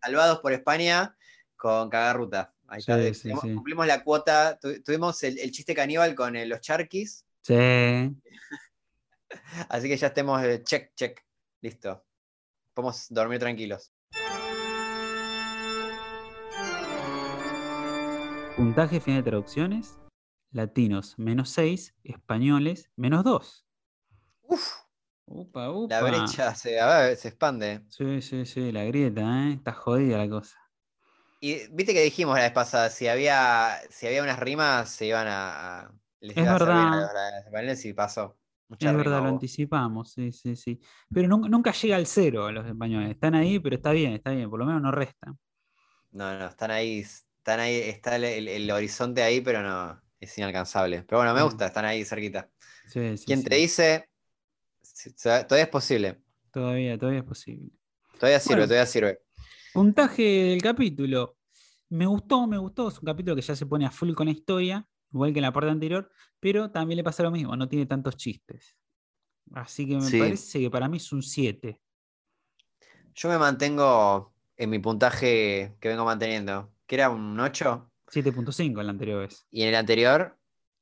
salvados por España con cagarruta. Ahí está, Sí, sí. Cumplimos la cuota, tu- tuvimos el, el chiste caníbal con eh, los charquis, Sí. *laughs* así que ya estemos eh, check, check, listo. Podemos dormir tranquilos. Puntaje final de traducciones. Latinos, menos 6. Españoles, menos 2. Uf, Upa, upa. la brecha se, a ver, se expande. Sí, sí, sí, la grieta, ¿eh? Está jodida la cosa. Y viste que dijimos la vez pasada, si había, si había unas rimas, se iban a. a- les Es iba a a verdad. a los y pasó. Mucha Es rima verdad, lo anticipamos, sí, sí, sí. Pero nunca, nunca llega al cero los españoles. Están ahí, pero está bien, está bien. Por lo menos no restan. No, no, están ahí, están ahí, está el, el- el horizonte ahí, pero no, es inalcanzable. Pero bueno, me Mm. gusta, están ahí cerquita. Sí, sí, ¿Quién sí. te dice? Todavía es posible. Todavía, todavía es posible. Todavía sirve, Bueno. todavía sirve. Puntaje del capítulo. Me gustó, me gustó. Es un capítulo que ya se pone a full con la historia, igual que en la parte anterior, pero también le pasa lo mismo, no tiene tantos chistes. Así que me Sí. parece que para mí es un 7. Yo me mantengo en mi puntaje que vengo manteniendo, que era un 8, 7.5 en la anterior vez. y en el anterior,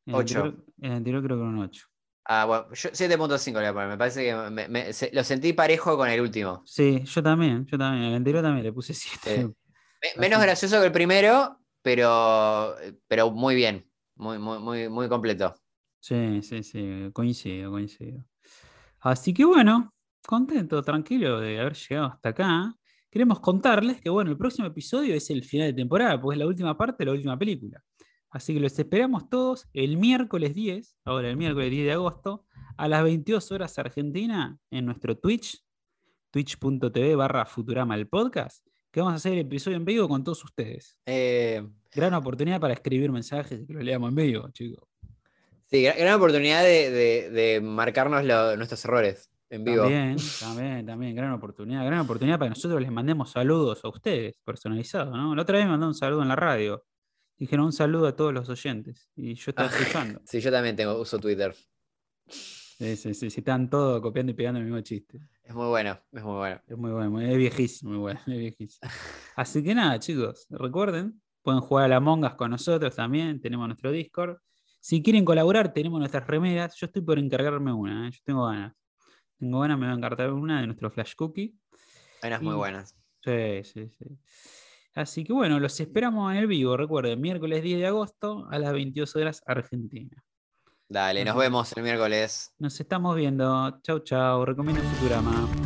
En el Ocho. anterior- En el anterior creo que era un 8. ah, bueno, yo 7.5 le voy a poner. Me parece que me- me- se- lo sentí parejo con el último. Sí, yo también, yo también. En el anterior también le puse 7. Sí. *laughs* Me- menos gracioso que el primero, pero, pero muy bien. Muy, muy, muy, muy completo. Sí, sí, sí, coincido, coincido. Así que bueno, contento, tranquilo de haber llegado hasta acá. Queremos contarles que bueno, el próximo episodio es el final de temporada, porque es la última parte de la última película. Así que los esperamos todos el miércoles 10, ahora el miércoles 10 de agosto, a las 22 horas Argentina, en nuestro Twitch, twitch.tv barra Futurama el podcast, que vamos a hacer el episodio en vivo con todos ustedes. Eh, Gran oportunidad para escribir mensajes y que lo leamos en vivo, chicos. sí, gran, gran oportunidad de, de- de marcarnos lo- nuestros errores en vivo. También, *laughs* también, también, gran oportunidad, gran oportunidad para que nosotros les mandemos saludos a ustedes, personalizados, ¿no? La otra vez me mandó un saludo en la radio. Dijeron un saludo a todos los oyentes. Y yo estaba Ah. escuchando. *laughs* Sí, yo también tengo, uso Twitter. Sí, sí, sí, están todos copiando y pegando el mismo chiste. Es muy bueno, es muy bueno. Es muy bueno, es viejísimo, muy bueno, *laughs* es viejísimo. Así que nada, chicos, recuerden, Pueden jugar a la Mongas con nosotros también, tenemos nuestro Discord. Si quieren colaborar, tenemos nuestras remeras. Yo estoy por encargarme una, ¿eh? yo tengo ganas. Tengo ganas, me voy a encargar una de nuestro Flash Cookie. Hay unas muy buenas. Sí, sí, sí. Así que bueno, los esperamos en el vivo. Recuerden, miércoles 10 de agosto a las 22 horas Argentina. Dale, nos vemos el miércoles. Nos estamos viendo. Chau, chau. Recomiendo Futurama.